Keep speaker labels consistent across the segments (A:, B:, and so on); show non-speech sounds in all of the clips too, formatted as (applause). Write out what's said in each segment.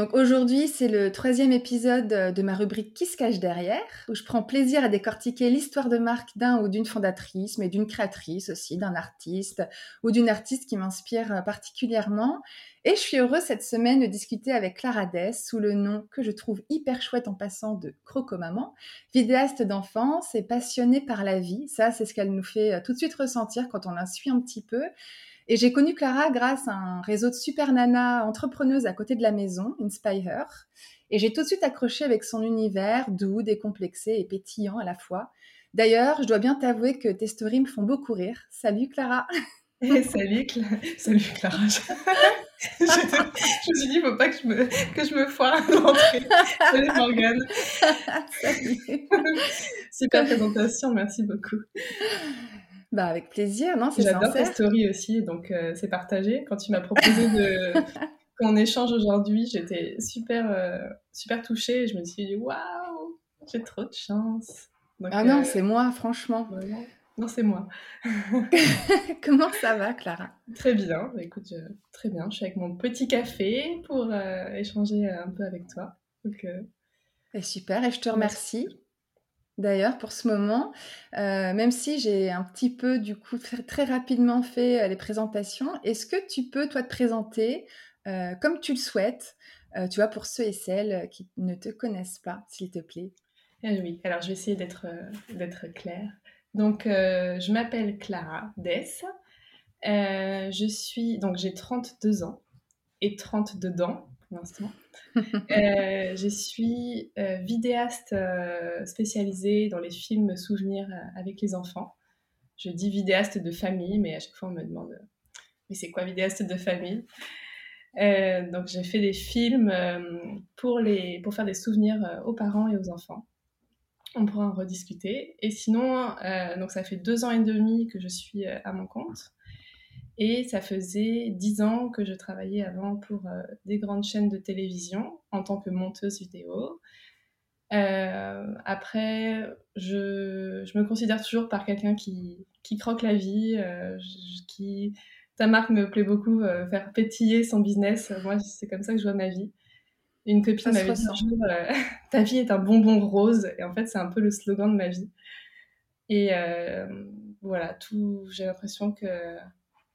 A: Donc aujourd'hui, c'est le troisième épisode de ma rubrique Qui se cache derrière, où je prends plaisir à décortiquer l'histoire de marque d'un ou d'une fondatrice, mais d'une créatrice aussi, d'un artiste ou d'une artiste qui m'inspire particulièrement. Et je suis heureuse cette semaine de discuter avec Clara Dess sous le nom que je trouve hyper chouette en passant de Croco-Maman, vidéaste d'enfance et passionnée par la vie. Ça, c'est ce qu'elle nous fait tout de suite ressentir quand on la suit un petit peu. Et j'ai connu Clara grâce à un réseau de super nanas entrepreneuses à côté de la maison, Inspire. Et j'ai tout de suite accroché avec son univers doux, décomplexé et pétillant à la fois. D'ailleurs, je dois bien t'avouer que tes stories me font beaucoup rire. Salut Clara
B: salut, salut Clara. (laughs) je, me suis dit, il ne faut pas que je me, que je me foire à l'entrée. Salut Morgane. (laughs) salut. Super présentation, merci beaucoup.
A: Bah avec plaisir, non
B: c'est J'adore ta story aussi, donc euh, c'est partagé. Quand tu m'as proposé de (laughs) qu'on échange aujourd'hui, j'étais super euh, super touchée. Je me suis dit waouh, j'ai trop de chance.
A: ah non, euh, c'est moi, franchement.
B: non, c'est moi. (laughs) (laughs)
A: Comment ça va, Clara?
B: Très bien. Bah, écoute, très bien. Je suis avec mon petit café pour échanger un peu avec toi. Donc,
A: et super. Et je te remercie d'ailleurs pour ce moment, euh, même si j'ai un petit peu du coup très rapidement fait euh, les présentations. Est-ce que tu peux toi te présenter euh, comme tu le souhaites, tu vois, pour ceux et celles qui ne te connaissent pas, s'il te plaît?
B: Eh Oui, alors je vais essayer d'être d'être claire. Donc je m'appelle Clara Dess. je suis donc j'ai 32 ans et 30 dedans l'instant. Euh, je suis euh, vidéaste euh, spécialisée dans les films souvenirs avec les enfants. Je dis vidéaste de famille, mais à chaque fois on me demande mais c'est quoi vidéaste de famille? Donc j'ai fait des films pour, les, pour faire des souvenirs aux parents et aux enfants. On pourra en rediscuter. Et sinon, donc ça fait deux ans et demi que je suis à mon compte. Et ça faisait dix ans que je travaillais avant pour euh, des grandes chaînes de télévision en tant que monteuse vidéo. Euh, après, je, je, me considère toujours par quelqu'un qui, qui, croque la vie, euh, qui... Ta marque me plaît beaucoup, faire pétiller son business. Moi, c'est comme ça que je vois ma vie. Une copine m'avait dit toujours (laughs) Ta vie est un bonbon rose. Et en fait, c'est un peu le slogan de ma vie. Et voilà, tout. J'ai l'impression que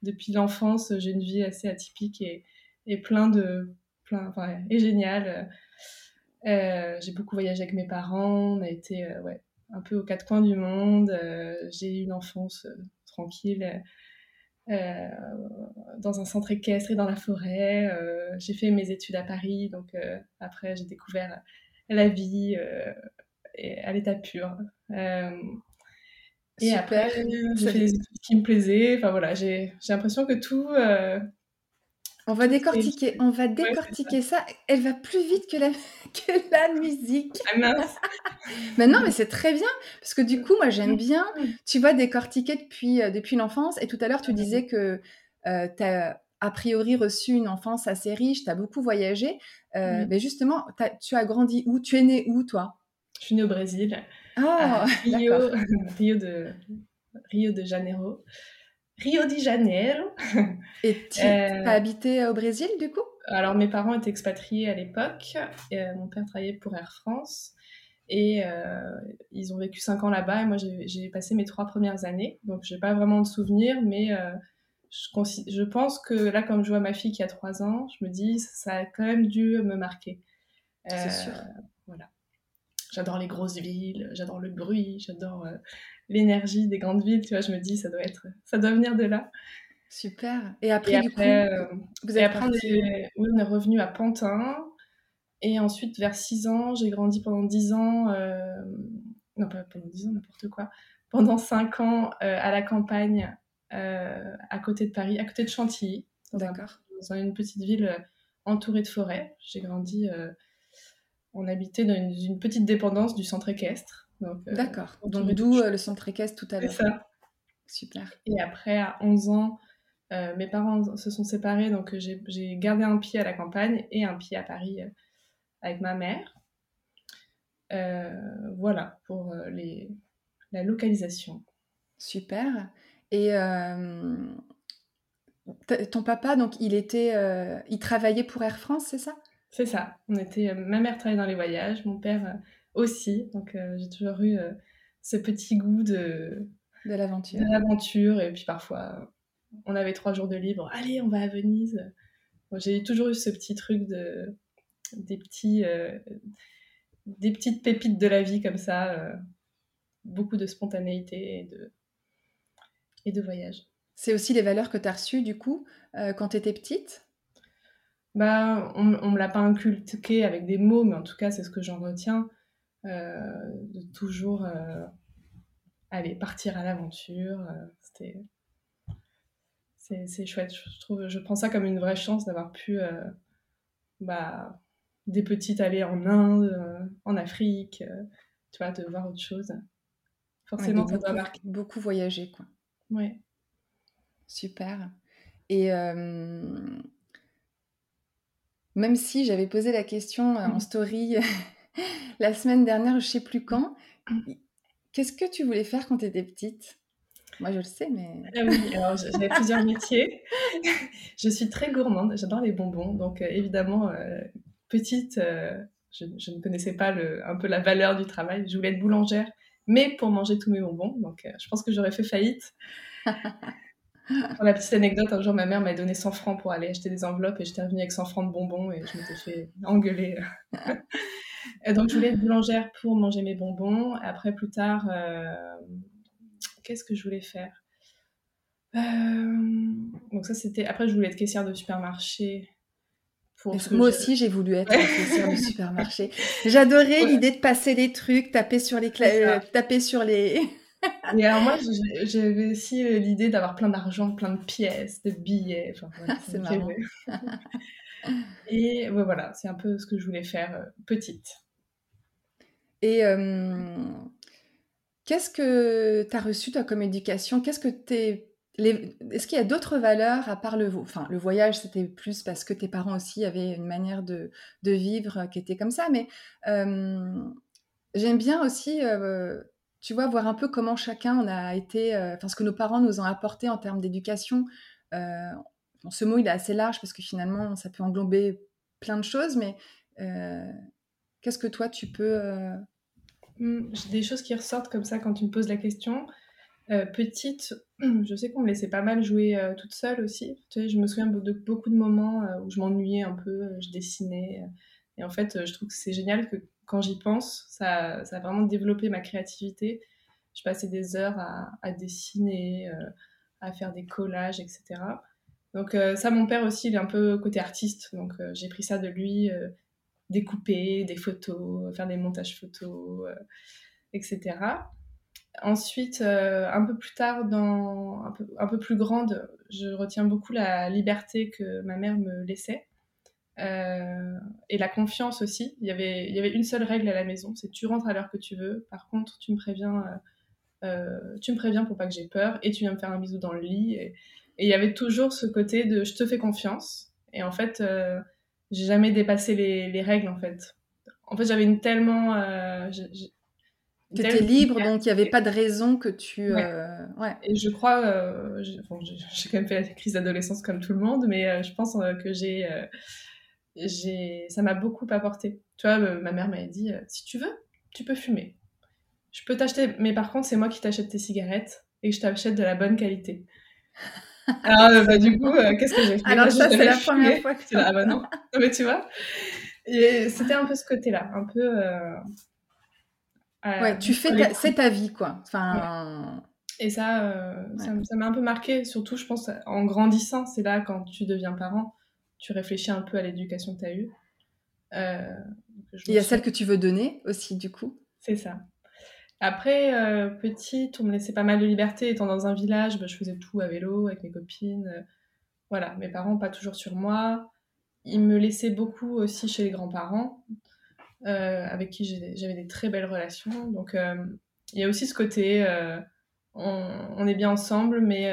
B: depuis l'enfance, j'ai une vie assez atypique et, et plein de, plein, enfin, géniale. Euh, j'ai beaucoup voyagé avec mes parents, on a été euh, ouais, un peu aux quatre coins du monde. Euh, j'ai eu une enfance tranquille dans un centre équestre et dans la forêt. j'ai fait mes études à Paris, donc après j'ai découvert la vie à l'état pur. Et après, (laughs) j'ai fait des études qui me plaisaient. Enfin voilà, j'ai l'impression que tout. Euh,
A: on va décortiquer, on va décortiquer ça. Elle va plus vite que la, (laughs) que la musique.
B: Ah mince. (laughs)
A: mais non, mais c'est très bien parce que du coup, moi, j'aime bien. Tu vois, décortiquer depuis euh, depuis l'enfance. Et tout à l'heure, tu disais que euh, tu as a priori reçu une enfance assez riche. Tu as beaucoup voyagé. Mais justement, tu as grandi où? Tu es né où, toi?
B: Je suis née au Brésil.
A: Ah, (laughs)
B: Rio, (laughs) Rio, de, Rio de Janeiro. Rio de Janeiro.
A: Et tu euh, as habité au Brésil, du coup?
B: Alors, mes parents étaient expatriés à l'époque. Euh, mon père travaillait pour Air France. Et euh, ils ont vécu cinq ans là-bas. Et moi, j'ai passé mes trois premières années. Donc, je n'ai pas vraiment de souvenirs. Mais je, je, pense que là, comme je vois ma fille qui a trois ans, je me dis, ça a quand même dû me marquer.
A: C'est sûr.
B: Voilà. J'adore les grosses villes, j'adore le bruit, j'adore euh, l'énergie des grandes villes. Tu vois, je me dis, ça doit être, ça doit venir de là.
A: Super. Et après, du coup, euh,
B: vous avez on est, oui, on est revenu à Pantin. Et ensuite, vers 6 ans, j'ai grandi pendant 10 ans. Euh, non, pas pendant 10 ans, n'importe quoi. Pendant 5 ans à la campagne, à côté de Paris, à côté de Chantilly.
A: D'accord.
B: Dans une petite ville entourée de forêts. J'ai grandi, on habitait dans une, petite dépendance du centre équestre.
A: D'accord. Donc d'où le centre équestre tout à l'heure.
B: C'est ça.
A: Super.
B: Et après, à 11 ans, mes parents se sont séparés, donc j'ai gardé un pied à la campagne et un pied à Paris avec ma mère. voilà pour les, la localisation.
A: Super. Et ton papa, donc, il était, euh, il travaillait pour Air France, c'est ça?
B: C'est ça. On était, euh, ma mère travaillait dans les voyages, mon père euh, aussi. Donc, j'ai toujours eu ce petit goût de
A: de l'aventure.
B: De l'aventure. Et puis parfois, on avait trois jours de libre. Allez, on va à Venise. j'ai toujours eu ce petit truc de des petits des petites pépites de la vie comme ça. beaucoup de spontanéité et de et de voyage.
A: C'est aussi les valeurs que tu as reçues, du coup, euh, quand tu étais petite?
B: Bah, On ne me l'a pas inculqué avec des mots, mais en tout cas, c'est ce que j'en retiens. Euh, de toujours euh, aller partir à l'aventure. c'était c'est chouette. Je, trouve, je prends ça comme une vraie chance d'avoir pu, bah, des petites aller en Inde, en Afrique, tu vois, de voir autre chose.
A: Forcément, ça doit marquer. Beaucoup voyager, quoi.
B: Ouais.
A: Super. Et même si j'avais posé la question en mmh. story (laughs) la semaine dernière, je sais plus quand, qu'est-ce que tu voulais faire quand tu étais petite? Moi, je le sais, mais...
B: Ah oui, alors j'avais plusieurs métiers. (laughs) je suis très gourmande, j'adore les bonbons. Donc, évidemment, petite, je, ne connaissais pas le, un peu la valeur du travail. Je voulais être boulangère, mais pour manger tous mes bonbons. Donc, je pense que j'aurais fait faillite. (laughs) Pour la petite anecdote, un jour, ma mère m'a donné 100 francs pour aller acheter des enveloppes et j'étais revenue avec 100 francs de bonbons et je m'étais fait engueuler. (laughs) et donc, je voulais être boulangère pour manger mes bonbons. Après, plus tard, euh, qu'est-ce que je voulais faire? Euh, Donc, ça, c'était. Après, je voulais être caissière de supermarché.
A: Moi aussi, j'ai voulu être caissière de supermarché. J'adorais l'idée de passer des trucs, taper sur les, euh, taper sur les...
B: Et alors moi, j'avais aussi euh, l'idée d'avoir plein d'argent, plein de pièces, de billets. Enfin, (laughs)
A: c'est marrant. (laughs)
B: Et voilà, c'est un peu ce que je voulais faire euh, petite.
A: Et qu'est-ce que tu as reçu toi comme éducation? Qu'est-ce que t'es Est-ce qu'il y a d'autres valeurs à part le, enfin, le voyage, c'était plus parce que tes parents aussi avaient une manière de, de vivre qui était comme ça, mais j'aime bien aussi tu vois, voir un peu comment chacun on a été, euh, enfin ce que nos parents nous ont apporté en termes d'éducation. Euh, ce mot il est assez large parce que finalement ça peut englober plein de choses, mais euh, qu'est-ce que toi tu peux
B: mmh, J'ai des choses qui ressortent comme ça quand tu me poses la question. petite, (clears throat) je sais qu'on me laissait pas mal jouer toute seule aussi. Tu sais, je me souviens de beaucoup de moments où je m'ennuyais un peu, je dessinais. et en fait, je trouve que c'est génial que quand j'y pense, ça, a vraiment développé ma créativité. Je passais des heures à, dessiner, euh, à faire des collages, etc. Donc euh, ça, mon père aussi, il est un peu côté artiste, donc euh, j'ai pris ça de lui, découper des photos, faire des montages photos, etc. Ensuite, un peu plus tard, dans, un peu plus grande, je retiens beaucoup la liberté que ma mère me laissait. Euh, et la confiance aussi. Il y, avait, il y avait une seule règle à la maison, c'est tu rentres à l'heure que tu veux. Par contre, tu me préviens, euh, euh, tu me préviens pour pas que j'ai peur et tu viens me faire un bisou dans le lit. Et, il y avait toujours ce côté de je te fais confiance. Et en fait, j'ai jamais dépassé les, les, règles en fait. En fait, j'avais une tellement
A: tu étais libre, donc il n'y avait pas de raison que tu.
B: Ouais. Et je crois, j'ai quand même fait la crise d'adolescence comme tout le monde, mais je pense que j'ai ça m'a beaucoup apporté. Tu vois, ma mère m'avait dit euh, si tu veux, tu peux fumer. Je peux t'acheter, mais par contre, c'est moi qui t'achète tes cigarettes et que je t'achète de la bonne qualité. Alors, (laughs) euh, bah, du coup, euh, qu'est-ce que j'ai fait?
A: Alors, ça, c'est la première fois que (laughs)
B: tu Ah, bah (laughs) non. mais tu vois, c'était un peu ce côté-là, un peu.
A: ouais, tu fais, c'est ta vie, quoi. Enfin.
B: Et ça, ça m'a un peu marqué, surtout, je pense, en grandissant. C'est là, quand tu deviens parent, tu réfléchis un peu à l'éducation que tu as eue.
A: Euh, il y a celle que tu veux donner aussi, du coup.
B: C'est ça. Après, euh, petite, on me laissait pas mal de liberté. Étant dans un village, bah, je faisais tout à vélo avec mes copines. Euh, voilà, mes parents pas toujours sur moi. il me laissait beaucoup aussi chez les grands-parents, avec qui j'avais des très belles relations. Donc, il y a aussi ce côté, on, est bien ensemble, mais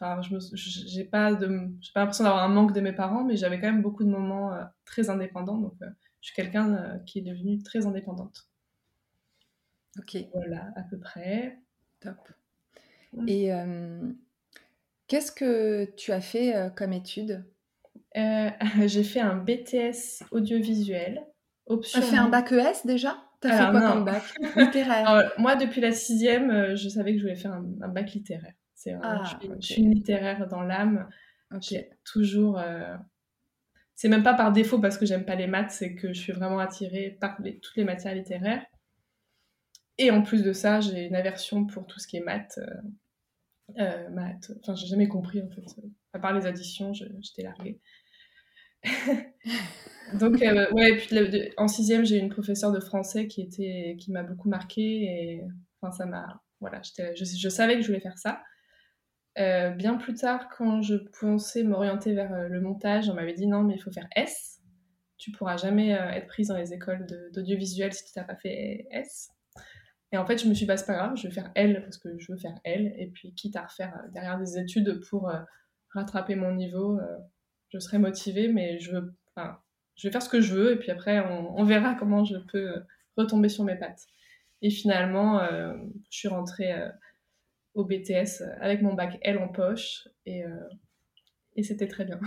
B: Enfin, je n'ai pas, de, pas l'impression d'avoir un manque de mes parents, mais j'avais quand même beaucoup de moments très indépendants. Donc, je suis quelqu'un qui est devenue très indépendante.
A: Ok.
B: Voilà, à peu près.
A: Top. Et qu'est-ce que tu as fait comme étude?
B: Euh, (laughs) J'ai fait un BTS audiovisuel.
A: Tu as fait un bac ES déjà? Tu as fait quoi comme bac? Littéraire (laughs)
B: Moi, depuis la sixième, euh, je savais que je voulais faire un, bac littéraire. C'est ah, je, suis, une littéraire dans l'âme. J'ai toujours. Euh, c'est même pas par défaut parce que j'aime pas les maths, c'est que je suis vraiment attirée par toutes les matières littéraires. Et en plus de ça, j'ai une aversion pour tout ce qui est maths. Euh, euh maths. Enfin, j'ai jamais compris en fait. À part les additions, j'étais larguée. (laughs) Donc, euh, ouais, puis en sixième, j'ai une professeure de français qui, était, qui m'a beaucoup marquée. Et enfin, ça m'a. Voilà, je, je, savais que je voulais faire ça. Euh, bien plus tard, quand je pensais m'orienter vers le montage, on m'avait dit non, mais il faut faire S. Tu pourras jamais être prise dans les écoles d'audiovisuel si tu n'as pas fait S. Et en fait, je me suis dit, bah, c'est pas grave, je vais faire L parce que je veux faire L. Et puis, quitte à refaire euh, derrière des études pour euh, rattraper mon niveau, euh, je serai motivée, mais je veux, vais faire ce que je veux. Et puis après, on, verra comment je peux retomber sur mes pattes. Et finalement, je suis rentrée au BTS avec mon bac L en poche et, et c'était très bien.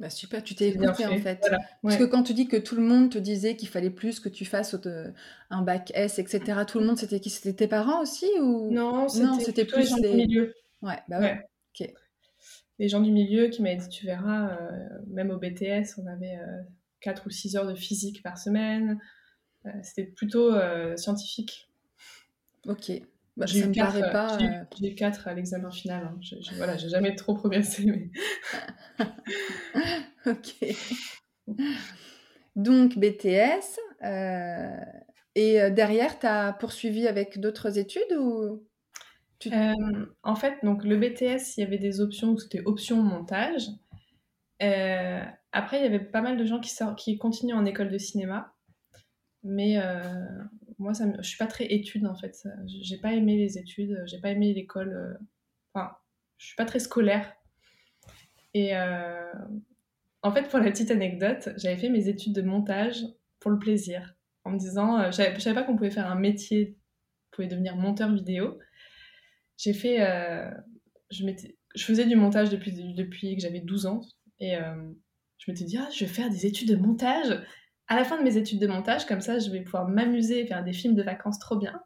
A: Bah super, tu t'es écouté en fait. Parce que quand tu dis que tout le monde te disait qu'il fallait plus que tu fasses un bac S, etc., tout le monde, c'était qui? C'était tes parents aussi ou?
B: Non, c'était plus les gens du milieu.
A: Ouais, bah ouais. Ok.
B: Les gens du milieu qui m'avaient dit, tu verras, euh, même au BTS, on avait 4 euh, ou 6 heures de physique par semaine. Euh, c'était plutôt scientifique.
A: Ok. Bah, j'ai eu, quatre, pas,
B: j'ai, 4 à l'examen final. Hein. Je, voilà, j'ai jamais trop progressé. Mais... (laughs)
A: ok. Donc BTS. Euh, et euh, derrière, tu as poursuivi avec d'autres études ou
B: euh, En fait, donc le BTS, il y avait des options où c'était option montage. après, il y avait pas mal de gens qui, sort, qui continuent en école de cinéma. Mais moi, ça, je suis pas très étude en fait. J'ai pas aimé les études, j'ai pas aimé l'école. Enfin, je suis pas très scolaire. Et euh, en fait, pour la petite anecdote, j'avais fait mes études de montage pour le plaisir, en me disant, euh, je savais pas qu'on pouvait faire un métier, on pouvait devenir monteur vidéo. J'ai fait, euh, je, je faisais du montage depuis, depuis que j'avais 12 ans, et je m'étais dit, ah, je vais faire des études de montage. À la fin de mes études de montage, comme ça, je vais pouvoir m'amuser, faire des films de vacances trop bien.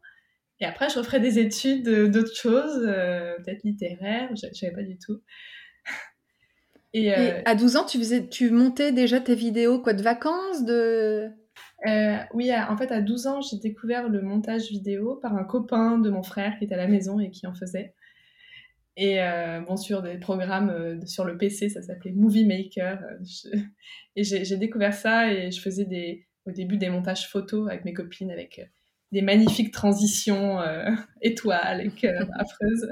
B: Et après, je referai des études d'autres choses, peut-être littéraires, je ne savais pas du tout. (laughs)
A: Et, euh, à 12 ans, tu, faisais, tu montais déjà tes vidéos quoi, de vacances de...
B: Euh, oui, en fait, à 12 ans, j'ai découvert le montage vidéo par un copain de mon frère qui était à la maison et qui en faisait. Et euh, bon, sur des programmes sur le PC, ça s'appelait Movie Maker. (laughs) Et j'ai découvert ça et je faisais des, au début des montages photos avec mes copines avec des magnifiques transitions (laughs) étoiles et cœurs (laughs) affreuses.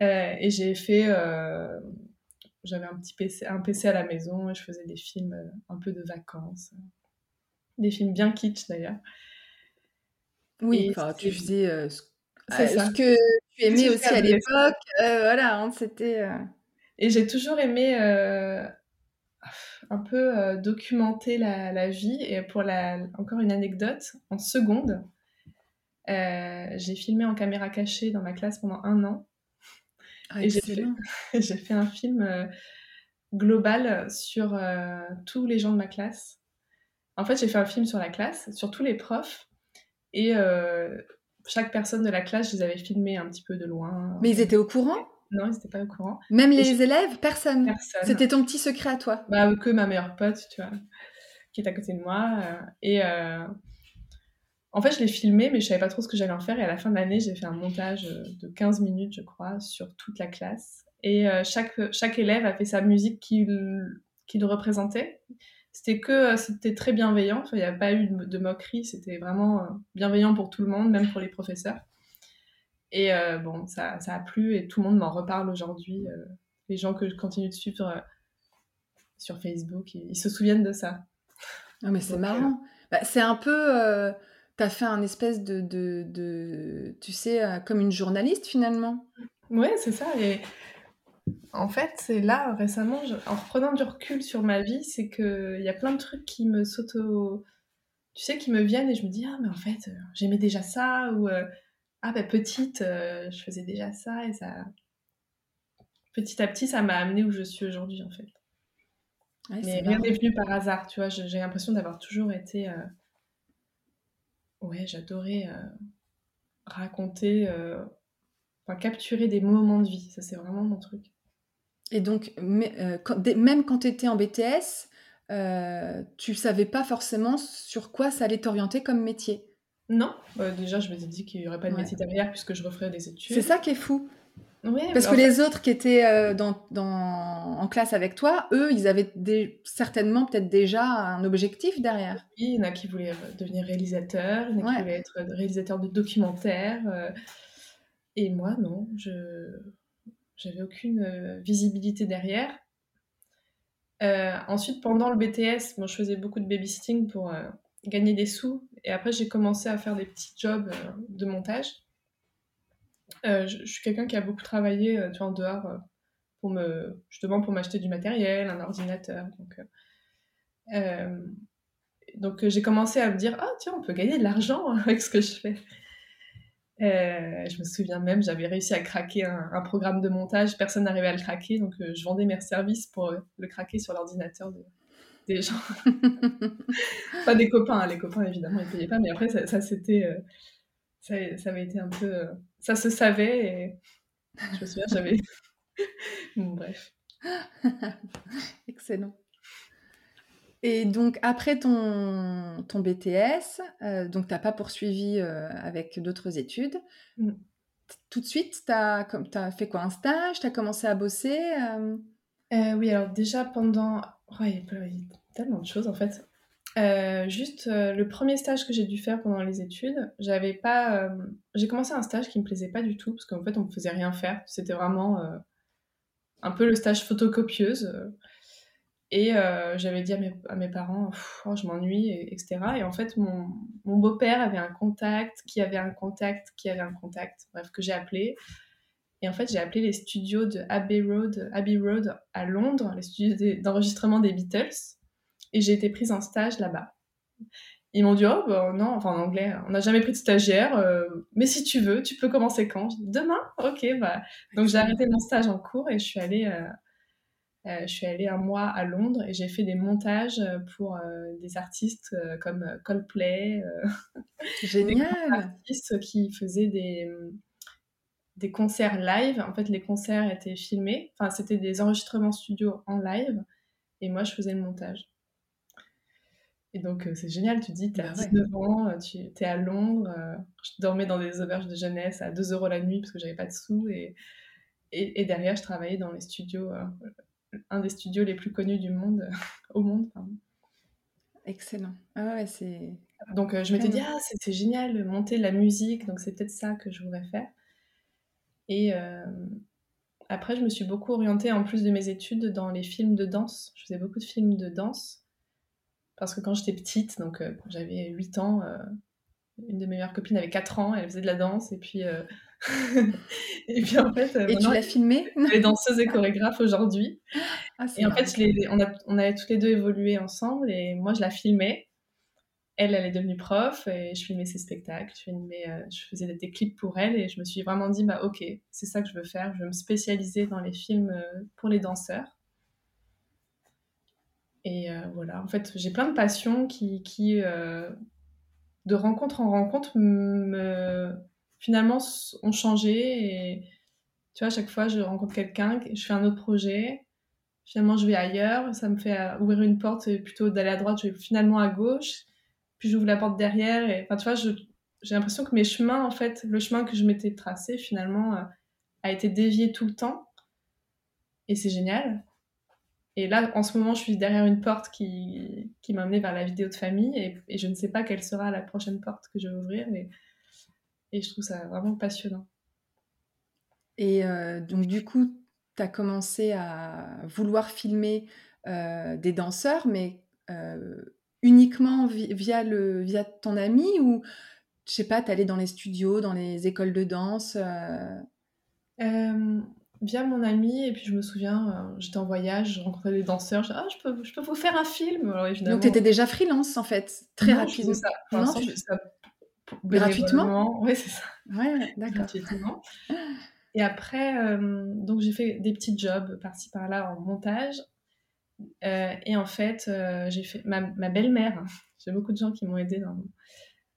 B: et j'ai fait j'avais un petit PC, un PC à la maison et je faisais des films euh, un peu de vacances. Des films bien kitsch d'ailleurs.
A: Oui, tu faisais euh, euh, ce, que tu aimais aussi à l'époque? voilà, hein, c'était.
B: Et j'ai toujours aimé un peu documenter la, la, vie. Et pour la, encore une anecdote, en seconde, j'ai filmé en caméra cachée dans ma classe pendant un an.
A: Ah, et (laughs) j'ai
B: fait, un film euh, global sur euh, tous les gens de ma classe. En fait, j'ai fait un film sur la classe, sur tous les profs. Et euh, chaque personne de la classe, je les avais filmés un petit peu de loin.
A: Mais ils étaient au courant?
B: Non, ils n'étaient pas au courant.
A: Même les élèves? Personne. Personne. C'était ton petit secret à toi
B: Bah, que ma meilleure pote, tu vois, qui est à côté de moi. et en fait, je l'ai filmé, mais je savais pas trop ce que j'allais en faire. Et à la fin de l'année, j'ai fait un montage euh, de 15 minutes, je crois, sur toute la classe. Et euh, chaque, chaque élève a fait sa musique qui, qui le représentait. C'était que euh, c'était très bienveillant. il n'y a pas eu de, moquerie. C'était vraiment bienveillant pour tout le monde, même pour les professeurs. Et bon, ça, ça, a plu et tout le monde m'en reparle aujourd'hui. les gens que je continue de suivre sur Facebook. Ils, se souviennent de ça.
A: Ah, mais c'est marrant. Bah, c'est un peu. tu as fait un espèce de, de, de tu sais, comme une journaliste finalement.
B: Ouais, c'est ça. Et en fait, c'est là, récemment, en reprenant du recul sur ma vie, c'est qu'il y a plein de trucs qui me s'auto... Tu sais, qui me viennent et je me dis, ah, mais en fait, euh, j'aimais déjà ça, ou euh, ah, ben petite, euh, je faisais déjà ça, et ça... Petit à petit, ça m'a amené où je suis aujourd'hui, en fait. mais rien n'est venu par hasard, tu vois. J'ai l'impression d'avoir toujours été... Ouais, j'adorais raconter capturer des moments de vie. Ça, c'est vraiment mon truc.
A: Et donc, euh, même quand tu étais en BTS, euh, tu savais pas forcément sur quoi ça allait t'orienter comme métier
B: Non, bah, déjà, je m'étais dit qu'il n'y aurait pas de métier derrière puisque je referais des études.
A: C'est ça qui est fou. Parce que les autres qui étaient euh, dans, en classe avec toi, eux, ils avaient certainement peut-être déjà un objectif derrière.
B: Oui, il y en a qui voulaient devenir réalisateur, il y en a qui voulaient être réalisateur de documentaires. Et moi, non, je n'avais aucune euh, visibilité derrière. Euh, ensuite, pendant le BTS, moi, je faisais beaucoup de babysitting pour euh, gagner des sous. Et après, j'ai commencé à faire des petits jobs de montage. Je, je, suis quelqu'un qui a beaucoup travaillé tu vois, en dehors pour me, justement pour m'acheter du matériel, un ordinateur. Donc, donc j'ai commencé à me dire, ah tiens, on peut gagner de l'argent (laughs) avec ce que je fais. Euh, je me souviens même, j'avais réussi à craquer un, programme de montage, personne n'arrivait à le craquer, donc euh, je vendais mes services pour euh, le craquer sur l'ordinateur des gens. (laughs) pas des copains, hein, les copains évidemment ils payaient pas, mais après ça, c'était, ça, ça, avait été un peu, ça se savait et je me souviens j'avais, (laughs) (laughs) bref.
A: Excellent. Et donc, après ton, ton BTS, euh, donc tu n'as pas poursuivi euh, avec d'autres études. Mm. Tout de suite, tu as, as, fait quoi Un stage? Tu as commencé à bosser
B: euh? Oui, alors déjà pendant... il, y a tellement de choses en fait. juste le premier stage que j'ai dû faire pendant les études, j'avais pas. j'ai commencé un stage qui me plaisait pas du tout parce qu'en fait on me faisait rien faire. C'était vraiment un peu le stage photocopieuse. Et euh, j'avais dit à mes, à mes parents, oh, je m'ennuie, etc. Et en fait, mon, mon beau-père avait un contact, qui avait un contact, qui avait un contact, bref, que j'ai appelé. Et en fait, j'ai appelé les studios de Abbey Road, Abbey Road à Londres, les studios d'enregistrement des Beatles. Et j'ai été prise en stage là-bas. Ils m'ont dit, oh, bah, non, enfin en anglais, on n'a jamais pris de stagiaire, euh, mais si tu veux, tu peux commencer quand? Demain? Ok, bah. Donc j'ai arrêté mon stage en cours et je suis allée. Euh, euh, je suis allée un mois à Londres et j'ai fait des montages euh, pour euh, des artistes comme Coldplay. (laughs)
A: Génial
B: des artistes qui faisaient des, des concerts live. En fait, les concerts étaient filmés. Enfin, c'était des enregistrements studio en live. Et moi, je faisais le montage. Et donc, c'est génial. Tu dis, tu as 19 ans, tu es à Londres. je dormais dans des auberges de jeunesse à 2 euros la nuit parce que j'avais pas de sous. Et, et, et, derrière, je travaillais dans les studios un des studios les plus connus du monde, (laughs) au monde.
A: Excellent. Ah ouais, c'est.
B: Donc euh, je m'étais dit, ah, c'est génial, monter la musique, donc c'est peut-être ça que je voudrais faire. Et euh, après, je me suis beaucoup orientée, en plus de mes études, dans les films de danse. Je faisais beaucoup de films de danse. Parce que quand j'étais petite, donc euh, j'avais 8 ans, une de mes meilleures copines avait 4 ans, elle faisait de la danse, et puis (laughs)
A: et puis en fait. Et tu l'as filmé?
B: Elle est danseuse et chorégraphe aujourd'hui. Ah, et en fait, on, a, on avait toutes les deux évolué ensemble et moi je la filmais. Elle, elle est devenue prof et je filmais ses spectacles, je, filmais, euh, je faisais des clips pour elle et je me suis vraiment dit, bah ok, c'est ça que je veux faire, je veux me spécialiser dans les films euh, pour les danseurs. Et euh, voilà, en fait, j'ai plein de passions qui, qui de rencontre en rencontre, me, finalement ont changé et tu vois, à chaque fois je rencontre quelqu'un, je fais un autre projet, finalement je vais ailleurs, ça me fait euh, ouvrir une porte et plutôt d'aller à droite, je vais finalement à gauche, puis j'ouvre la porte derrière enfin tu vois, j'ai l'impression que mes chemins en fait, le chemin que je m'étais tracé finalement euh, a été dévié tout le temps et c'est génial. Et là, en ce moment, je suis derrière une porte qui, qui m'a amené vers la vidéo de famille et, je ne sais pas quelle sera la prochaine porte que je vais ouvrir. Et je trouve ça vraiment passionnant.
A: Et euh, donc, du coup, tu as commencé à vouloir filmer des danseurs, mais uniquement via, le, via ton ami ou, je sais pas, t'allais dans les studios, dans les écoles de danse
B: via mon ami, et puis je me souviens, j'étais en voyage, je rencontrais des danseurs, je disais, ah, je peux, je peux vous faire un film?
A: Alors, Donc, tu étais déjà freelance, en fait, très rapidement.
B: Ça. non, ça
A: gratuitement
B: Oui, c'est ça.
A: Ouais, d'accord.
B: Gratuitement. Et après, donc j'ai fait des petits jobs par-ci par-là en montage. Euh, et en fait, euh, j'ai fait ma, ma belle-mère, j'ai beaucoup de gens qui m'ont aidé dans,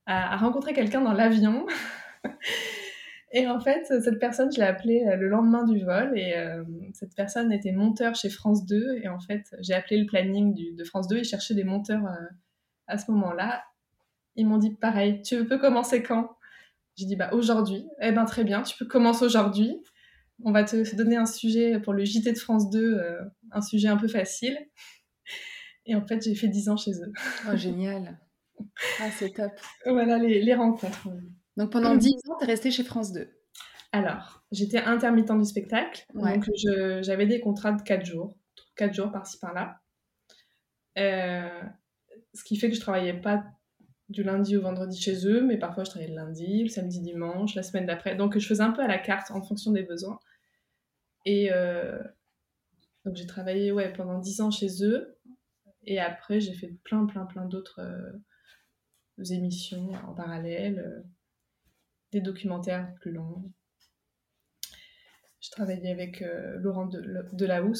B: à, à rencontrer quelqu'un dans l'avion. (laughs) Et en fait, cette personne, je l'ai appelée euh, le lendemain du vol. Et euh, cette personne était monteur chez France 2. Et en fait, j'ai appelé le planning du, de France 2 et cherchais des monteurs euh, à ce moment-là. Ils m'ont dit pareil, tu peux commencer quand? J'ai dit bah aujourd'hui. Eh ben très bien, tu peux commencer aujourd'hui. On va te donner un sujet pour le JT de France 2, un sujet un peu facile. (laughs) Et en fait, j'ai fait 10 ans chez eux.
A: Oh, génial. Ah, c'est top.
B: voilà les, les rencontres.
A: Donc pendant 10 ans, tu es restée chez France 2
B: Alors, j'étais intermittent du spectacle. Donc j'avais des contrats de 4 jours. 4 jours par-ci par-là. Euh, ce qui fait que je travaillais pas du lundi au vendredi chez eux, mais parfois je travaillais le lundi, le samedi, dimanche, la semaine d'après. Donc je faisais un peu à la carte en fonction des besoins. Et euh, donc j'ai travaillé pendant 10 ans chez eux. Et après, j'ai fait plein, plein, plein d'autres euh, émissions en parallèle des documentaires plus longs. Je travaillais avec euh, Laurent de, de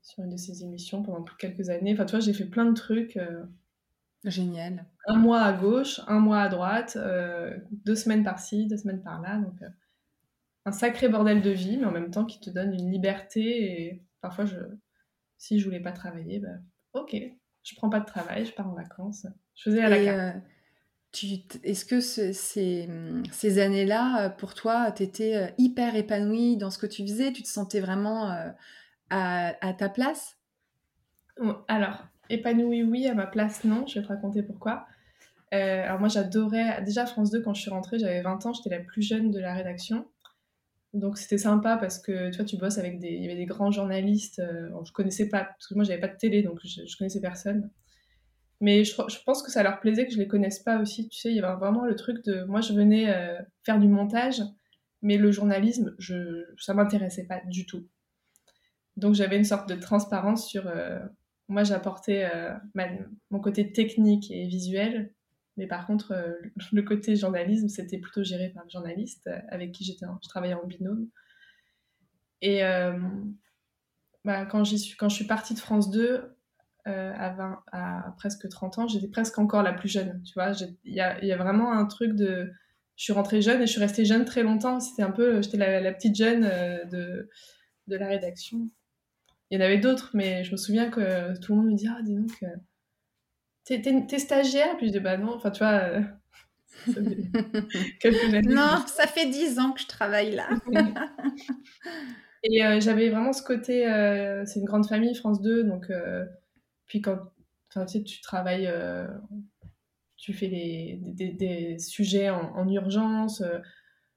B: sur une de ses émissions pendant quelques années. Enfin, tu vois, j'ai fait plein de trucs. Euh,
A: Génial.
B: Un mois à gauche, un mois à droite, euh, deux semaines par-ci, deux semaines par-là. Donc, un sacré bordel de vie, mais en même temps qui te donne une liberté. Et parfois, je, si je voulais pas travailler, bah, ok, je prends pas de travail, je pars en vacances. Je faisais à la carte.
A: Est-ce que ces, ces années-là, pour toi, tu étais euh, hyper épanouie dans ce que tu faisais? Tu te sentais vraiment euh, à, à, ta place?
B: Alors, épanouie, oui, à ma place, non. Je vais te raconter pourquoi. Euh, alors moi, j'adorais... Déjà, France 2, quand je suis rentrée, j'avais 20 ans, j'étais la plus jeune de la rédaction. Donc c'était sympa parce que tu vois, tu bosses avec des... Il y avait des grands journalistes. je connaissais pas, parce que moi, j'avais pas de télé, donc je, je connaissais personne. Mais je, pense que ça leur plaisait que je les connaisse pas aussi. Tu sais, il y avait vraiment le truc de. Moi, je venais euh, faire du montage, mais le journalisme, je, ça m'intéressait pas du tout. Donc, j'avais une sorte de transparence sur. Euh, moi, j'apportais euh, mon côté technique et visuel, mais par contre, le côté journalisme, c'était plutôt géré par le journaliste avec qui j'étais, je travaillais en binôme. Et bah, quand, suis, quand je suis partie de France 2, euh, à, presque 30 ans, j'étais presque encore la plus jeune. Tu vois, il y a, y a, vraiment un truc de. Je suis rentrée jeune et je suis restée jeune très longtemps. C'était un peu. J'étais la, petite jeune euh, de, de la rédaction. Il y en avait d'autres, mais je me souviens que tout le monde me dit Ah, dis donc, euh, t'es stagiaire? Puis je dis Bah non, enfin, tu vois.
A: non, ça fait (laughs) 10 ans que je travaille là. (laughs)
B: et j'avais vraiment ce côté. c'est une grande famille, France 2, donc puis quand tu, sais, tu travailles, euh, tu fais des, des, sujets en, urgence. Euh,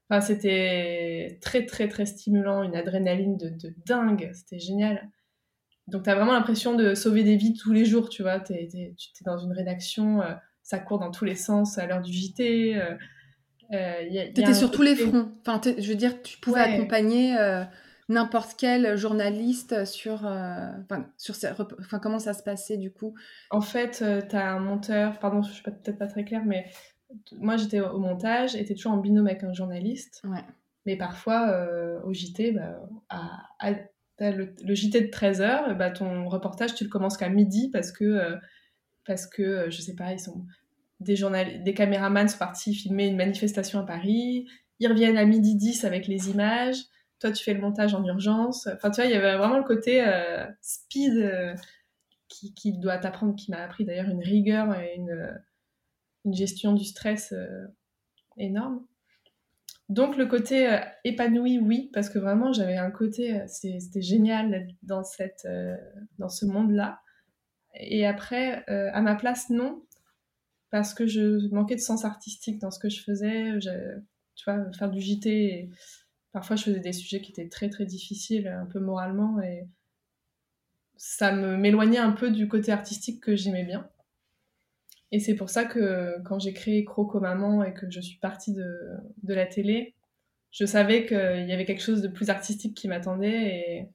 B: enfin, c'était très, très, très stimulant, une adrénaline de, de dingue. C'était génial. Donc, tu as vraiment l'impression de sauver des vies tous les jours, tu vois. Tu es, es, dans une rédaction, euh, ça court dans tous les sens à l'heure du JT.
A: Euh, tu étais sur tous les fronts. Enfin, je veux dire, tu pouvais accompagner n'importe quel journaliste sur, euh, sur enfin, comment ça se passait du coup?
B: En fait, euh, tu as un monteur, pardon, je suis peut-être pas très claire, mais moi j'étais au montage et tu toujours en binôme avec un journaliste.
A: Ouais.
B: Mais parfois, euh, au JT, bah, à, le, JT de 13h, bah, ton reportage, tu le commences qu'à midi parce que, parce que je sais pas, ils sont, des, caméramans sont partis filmer une manifestation à Paris. Ils reviennent à midi 10 avec les images toi tu fais le montage en urgence. Enfin, tu vois, il y avait vraiment le côté euh, speed euh, qui, doit t'apprendre, qui m'a appris d'ailleurs une rigueur et une, gestion du stress euh, énorme. Donc le côté épanoui, oui, parce que vraiment j'avais un côté, c'était génial dans, cette, dans ce monde-là. Et après, à ma place, non, parce que je manquais de sens artistique dans ce que je faisais. tu vois, faire du JT, parfois je faisais des sujets qui étaient très très difficiles, un peu moralement, et ça m'éloignait un peu du côté artistique que j'aimais bien. Et c'est pour ça que quand j'ai créé Croco Maman et que je suis partie de, la télé, je savais qu'il y avait quelque chose de plus artistique qui m'attendait.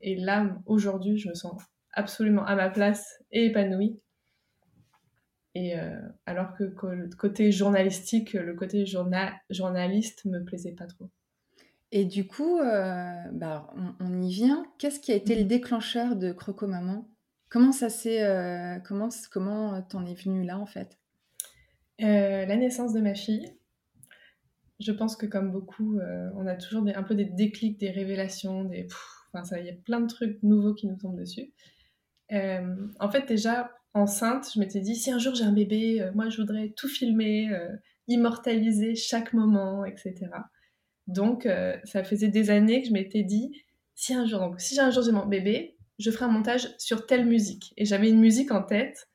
B: Et, là, aujourd'hui, je me sens absolument à ma place et épanouie. Et euh, alors que le côté journalistique, le côté journal, journaliste me plaisait pas trop.
A: Et du coup, euh, bah, on, y vient. Qu'est-ce qui a été le déclencheur de Croco Maman? Comment ça s'est, euh, comment comment t'en es venu là en fait?
B: La naissance de ma fille. Je pense que comme beaucoup, on a toujours un peu des déclics, des révélations, des, enfin ça, il y a plein de trucs nouveaux qui nous tombent dessus. en fait, déjà enceinte, je m'étais dit si un jour j'ai un bébé, moi je voudrais tout filmer, immortaliser chaque moment, etc. Donc, euh, ça faisait des années que je m'étais dit, si un jour, donc, si un jour j'ai mon bébé, je ferai un montage sur telle musique. Et j'avais une musique en tête.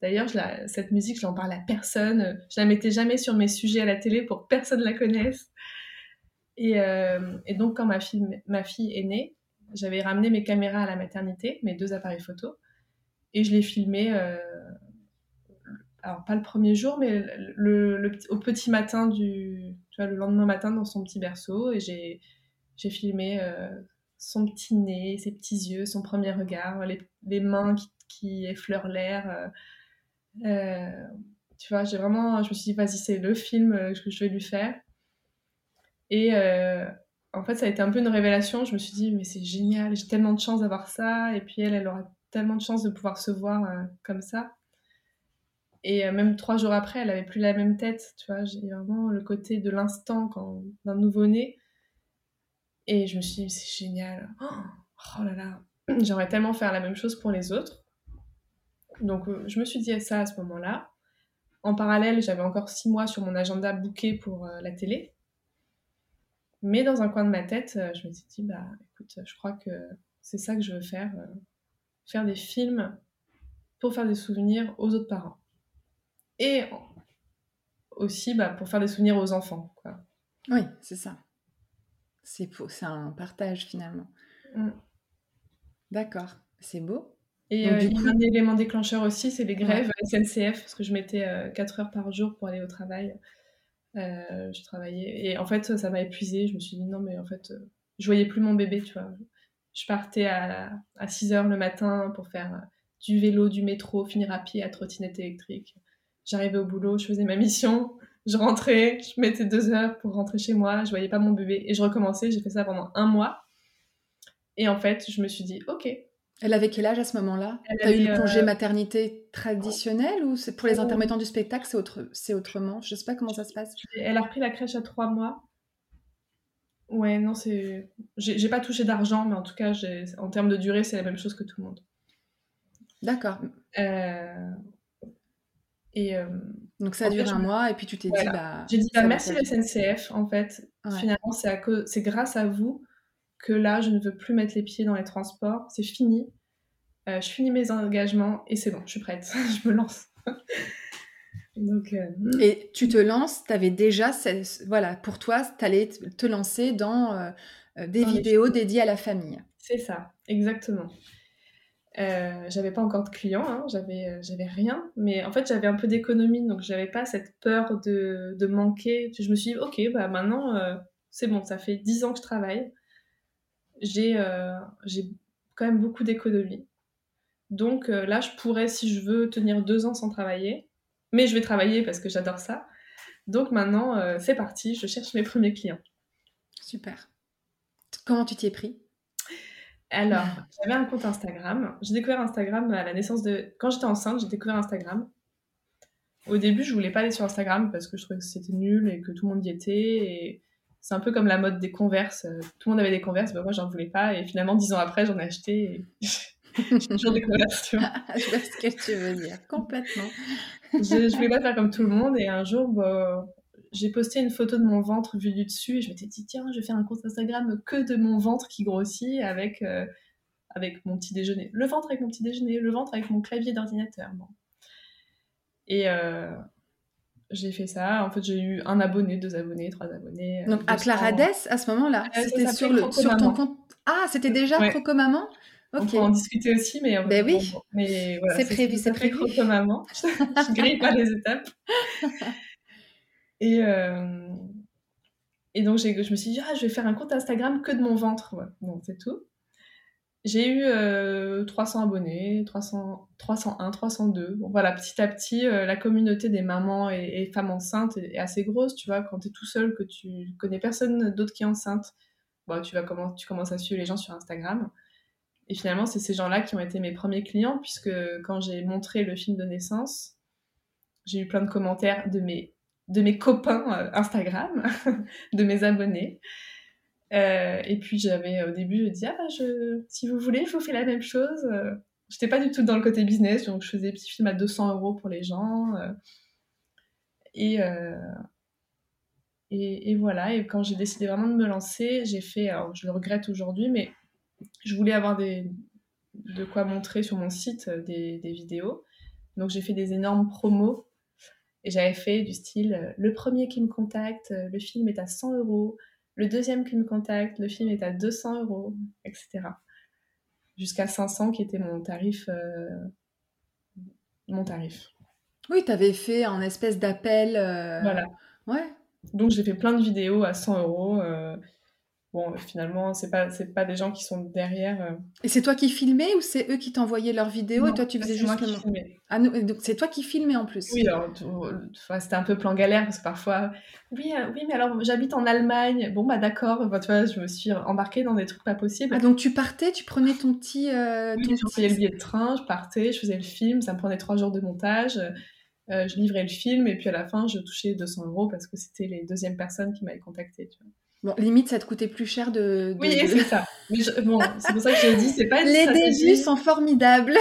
B: D'ailleurs, cette musique, je n'en parle à personne. Je la mettais jamais sur mes sujets à la télé pour que personne la connaisse. Et, euh, donc, quand ma fille, ma fille est née, j'avais ramené mes caméras à la maternité, mes deux appareils photo, et je l'ai filmé euh, alors pas le premier jour, mais au petit matin du, le lendemain matin dans son petit berceau, et j'ai filmé euh, son petit nez, ses petits yeux, son premier regard, les, les mains qui, qui effleurent l'air. Euh, euh, tu vois, j'ai vraiment, je me suis dit, vas-y, c'est le film que je vais lui faire. Et en fait, ça a été un peu une révélation. Je me suis dit, mais c'est génial, j'ai tellement de chance d'avoir ça. Et puis elle, elle aura tellement de chance de pouvoir se voir comme ça. Et euh, même trois jours après, elle avait plus la même tête, tu vois. J'ai vraiment le côté de l'instant quand d'un nouveau-né. Et je me suis dit, c'est génial. Oh, oh, là là, j'aimerais tellement faire la même chose pour les autres. Donc, euh, je me suis dit ça à ce moment-là. En parallèle, j'avais encore six mois sur mon agenda booké pour euh, la télé. Mais dans un coin de ma tête, je me suis dit, bah écoute, je crois que c'est ça que je veux faire. faire des films pour faire des souvenirs aux autres parents et aussi bah, pour faire des souvenirs aux enfants.
A: Oui, c'est ça. C'est c'est un partage finalement. Mm. D'accord, c'est beau.
B: Et euh, un élément déclencheur aussi, c'est les grèves SNCF, parce que je mettais 4 euh, heures par jour pour aller au travail. Euh, je travaillais. Et en fait, ça m'a épuisée. Je me suis dit, non, mais en fait, je voyais plus mon bébé, tu vois. Je partais à, à 6 heures le matin pour faire du vélo, du métro, finir à pied à trottinette électrique. J'arrivais au boulot, je faisais ma mission, je rentrais, je mettais deux heures pour rentrer chez moi, je voyais pas mon bébé et je recommençais. J'ai fait ça pendant un mois. Et en fait, je me suis dit, ok.
A: Elle avait quel âge à ce moment-là? Tu as eu le congé euh, maternité traditionnel ou c'est pour les intermittents du spectacle, c'est autre... autrement? Je sais pas comment ça se passe.
B: Elle a repris la crèche à trois mois. Ouais, non, c'est. J'ai pas touché d'argent, mais en tout cas, en termes de durée, c'est la même chose que tout le monde.
A: D'accord.
B: Euh, et, euh,
A: Donc ça a duré un mois et puis tu t'es dit bah.
B: J'ai dit bah, merci la SNCF en fait. Finalement c'est grâce à vous que là je ne veux plus mettre les pieds dans les transports. C'est fini. Euh, je finis mes engagements et c'est bon, je suis prête. (laughs) je me lance.
A: Donc, euh, Et tu te lances, tu avais déjà, voilà, pour toi, tu allais te lancer dans des vidéos dédiées à la famille.
B: C'est ça, exactement. Euh, j'avais pas encore de clients, hein, j'avais, euh, j'avais rien, mais en fait j'avais un peu d'économie, donc j'avais pas cette peur de, de, manquer. Je me suis dit, ok, bah maintenant euh, c'est bon, ça fait 10 ans que je travaille, j'ai, j'ai quand même beaucoup d'économie. Donc là, je pourrais, si je veux, tenir deux ans sans travailler, mais je vais travailler parce que j'adore ça. Donc maintenant, c'est parti, je cherche mes premiers clients.
A: Super. Comment tu t'y es pris?
B: Alors, j'avais un compte Instagram. J'ai découvert Instagram à la naissance de. Quand j'étais enceinte, j'ai découvert Instagram. Au début, je voulais pas aller sur Instagram parce que je trouvais que c'était nul et que tout le monde y était. Et c'est un peu comme la mode des converses. Tout le monde avait des converses, mais moi, j'en voulais pas. Et finalement, dix ans après, j'en ai acheté. Et... (laughs) j'ai toujours des converses, tu vois. (laughs)
A: je vois ce que tu veux dire, complètement.
B: je, je voulais pas faire comme tout le monde. Et un jour, bah, j'ai posté une photo de mon ventre vu du dessus et je m'étais dit tiens je vais faire un compte Instagram que de mon ventre qui grossit avec euh, avec mon petit déjeuner le ventre avec mon petit déjeuner le ventre avec mon clavier d'ordinateur bon. et euh, j'ai fait ça en fait j'ai eu un abonné deux abonnés trois abonnés
A: euh, donc à Claradès à ce moment-là c'était sur le sur ton compte ah c'était déjà Croco Maman
B: On peut en discuter aussi, mais,
A: ben oui.
B: mais voilà,
A: c'est prévu, c'est prévu.
B: maman. (laughs) (laughs) je grille pas les étapes. Et, euh, et donc, je me suis dit, ah, je vais faire un compte Instagram que de mon ventre. Donc, c'est tout. J'ai eu 300 euh, abonnés, 300, 301, 302. Bon, voilà, petit à petit, euh, la communauté des mamans et, femmes enceintes est, assez grosse, tu vois. Quand tu es tout seul, que tu connais personne d'autre qui est enceinte, bon, tu, vas tu commences à suivre les gens sur Instagram. Et finalement, c'est ces gens-là qui ont été mes premiers clients, puisque quand j'ai montré le film de naissance, j'ai eu plein de commentaires de mes, de mes copains euh, Instagram, (laughs) de mes abonnés. Euh, et puis j'avais au début, je dis ah je, si vous voulez, je vous fais la même chose. Euh, j'étais pas du tout dans le côté business, donc je faisais des petits films à 200 euros pour les gens. et, et, et, voilà. Et quand j'ai décidé vraiment de me lancer, j'ai fait, alors je le regrette aujourd'hui, mais je voulais avoir des, de quoi montrer sur mon site des, des vidéos. Donc j'ai fait des énormes promos et j'avais fait du style euh, le premier qui me contacte, euh, le film est à 100 euros. Le deuxième qui me contacte, le film est à 200 euros, etc. Jusqu'à 500 qui était mon tarif. mon tarif.
A: Oui, tu avais fait en espèce d'appel.
B: Voilà.
A: Ouais.
B: Donc j'ai fait plein de vidéos à 100 euros bon, finalement, c'est pas, c'est pas des gens qui sont derrière. Euh.
A: Et c'est toi qui filmais ou c'est eux qui t'envoyaient leurs vidéos et toi tu faisais juste ah, donc c'est toi qui filmais en plus.
B: Oui, alors c'était un peu plan galère parce que parfois, oui, euh, oui, mais alors j'habite en Allemagne. Bon bah d'accord, bah, tu vois, je me suis embarquée dans des trucs pas possibles.
A: Ah donc tu partais, tu prenais ton petit. Euh,
B: oui, je payais le billet de train, je partais, je faisais le film, ça me prenait trois jours de montage. je livrais le film et puis à la fin je touchais 200 euros parce que c'était les deuxièmes personnes qui m'avaient contacté. Tu vois.
A: Bon, limite, ça te coûtait plus cher de.
B: Oui, c'est ça. bon, c'est pour ça que j'ai dit, c'est pas une
A: Les
B: stratégie...
A: débuts sont formidables.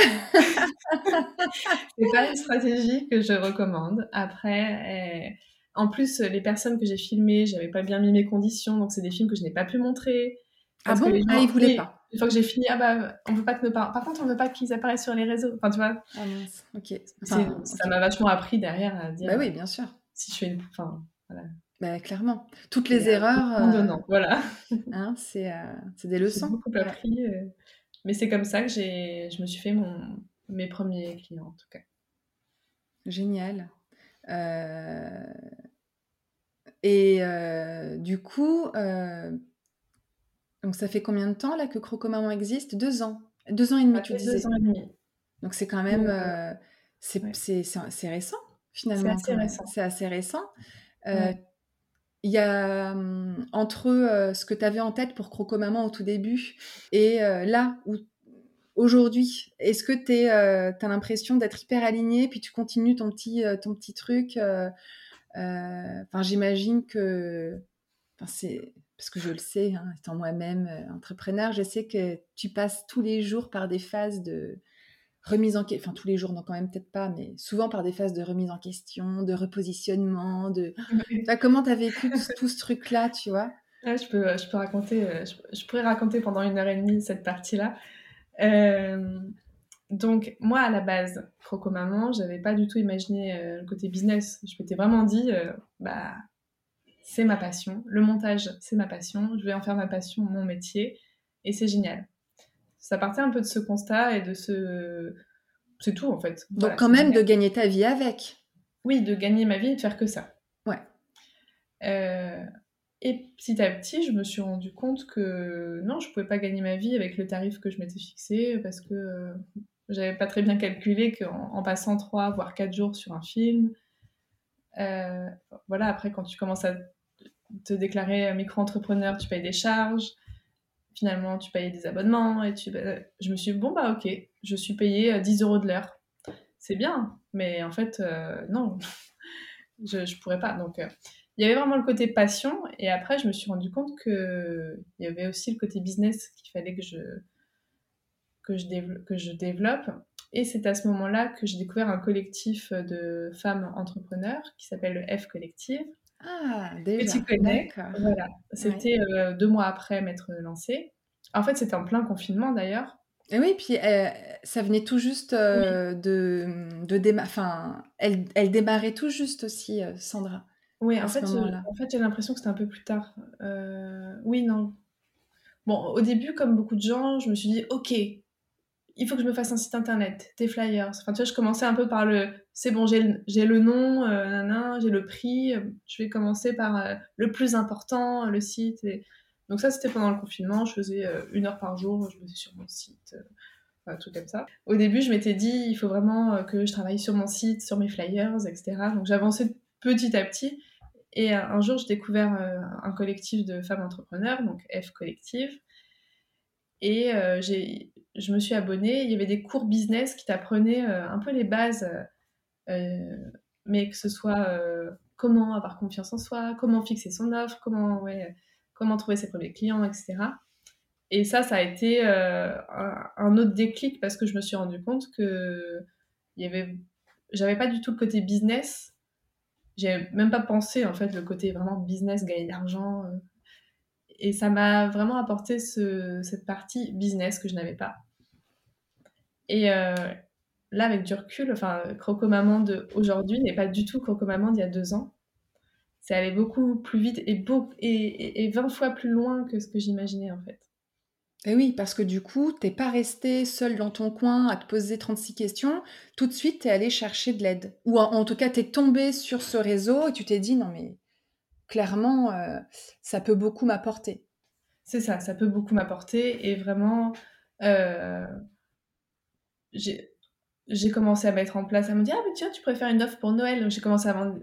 B: c'est pas une stratégie que je recommande. Après, eh, en plus, les personnes que j'ai filmées, j'avais pas bien mis mes conditions, donc c'est des films que je n'ai pas pu montrer.
A: Ah bon Ah, ils voulaient pas.
B: Une fois que j'ai fini, ah bah, on veut pas que nos parents. Par contre, on veut pas qu'ils apparaissent sur les réseaux. Enfin, tu vois.
A: Ah mince, ok.
B: ça m'a vachement appris derrière à dire.
A: Bah oui, bien sûr.
B: Si je fais une. Enfin, voilà.
A: Bah, clairement. Toutes les erreurs. Euh,
B: non, voilà. (laughs)
A: Hein, c'est, euh, c'est des leçons.
B: J'ai beaucoup appris. Euh, mais c'est comme ça que j'ai, je me suis fait mon, mes premiers clients, en tout cas.
A: Génial. Et du coup, donc ça fait combien de temps là que Croco Maman existe? Deux ans. Deux ans et demi, tu disais.
B: Deux ans et demi.
A: Donc c'est quand même. c'est, récent, finalement.
B: C'est assez récent.
A: C'est assez récent. Il y a entre ce que tu en tête pour Croco Maman au tout début et là où aujourd'hui, est-ce que tu as l'impression d'être hyper aligné puis tu continues ton petit, truc Enfin, j'imagine que parce que je le sais, hein, étant moi-même entrepreneur, je sais que tu passes tous les jours par des phases de remise en question, enfin tous les jours, non quand même peut-être pas, mais souvent par des phases de remise en question, de repositionnement, de... (laughs) comment tu as vécu tout, ce truc-là, tu vois?
B: Je, peux, je peux raconter, euh, je, pourrais raconter pendant une heure et demie cette partie-là. Euh, donc moi à la base, Croco Maman, j'avais pas du tout imaginé euh, le côté business. Je m'étais vraiment dit, bah c'est ma passion, le montage c'est ma passion, je vais en faire ma passion, mon métier, et c'est génial ça partait un peu de ce constat et de ce. C'est tout en fait.
A: Donc, quand même, de gagner ta vie avec.
B: Oui, de gagner ma vie et de faire que ça.
A: Ouais.
B: Euh, et petit à petit, je me suis rendu compte que non, je pouvais pas gagner ma vie avec le tarif que je m'étais fixé parce que euh, j'avais pas très bien calculé qu'en en passant 3 voire 4 jours sur un film, euh, voilà, après quand tu commences à te déclarer micro-entrepreneur, tu payes des charges finalement, tu payais des abonnements et tu... Je me suis dit, bon, bah ok, je suis payé 10 euh, euros de l'heure. C'est bien, mais en fait, euh, non, (laughs) je ne pourrais pas. Donc, euh, il y avait vraiment le côté passion et après, je me suis rendu compte qu'il y avait aussi le côté business qu'il fallait que je, que, je que je développe. Et c'est à ce moment-là que j'ai découvert un collectif de femmes entrepreneurs qui s'appelle le F Collective
A: ah, déjà.
B: tu connais. Voilà. C'était euh, deux mois après m'être lancée. En fait, c'était en plein confinement d'ailleurs.
A: Et oui, puis euh, ça venait tout juste euh, de, de démarrer. Enfin, elle, elle, démarrait tout juste aussi, Sandra.
B: Oui, en fait, en fait, j'ai l'impression que c'était un peu plus tard. oui, non. Bon, au début, comme beaucoup de gens, je me suis dit, ok, il faut que je me fasse un site internet, des flyers. Enfin, tu vois, je commençais un peu par le, c'est bon, j'ai le, nom, euh, j'ai le prix, je vais commencer par euh, le plus important, le site. Donc ça, c'était pendant le confinement, je faisais euh, une heure par jour, je faisais sur mon site, tout comme ça. Au début, je m'étais dit, il faut vraiment que je travaille sur mon site, sur mes flyers, etc. Donc j'avançais petit à petit. Et un jour, j'ai découvert un collectif de femmes entrepreneurs, donc F Collective. Et je me suis abonnée. Il y avait des cours business qui t'apprenaient euh, un peu les bases, euh, mais que ce soit euh, comment avoir confiance en soi, comment fixer son offre, comment, ouais, comment trouver ses premiers clients, etc. Et ça, ça a été un, autre déclic parce que je me suis rendu compte que avait, j'avais pas du tout le côté business. J'ai même pas pensé en fait le côté vraiment business, gagner d'argent. et ça m'a vraiment apporté ce, cette partie business que je n'avais pas. Et euh, là, avec du recul, enfin, Croco Maman d'aujourd'hui n'est pas du tout Croco Maman d'il y a deux ans. C'est allé beaucoup plus vite et, et, et 20 fois plus loin que ce que j'imaginais en fait.
A: Et oui, parce que du coup, t'es pas resté seul dans ton coin à te poser 36 questions. Tout de suite, t'es allé chercher de l'aide. Ou en, tout cas, t'es tombé sur ce réseau et tu t'es dit, non mais clairement, euh, ça peut beaucoup m'apporter.
B: C'est ça, ça peut beaucoup m'apporter. Et vraiment, euh, j'ai commencé à mettre en place, à me dire, ah, mais tiens, tu préfères une offre pour Noël. J'ai commencé à vendre,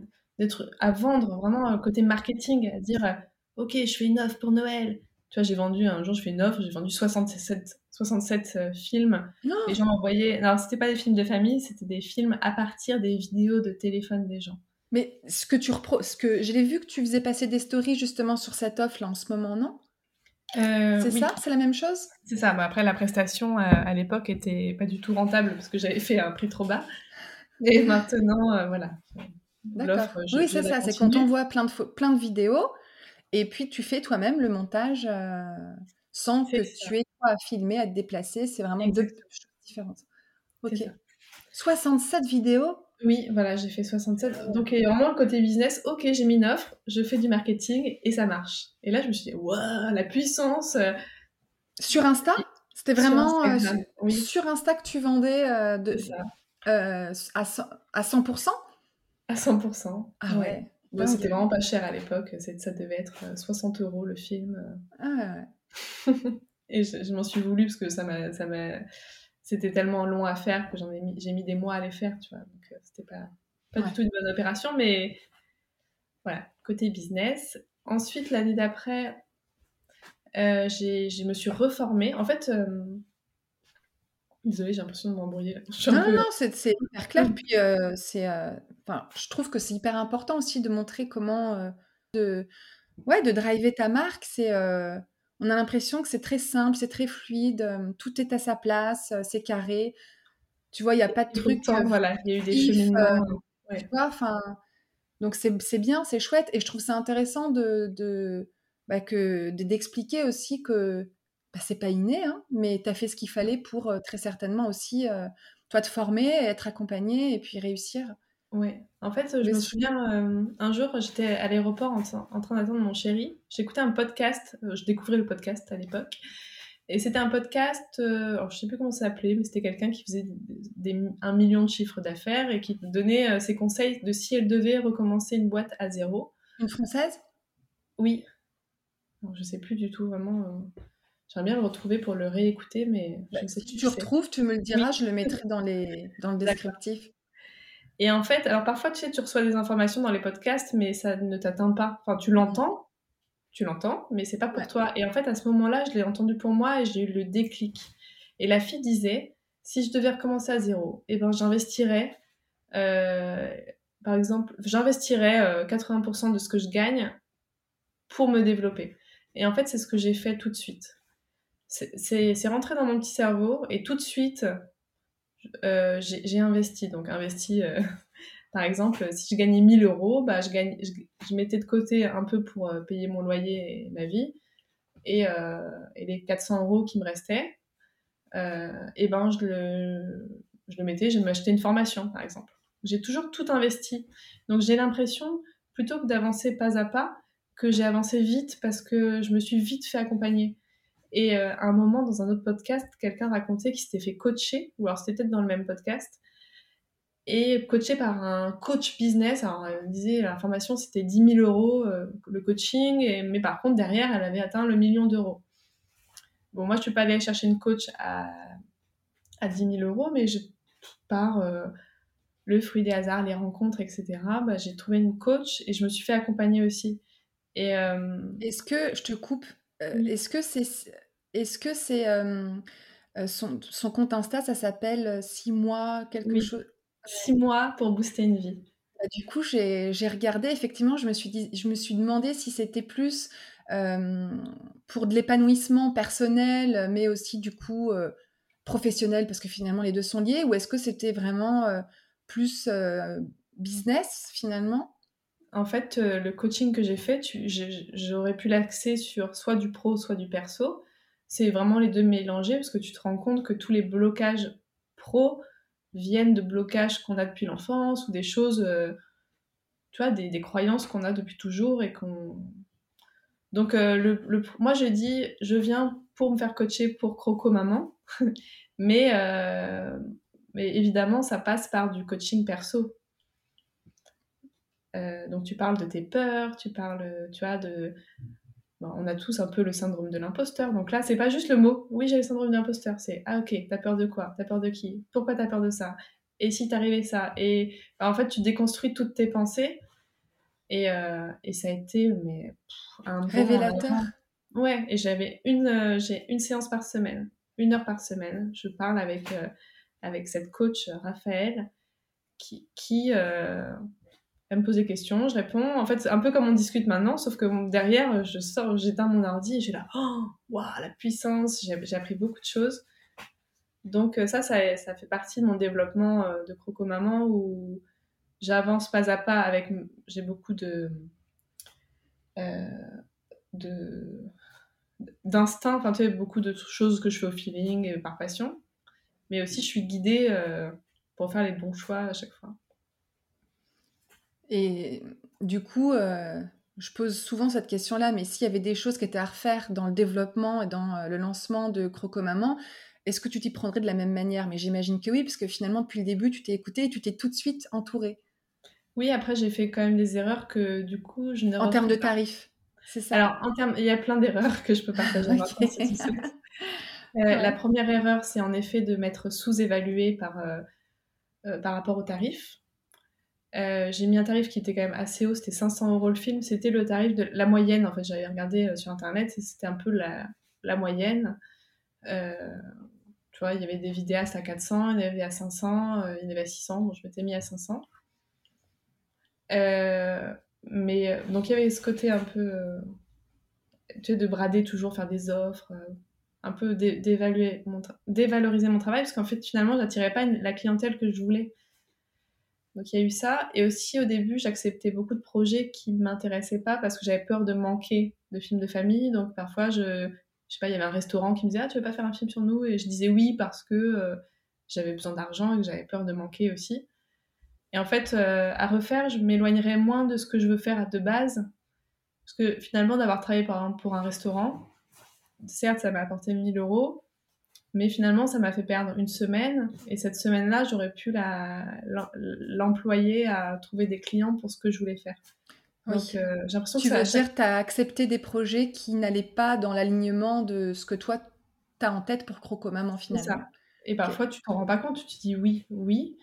B: à vendre vraiment un côté marketing, à dire, euh, ok, je fais une offre pour Noël. Tu vois, j'ai vendu, un jour, je fais une offre, j'ai vendu 67, 67 euh, films. Les gens m'envoyaient, alors c'était pas des films de famille, c'était des films à partir des vidéos de téléphone des gens.
A: Mais ce que tu repro ce que j'ai vu que tu faisais passer des stories justement sur cette offre là en ce moment, non? Euh, c'est ça? C'est la même chose?
B: C'est ça. après, la prestation euh, à l'époque était pas du tout rentable parce que j'avais fait un prix trop bas. Et (laughs) maintenant, euh, voilà.
A: D'accord. Oui, c'est ça. C'est quand on voit plein de, plein de vidéos et puis tu fais toi-même le montage sans que tu aies à filmer, à te déplacer. C'est vraiment deux choses différentes. Ok. 67 vidéos
B: oui, voilà, j'ai fait 67. Donc, il y a vraiment le côté business. Ok, j'ai mis une offre, je fais du marketing et ça marche. Et là, je me suis dit, waouh, la puissance euh.
A: Sur Insta? C'était vraiment euh, sur, Insta que tu vendais euh, de, à, 100%, à 100%
B: À 100%. Ah ouais. C'était vraiment pas cher à l'époque. Ça devait être 60 euros le film. Ah ouais. (laughs) et je, je m'en suis voulu parce que ça m'a c'était tellement long à faire que j'en ai mis, j'ai mis des mois à les faire, tu vois. Donc euh, c'était pas, pas du tout une bonne opération, mais voilà, côté business. Ensuite, l'année d'après, euh, je me suis reformée. En fait, euh, désolée, j'ai l'impression de m'embrouiller. (laughs)
A: Non, non, c'est, hyper clair. Puis, c'est, enfin, je trouve que c'est hyper important aussi de montrer comment, de, ouais, de driver ta marque. C'est on a l'impression que c'est très simple, c'est très fluide, euh, tout est à sa place, euh, c'est carré. Tu vois, il n'y a pas de truc.
B: Euh, voilà, il y a eu des cheminements.
A: Tu vois, enfin. Donc c'est bien, c'est chouette. Et je trouve ça intéressant de, de bah, que d'expliquer aussi que bah, c'est pas inné, hein, mais tu as fait ce qu'il fallait pour très certainement aussi toi te former, être accompagné et puis réussir.
B: Oui, en fait, je me souviens, euh, un jour, j'étais à l'aéroport en, train d'attendre mon chéri. J'écoutais un podcast, euh, je découvrais le podcast à l'époque. Et c'était un podcast, euh, alors je sais plus comment ça s'appelait, mais c'était quelqu'un qui faisait des, un million de chiffres d'affaires et qui donnait ses conseils de si elle devait recommencer une boîte à zéro.
A: Une française?
B: Oui. Alors, je sais plus du tout vraiment. J'aimerais bien le retrouver pour le réécouter, mais
A: bah, Si tu retrouves, tu me le diras, je le (laughs) mettrai dans, les, dans le descriptif.
B: Et en fait, alors parfois, tu sais, tu reçois des informations dans les podcasts, mais ça ne t'atteint pas. Enfin, tu l'entends, tu l'entends, mais c'est pas pour toi. Et en fait, à ce moment-là, je l'ai entendu pour moi et j'ai eu le déclic. Et la fille disait, si je devais recommencer à zéro, eh ben, j'investirais, euh, par exemple, j'investirais 80% euh, de ce que je gagne pour me développer. Et en fait, c'est ce que j'ai fait tout de suite. C'est rentré dans mon petit cerveau et tout de suite, euh, j'ai investi. Donc, investi, euh, (laughs) par exemple, si je gagnais 1000 euros, bah, je, gagne, je, mettais de côté un peu pour euh, payer mon loyer et ma vie. Et, et les 400 euros qui me restaient, et ben, je le, je le mettais, je m'achetais une formation, par exemple. J'ai toujours tout investi. Donc, j'ai l'impression, plutôt que d'avancer pas à pas, que j'ai avancé vite parce que je me suis vite fait accompagner. Et à un moment, dans un autre podcast, quelqu'un racontait qu'il s'était fait coacher, ou alors c'était peut-être dans le même podcast, et coaché par un coach business. Alors, elle disait la formation c'était 10 000 euros le coaching, et, mais par contre, derrière, elle avait atteint le million d'euros. Bon, moi, je ne suis pas allée chercher une coach à, à 10 000 euros, mais je, par euh, le fruit des hasards, les rencontres, etc., bah, j'ai trouvé une coach et je me suis fait accompagner aussi. Et
A: euh, Est-ce que, je te coupe, euh, est-ce que c'est... Est-ce que c'est... Son, son, compte Insta, ça s'appelle 6 mois, quelque chose?
B: 6 mois pour booster une vie.
A: Bah, du coup, j'ai regardé, effectivement, je me suis, dit, je me suis demandé si c'était plus pour de l'épanouissement personnel, mais aussi du coup professionnel, parce que finalement les deux sont liés, ou est-ce que c'était vraiment plus business finalement?
B: En fait, le coaching que j'ai fait, j'aurais pu l'axer sur soit du pro, soit du perso. C'est vraiment les deux mélangés, parce que tu te rends compte que tous les blocages pro viennent de blocages qu'on a depuis l'enfance ou des choses, tu vois, des, croyances qu'on a depuis toujours et qu'on donc, euh, le, moi, je dis, je viens pour me faire coacher pour Croco Maman, (laughs) mais, euh, mais évidemment, ça passe par du coaching perso. Euh, donc, tu parles de tes peurs, tu parles, tu vois, de. On a tous un peu le syndrome de l'imposteur. Donc là, c'est pas juste le mot. Oui, j'ai le syndrome de l'imposteur. C'est ah ok, t'as peur de quoi? T'as peur de qui? Pourquoi t'as peur de ça? Et si t'arrivait ça? Et bah, en fait, tu déconstruis toutes tes pensées et, euh, et, ça a été mais,
A: un révélateur.
B: ouais, et j'avais une, euh, j'ai une séance par semaine, une heure par semaine. Je parle avec, euh, avec cette coach Raphaël qui, qui elle me pose des questions, je réponds. En fait, c'est un peu comme on discute maintenant, sauf que derrière, je sors, j'éteins mon ordi et j'ai là, oh, la puissance, j'ai appris beaucoup de choses. Donc ça, ça, ça, fait partie de mon développement de Croco Maman où j'avance pas à pas avec. J'ai beaucoup. Euh, de d'instinct, enfin tu sais, beaucoup de choses que je fais au feeling et par passion, mais aussi je suis guidée euh, pour faire les bons choix à chaque fois.
A: Et du coup, euh, je pose souvent cette question-là, mais s'il y avait des choses qui étaient à refaire dans le développement et dans le lancement de Croco Maman, est-ce que tu t'y prendrais de la même manière? Mais j'imagine que oui, parce que finalement, depuis le début, tu t'es écouté et tu t'es tout de suite entouré.
B: Oui, après, j'ai fait quand même des erreurs que du coup, je
A: ne En termes de tarifs,
B: c'est ça? Alors, en termes, il y a plein d'erreurs que je peux partager (laughs) euh, La première erreur, c'est en effet de m'être sous-évaluée par, euh, euh, par rapport au tarif. J'ai mis un tarif qui était quand même assez haut, c'était 500 euros le film. C'était le tarif de la moyenne, en fait, j'avais regardé sur internet, c'était un peu la, la moyenne. tu vois, il y avait des vidéastes à 400, il y avait à 500, il y avait à 600, donc je m'étais mis à 500. Euh, mais euh, donc il y avait ce côté un peu, euh, tu sais, de brader toujours, faire des offres, un peu d'évaluer mon dévaloriser mon travail parce qu'en fait finalement j'attirais pas la clientèle que je voulais. Donc il y a eu ça et aussi au début j'acceptais beaucoup de projets qui ne m'intéressaient pas parce que j'avais peur de manquer de films de famille. Donc parfois je, je sais pas, il y avait un restaurant qui me disait ah tu veux pas faire un film sur nous? Et je disais oui parce que j'avais besoin d'argent et que j'avais peur de manquer aussi. Et en fait, euh, à refaire, je m'éloignerais moins de ce que je veux faire de base. Parce que finalement, d'avoir travaillé par exemple pour un restaurant, certes, ça m'a apporté 1000 euros, mais finalement, ça m'a fait perdre une semaine. Et cette semaine-là, j'aurais pu l'employer à trouver des clients pour ce que je voulais faire.
A: Donc, euh, j'ai l'impression que ça veux dire, tu as accepté des projets qui n'allaient pas dans l'alignement de ce que toi, tu as en tête pour Croco Maman, finalement. Ça.
B: Et parfois, tu t'en rends pas compte, tu te dis oui, oui,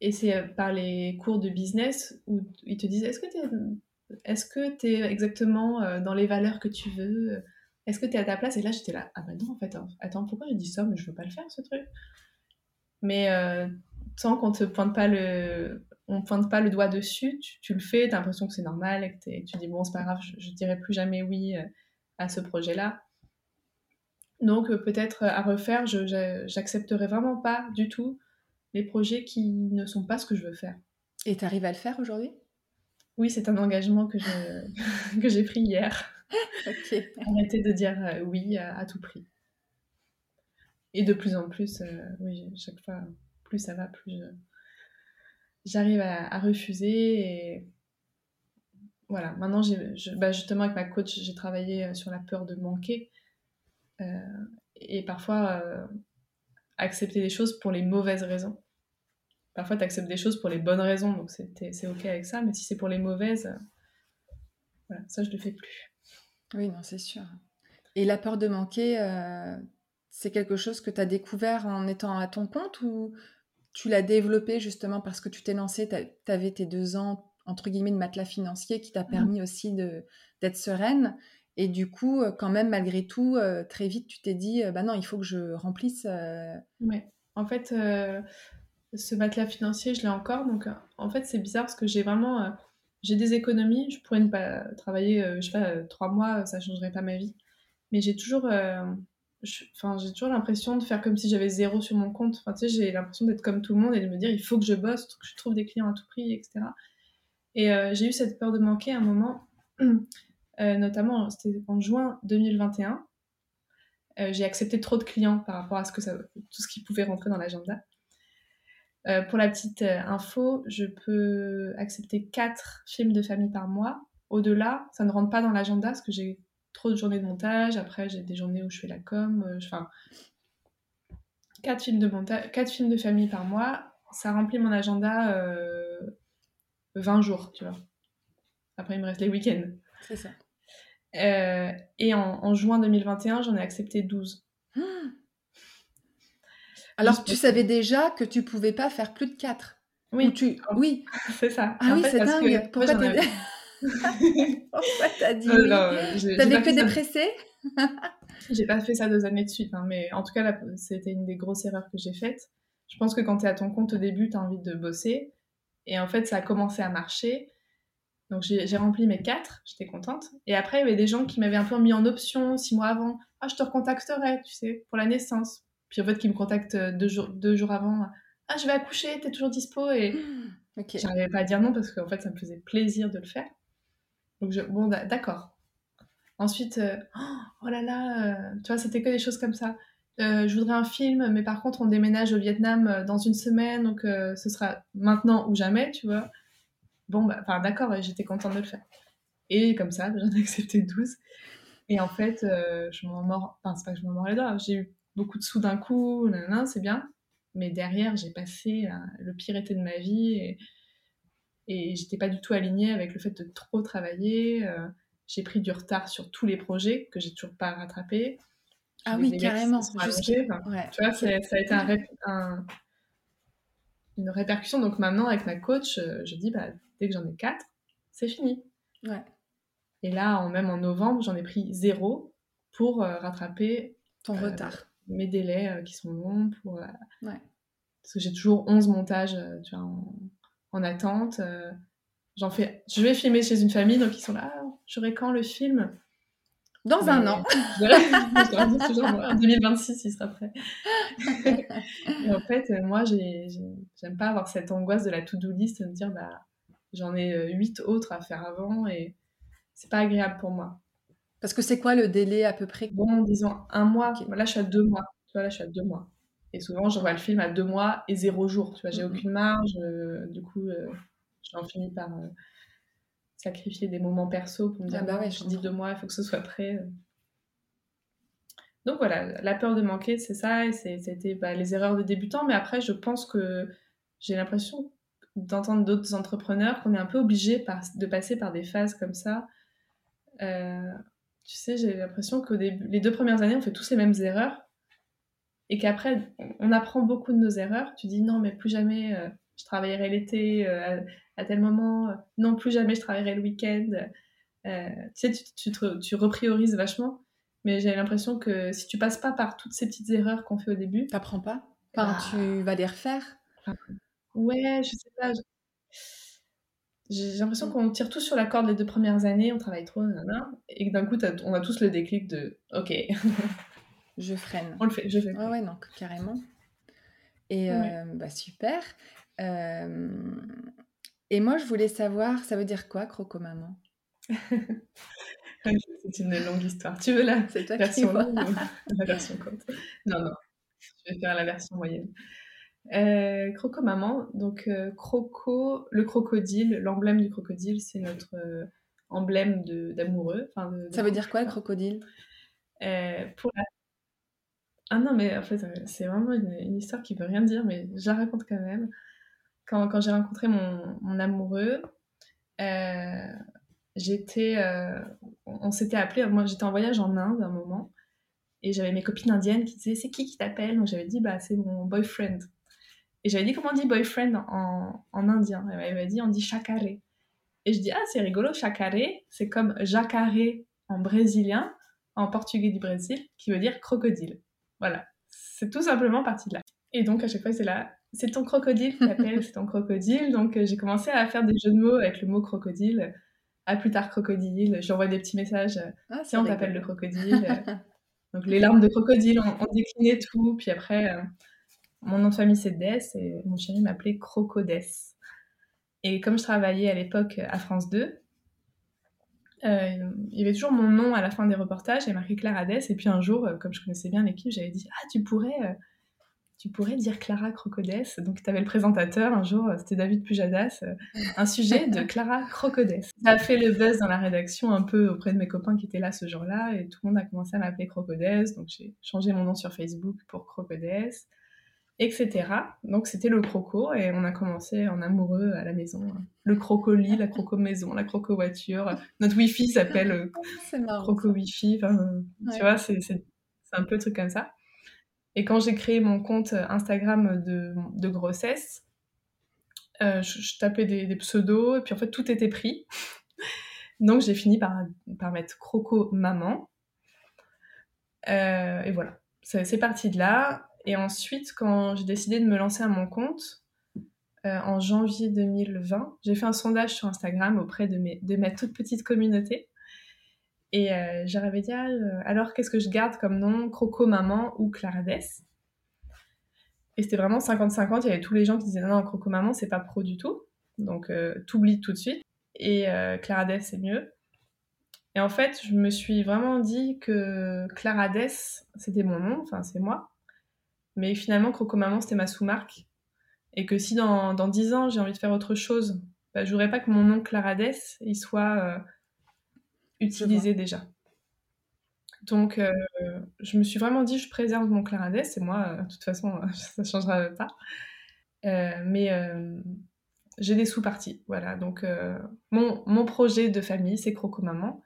B: et c'est euh, par les cours de business où ils te disent est-ce que tu es, est-ce que es exactement euh, dans les valeurs que tu veux Est-ce que tu es à ta place? Et là, j'étais là, ah bah non, en fait, attends, pourquoi j'ai dit ça Mais je veux pas le faire, ce truc. Mais euh, tant qu'on te pointe pas le, on pointe pas le doigt dessus, tu, le fais, tu as l'impression que c'est normal et que tu dis bon, c'est pas grave, je, je dirai plus jamais oui à ce projet-là. Donc peut-être à refaire, je j'accepterai vraiment pas du tout les projets qui ne sont pas ce que je veux faire.
A: Et tu arrives à le faire aujourd'hui?
B: Oui, c'est un engagement que, (laughs) que j'ai pris hier. (laughs) ok. Arrêter de dire euh, oui à, tout prix. Et de plus en plus, euh, oui, chaque fois, plus ça va, plus j'arrive à, refuser. Et voilà, maintenant, bah, justement, avec ma coach, j'ai travaillé euh, sur la peur de manquer. et parfois accepter les choses pour les mauvaises raisons. Parfois, tu acceptes des choses pour les bonnes raisons, donc c'est ok avec ça, mais si c'est pour les mauvaises, voilà, ça, je le fais plus.
A: Oui, non, c'est sûr. Et la peur de manquer, euh, c'est quelque chose que tu as découvert en étant à ton compte ou tu l'as développé justement parce que tu t'es lancé, tu avais tes deux ans, entre guillemets, de matelas financier qui t'a mmh. permis aussi d'être sereine? Et du coup, euh, quand même, malgré tout, euh, très vite, tu t'es dit, bah non, il faut que je remplisse.
B: Oui, en fait, ce matelas financier, je l'ai encore. Donc, en fait, c'est bizarre parce que j'ai vraiment j'ai des économies, je pourrais ne pas travailler, je sais pas, trois mois, ça changerait pas ma vie mais j'ai toujours, euh, enfin, toujours l'impression de faire comme si j'avais zéro sur mon compte. Enfin, tu sais, j'ai l'impression d'être comme tout le monde et de me dire il faut que je bosse, que je trouve des clients à tout prix, etc. Et euh, j'ai eu cette peur de manquer à un moment, (clears throat) euh, notamment c'était en juin 2021. j'ai accepté trop de clients par rapport à ce que tout ce qui pouvait rentrer dans l'agenda. Pour la petite info, je peux accepter 4 films de famille par mois. Au-delà, ça ne rentre pas dans l'agenda parce que j'ai trop de journées de montage. Après, j'ai des journées où je fais la com. Euh, enfin, 4 films de montage, quatre films de famille par mois, ça remplit mon agenda 20 euh, jours, tu vois. Après, il me reste les week-ends.
A: C'est ça.
B: Euh, et en, juin 2021, j'en ai accepté 12.
A: Alors, tu savais déjà que tu pouvais pas faire plus de 4
B: Oui.
A: tu... Oui. (laughs)
B: c'est ça.
A: Ah oui, c'est dingue. Pourquoi (laughs) Pourquoi t'as dit (laughs) oui T'avais que des pressés
B: J'ai pas fait ça deux années de suite, hein, mais en tout cas, c'était une des grosses erreurs que j'ai faites. Je pense que quand t'es à ton compte au début, t'as envie de bosser. Et en fait, ça a commencé à marcher. Donc j'ai rempli mes quatre, j'étais contente. Et après, il y avait des gens qui m'avaient un peu mis en option six mois avant. Ah, je te recontacterai, tu sais, pour la naissance. Puis en fait, qui me contactent deux jours, deux jours avant. Ah, je vais accoucher, t'es toujours dispo? Et (gasps) mmh, j'arrivais pas à dire non parce qu'en fait, ça me faisait plaisir de le faire. Donc, je, bon, d'accord. Ensuite, euh, oh là là, euh, tu vois, c'était que des choses comme ça. Euh, je voudrais un film, mais par contre, on déménage au Vietnam dans une semaine, donc ce sera maintenant ou jamais, tu vois. Bon, bah, enfin, d'accord, j'étais contente de le faire. Et comme ça, j'en ai accepté 12. Et en fait, je m'en mords, enfin, c'est pas que je m'en mords les doigts, j'ai eu beaucoup de sous d'un coup, c'est bien. Mais derrière, j'ai passé le pire été de ma vie et et j'étais pas du tout alignée avec le fait de trop travailler. Euh, j'ai pris du retard sur tous les projets que j'ai toujours pas rattrapé.
A: Ah oui, carrément.
B: Tu vois, ça, a été un, une répercussion. Donc maintenant, avec ma coach, euh, je dis, bah, dès que j'en ai quatre, c'est fini.
A: Ouais.
B: Et là, en, même en novembre, j'en ai pris zéro pour euh, rattraper
A: ton retard.
B: Mes délais qui sont longs. Pour, ouais. Parce que j'ai toujours 11 montages tu vois, en, en attente. Euh, j'en fais, je vais filmer chez une famille, donc ils sont là. Ah, j'aurai quand le film?
A: Dans un an. (laughs)
B: en 2026, il sera prêt. (laughs) en fait, euh, moi, j'aime pas avoir cette angoisse de la to-do list, de me dire, bah, j'en ai euh, huit autres à faire avant et c'est pas agréable pour moi.
A: Parce que c'est quoi le délai à peu près?
B: Bon, disons un mois. Là, je suis à deux mois. Tu vois, là, je suis à deux mois. Et souvent, j'envoie le film à deux mois et zéro jour. Tu vois, j'ai mhm. aucune marge. Euh, du coup, euh, j'en finis par euh, sacrifier des moments perso pour me dire, ah bah ouais, je dis deux mois, il faut que ce soit prêt. Donc voilà, la peur de manquer, c'est ça. Et c'était bah, les erreurs de débutants. Mais après, je pense que j'ai l'impression d'entendre d'autres entrepreneurs qu'on est un peu obligé de passer par des phases comme ça. Tu sais, j'ai l'impression que les deux premières années, on fait tous les mêmes erreurs et qu'après, on apprend beaucoup de nos erreurs. Tu dis non, mais plus jamais euh, je travaillerai l'été euh, à, tel moment, non, plus jamais je travaillerai le week-end. Euh, tu sais, tu, tu, repriorises vachement, mais j'ai l'impression que si tu passes pas par toutes ces petites erreurs qu'on fait au début,
A: t'apprends pas. Enfin, bah tu vas les refaire.
B: ouais, je sais pas. J'ai l'impression qu'on tire tous sur la corde les deux premières années, on travaille trop, et d'un coup, on a tous le déclic de OK,
A: je freine.
B: On le fait, je fais.
A: Ouais, ouais, non, carrément. Et euh, bah, super. Euh, et moi, je voulais savoir, ça veut dire quoi, croco-maman? (laughs)
B: C'est une longue histoire. Tu veux la version longue ou la version courte? (laughs) Non, non. Je vais faire la version moyenne. Euh, croco-maman, donc croco, le crocodile, l'emblème du crocodile, c'est notre emblème d'amoureux.
A: ça veut dire quoi, le crocodile?
B: Pour la Ah non, mais en fait, c'est vraiment une, histoire qui veut rien dire, mais je la raconte quand même. Quand, quand j'ai rencontré mon, mon amoureux, euh, j'étais, euh, on s'était appelé, moi j'étais en voyage en Inde à un moment, et j'avais mes copines indiennes qui disaient c'est qui qui t'appelle? Donc j'avais dit bah c'est mon boyfriend. Et j'avais dit comment on dit boyfriend en, en indien? Elle m'avait dit on dit chakare. Et je dis ah c'est rigolo, chakare, c'est comme jacaré en brésilien, en portugais du Brésil, qui veut dire crocodile. Voilà, c'est tout simplement parti de là. Et donc à chaque fois c'est là, c'est ton crocodile qui t'appelle, c'est ton crocodile. Donc j'ai commencé à faire des jeux de mots avec le mot crocodile à plus tard crocodile. J'envoie des petits messages. Ah, si on t'appelle le crocodile. (laughs) Donc les larmes de crocodile, on, déclinait tout. Puis après, euh, mon nom de famille c'est Dess et mon chéri m'appelait Crocodès. Et comme je travaillais à l'époque à France 2, euh, il y avait toujours mon nom à la fin des reportages, et marqué Clara Dess. Et puis un jour, euh, comme je connaissais bien l'équipe, j'avais dit Ah, tu pourrais tu pourrais dire Clara Crocodès. Donc, tu avais le présentateur un jour, c'était David Pujadas, euh, un sujet de (laughs) Clara Crocodès. Ça a fait le buzz dans la rédaction un peu auprès de mes copains qui étaient là ce jour-là et tout le monde a commencé à m'appeler Crocodès. Donc, j'ai changé mon nom sur Facebook pour Crocodès, etc. Donc, c'était le croco et on a commencé en amoureux à la maison. Le croco-lit, la croco-maison, la croco-voiture. Notre Wi-Fi s'appelle euh, (laughs) Croco-Wi-Fi. Tu vois, c'est un peu un truc comme ça. Et quand j'ai créé mon compte Instagram de, grossesse, euh, je, tapais des, pseudos, et puis en fait, tout était pris. Donc, j'ai fini par, par mettre Croco Maman. Euh, et voilà, c'est parti de là. Et ensuite, quand j'ai décidé de me lancer à mon compte, euh, en janvier 2020, j'ai fait un sondage sur Instagram auprès de, ma toute petite communauté. Et euh, j'avais dit, ah, euh, alors qu'est-ce que je garde comme nom? Croco Maman ou Clarades Et c'était vraiment 50-50. Il y avait tous les gens qui disaient, non, non Croco Maman, c'est pas pro du tout. Donc, euh, t'oublies tout de suite. Et Clarades, c'est mieux. Et en fait, je me suis vraiment dit que Clarades, c'était mon nom, enfin, c'est moi. Mais finalement, Croco Maman, c'était ma sous-marque. Et que si dans, dans 10 ans, j'ai envie de faire autre chose, bah, je voudrais pas que mon nom Clarades, il soit utilisé déjà. Donc, euh, je me suis vraiment dit, je préserve mon clarinette, et moi, euh, de toute façon, (laughs) ça ne changera pas. Euh, mais j'ai des sous-parties, voilà. Donc, mon, mon, projet de famille, c'est Croco Maman.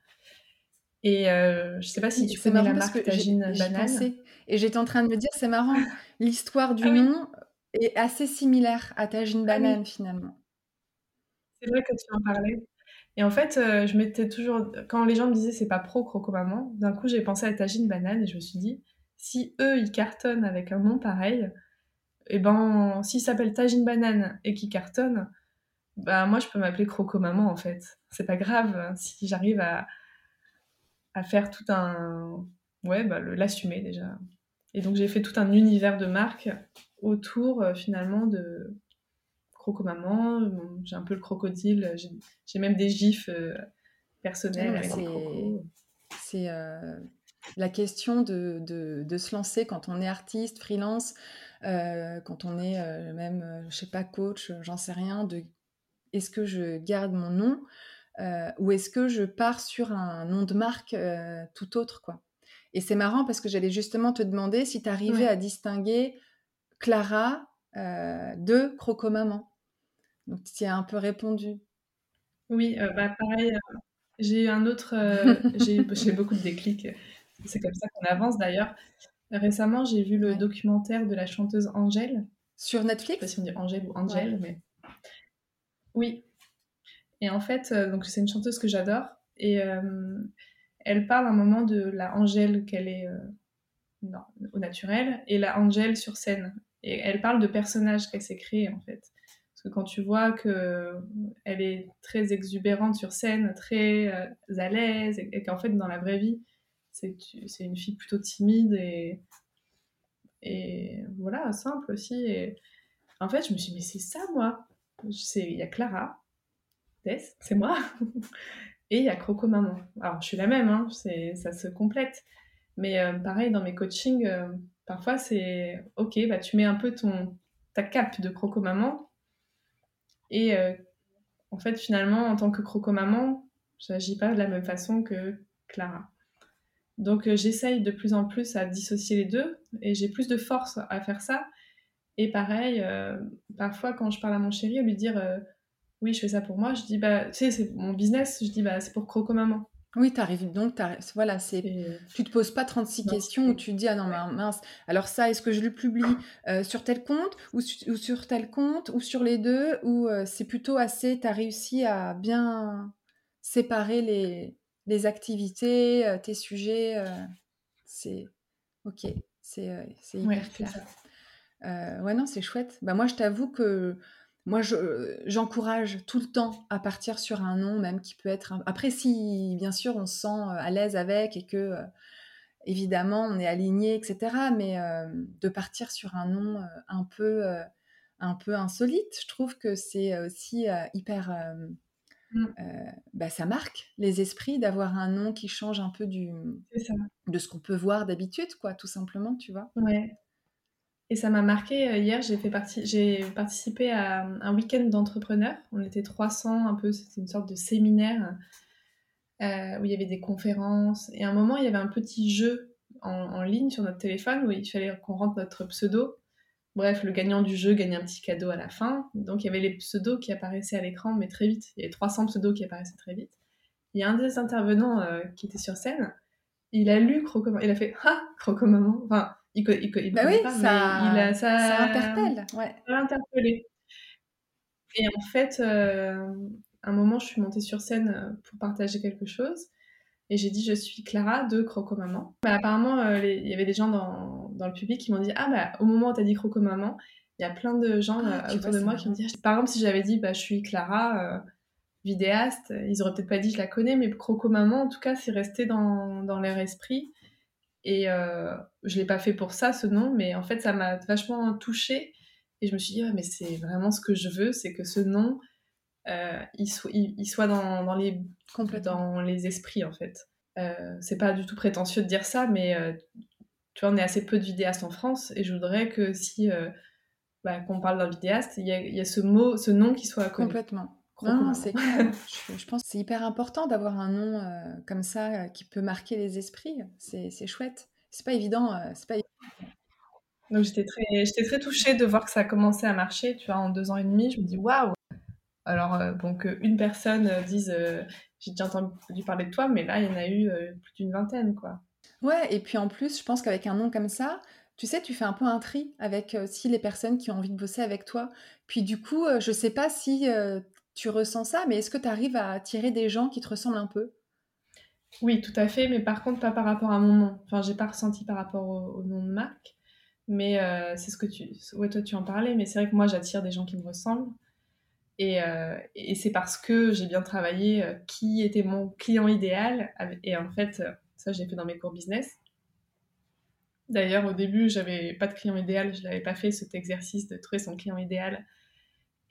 B: Et je sais pas si tu connais la marque Tagine Banane.
A: Et j'étais en train de me dire, c'est marrant, l'histoire du ah nom est assez similaire à Tagine ah Banane, finalement.
B: C'est vrai que tu en parlais. Et en fait, euh, je m'étais toujours. Quand les gens me disaient c'est pas pro Croco Maman, d'un coup j'ai pensé à Tagine Banane et je me suis dit, si eux ils cartonnent avec un nom pareil, et eh ben s'ils s'appellent Tagine Banane et qu'ils cartonnent, bah moi je peux m'appeler Croco Maman en fait. C'est pas grave hein, si j'arrive à, à faire tout un. Ouais, bah l'assumer déjà. Et donc j'ai fait tout un univers de marque autour euh, finalement de, croco-maman, j'ai un peu le crocodile, j'ai même des gifs euh, personnels
A: C'est euh, la question de, de, se lancer quand on est artiste, freelance, euh, quand on est même, je sais pas, coach, j'en sais rien, de est-ce que je garde mon nom ou est-ce que je pars sur un nom de marque tout autre, quoi. Et c'est marrant parce que j'allais justement te demander si tu arrivais à distinguer Clara de Croco-Maman. Donc, tu as un peu répondu.
B: Oui, euh, bah, pareil, euh, j'ai eu un autre. Euh, (laughs) j'ai beaucoup de déclics. C'est comme ça qu'on avance d'ailleurs. Récemment, j'ai vu le documentaire de la chanteuse Angèle.
A: Sur Netflix
B: Je sais pas si on dit Angèle ou Angèle, mais. Oui. Et en fait, donc c'est une chanteuse que j'adore. Et elle parle un moment de la Angèle qu'elle est au naturel et la Angèle sur scène. Et elle parle de personnages qu'elle s'est créés en fait. Parce que quand tu vois qu'elle est très exubérante sur scène, très euh, à l'aise, et, qu'en fait, dans la vraie vie, c'est une fille plutôt timide et, et voilà, simple aussi. Et en fait, je me suis dit, mais c'est ça, moi. Il y a Clara, Tess, c'est moi. Et il y a Croco Maman. Alors, je suis la même, hein, ça se complète. Mais euh, pareil, dans mes coachings, euh, parfois, c'est OK, bah, tu mets un peu ton, ta cape de Croco Maman et euh, en fait, finalement, en tant que croco-maman, j'agis pas de la même façon que Clara. Donc j'essaye de plus en plus à dissocier les deux et j'ai plus de force à faire ça. Et pareil, parfois quand je parle à mon chéri, à lui dire oui, je fais ça pour moi, je dis bah tu sais, c'est mon business, je dis bah c'est pour Croco Maman.
A: Oui, tu arrives donc, voilà, c'est, tu te poses pas 36 questions où tu te dis, ah non, mince, alors ça, est-ce que je le publie euh, sur tel compte ou, sur tel compte ou sur les deux ou euh, c'est plutôt assez, tu as réussi à bien séparer les, les activités, euh, tes sujets, c'est ok, c'est, c'est hyper clair. ouais, non, c'est chouette. Bah, moi, je t'avoue que moi, j'encourage tout le temps à partir sur un nom, même qui peut être. Après, si bien sûr on se sent euh, à l'aise avec et que euh, évidemment on est aligné, etc. Mais euh, de partir sur un nom un peu, un peu insolite, je trouve que c'est aussi hyper. Mmh. bah, ça marque les esprits d'avoir un nom qui change un peu du, de ce qu'on peut voir d'habitude, quoi, tout simplement, tu vois.
B: Ouais. Et ça m'a marqué. Euh, hier, j'ai fait participé à un week-end d'entrepreneurs. On était 300, un peu, c'était une sorte de séminaire euh, où il y avait des conférences. Et à un moment, il y avait un petit jeu en, ligne sur notre téléphone où il fallait qu'on rentre notre pseudo. Bref, le gagnant du jeu gagnait un petit cadeau à la fin. Donc il y avait les pseudos qui apparaissaient à l'écran, mais très vite. Il y avait 300 pseudos qui apparaissaient très vite. Il y a un des intervenants euh, qui était sur scène. Il a lu Croco Il a fait (laughs) Ah, Croco Maman. Enfin, il, il,
A: bah oui, ça, il a, ça, ça interpelle. Ouais.
B: Ça interpellé. Et en fait, euh, un moment, je suis montée sur scène euh, pour partager quelque chose. Et j'ai dit, je suis Clara de Croco Maman. Bah, apparemment, euh, il y avait des gens dans, dans le public qui m'ont dit, ah bah, au moment où tu as dit Croco Maman, il y a plein de gens ah, autour de moi qui m'ont dit, par exemple, si j'avais dit, bah, je suis Clara, vidéaste, ils auraient peut-être pas dit, je la connais, mais Croco Maman, en tout cas, c'est resté dans, dans leur esprit. Et euh, je ne l'ai pas fait pour ça, ce nom, mais en fait, ça m'a vachement touchée. Et je me suis dit, mais c'est vraiment ce que je veux, c'est que ce nom, euh, il, il, soit dans, dans, les, dans les esprits, en fait. Euh, c'est pas du tout prétentieux de dire ça, mais euh, tu vois, on est assez peu de vidéastes en France, et je voudrais que si, bah, qu'on parle d'un vidéaste, il y, a, y a ce mot, ce nom qui soit connu.
A: Complètement. Non, c'est je, je, pense que c'est hyper important d'avoir un nom euh, comme ça euh, qui peut marquer les esprits. C'est chouette. C'est pas évident. Euh, c'est pas
B: Donc j'étais très, j'étais très touchée de voir que ça a commencé à marcher. Tu vois, en deux ans et demi, je me dis waouh. Alors bon qu'une personne dise j'ai déjà entendu parler de toi, mais là il y en a eu plus d'une vingtaine quoi.
A: Ouais, et puis en plus, je pense qu'avec un nom comme ça, tu sais, tu fais un peu un tri avec aussi les personnes qui ont envie de bosser avec toi. Puis du coup, je sais pas si tu ressens ça, mais est-ce que tu arrives à attirer des gens qui te ressemblent un peu?
B: Oui, tout à fait, mais par contre, pas par rapport à mon nom. Enfin, j'ai pas ressenti par rapport au, nom de marque, mais euh, c'est ce que tu. Ouais, toi, tu en parlais, mais c'est vrai que moi, j'attire des gens qui me ressemblent. Et, euh, c'est parce que j'ai bien travaillé euh, qui était mon client idéal. Et en fait, ça, j'ai fait dans mes cours business. D'ailleurs, au début, j'avais pas de client idéal, je l'avais pas fait cet exercice de trouver son client idéal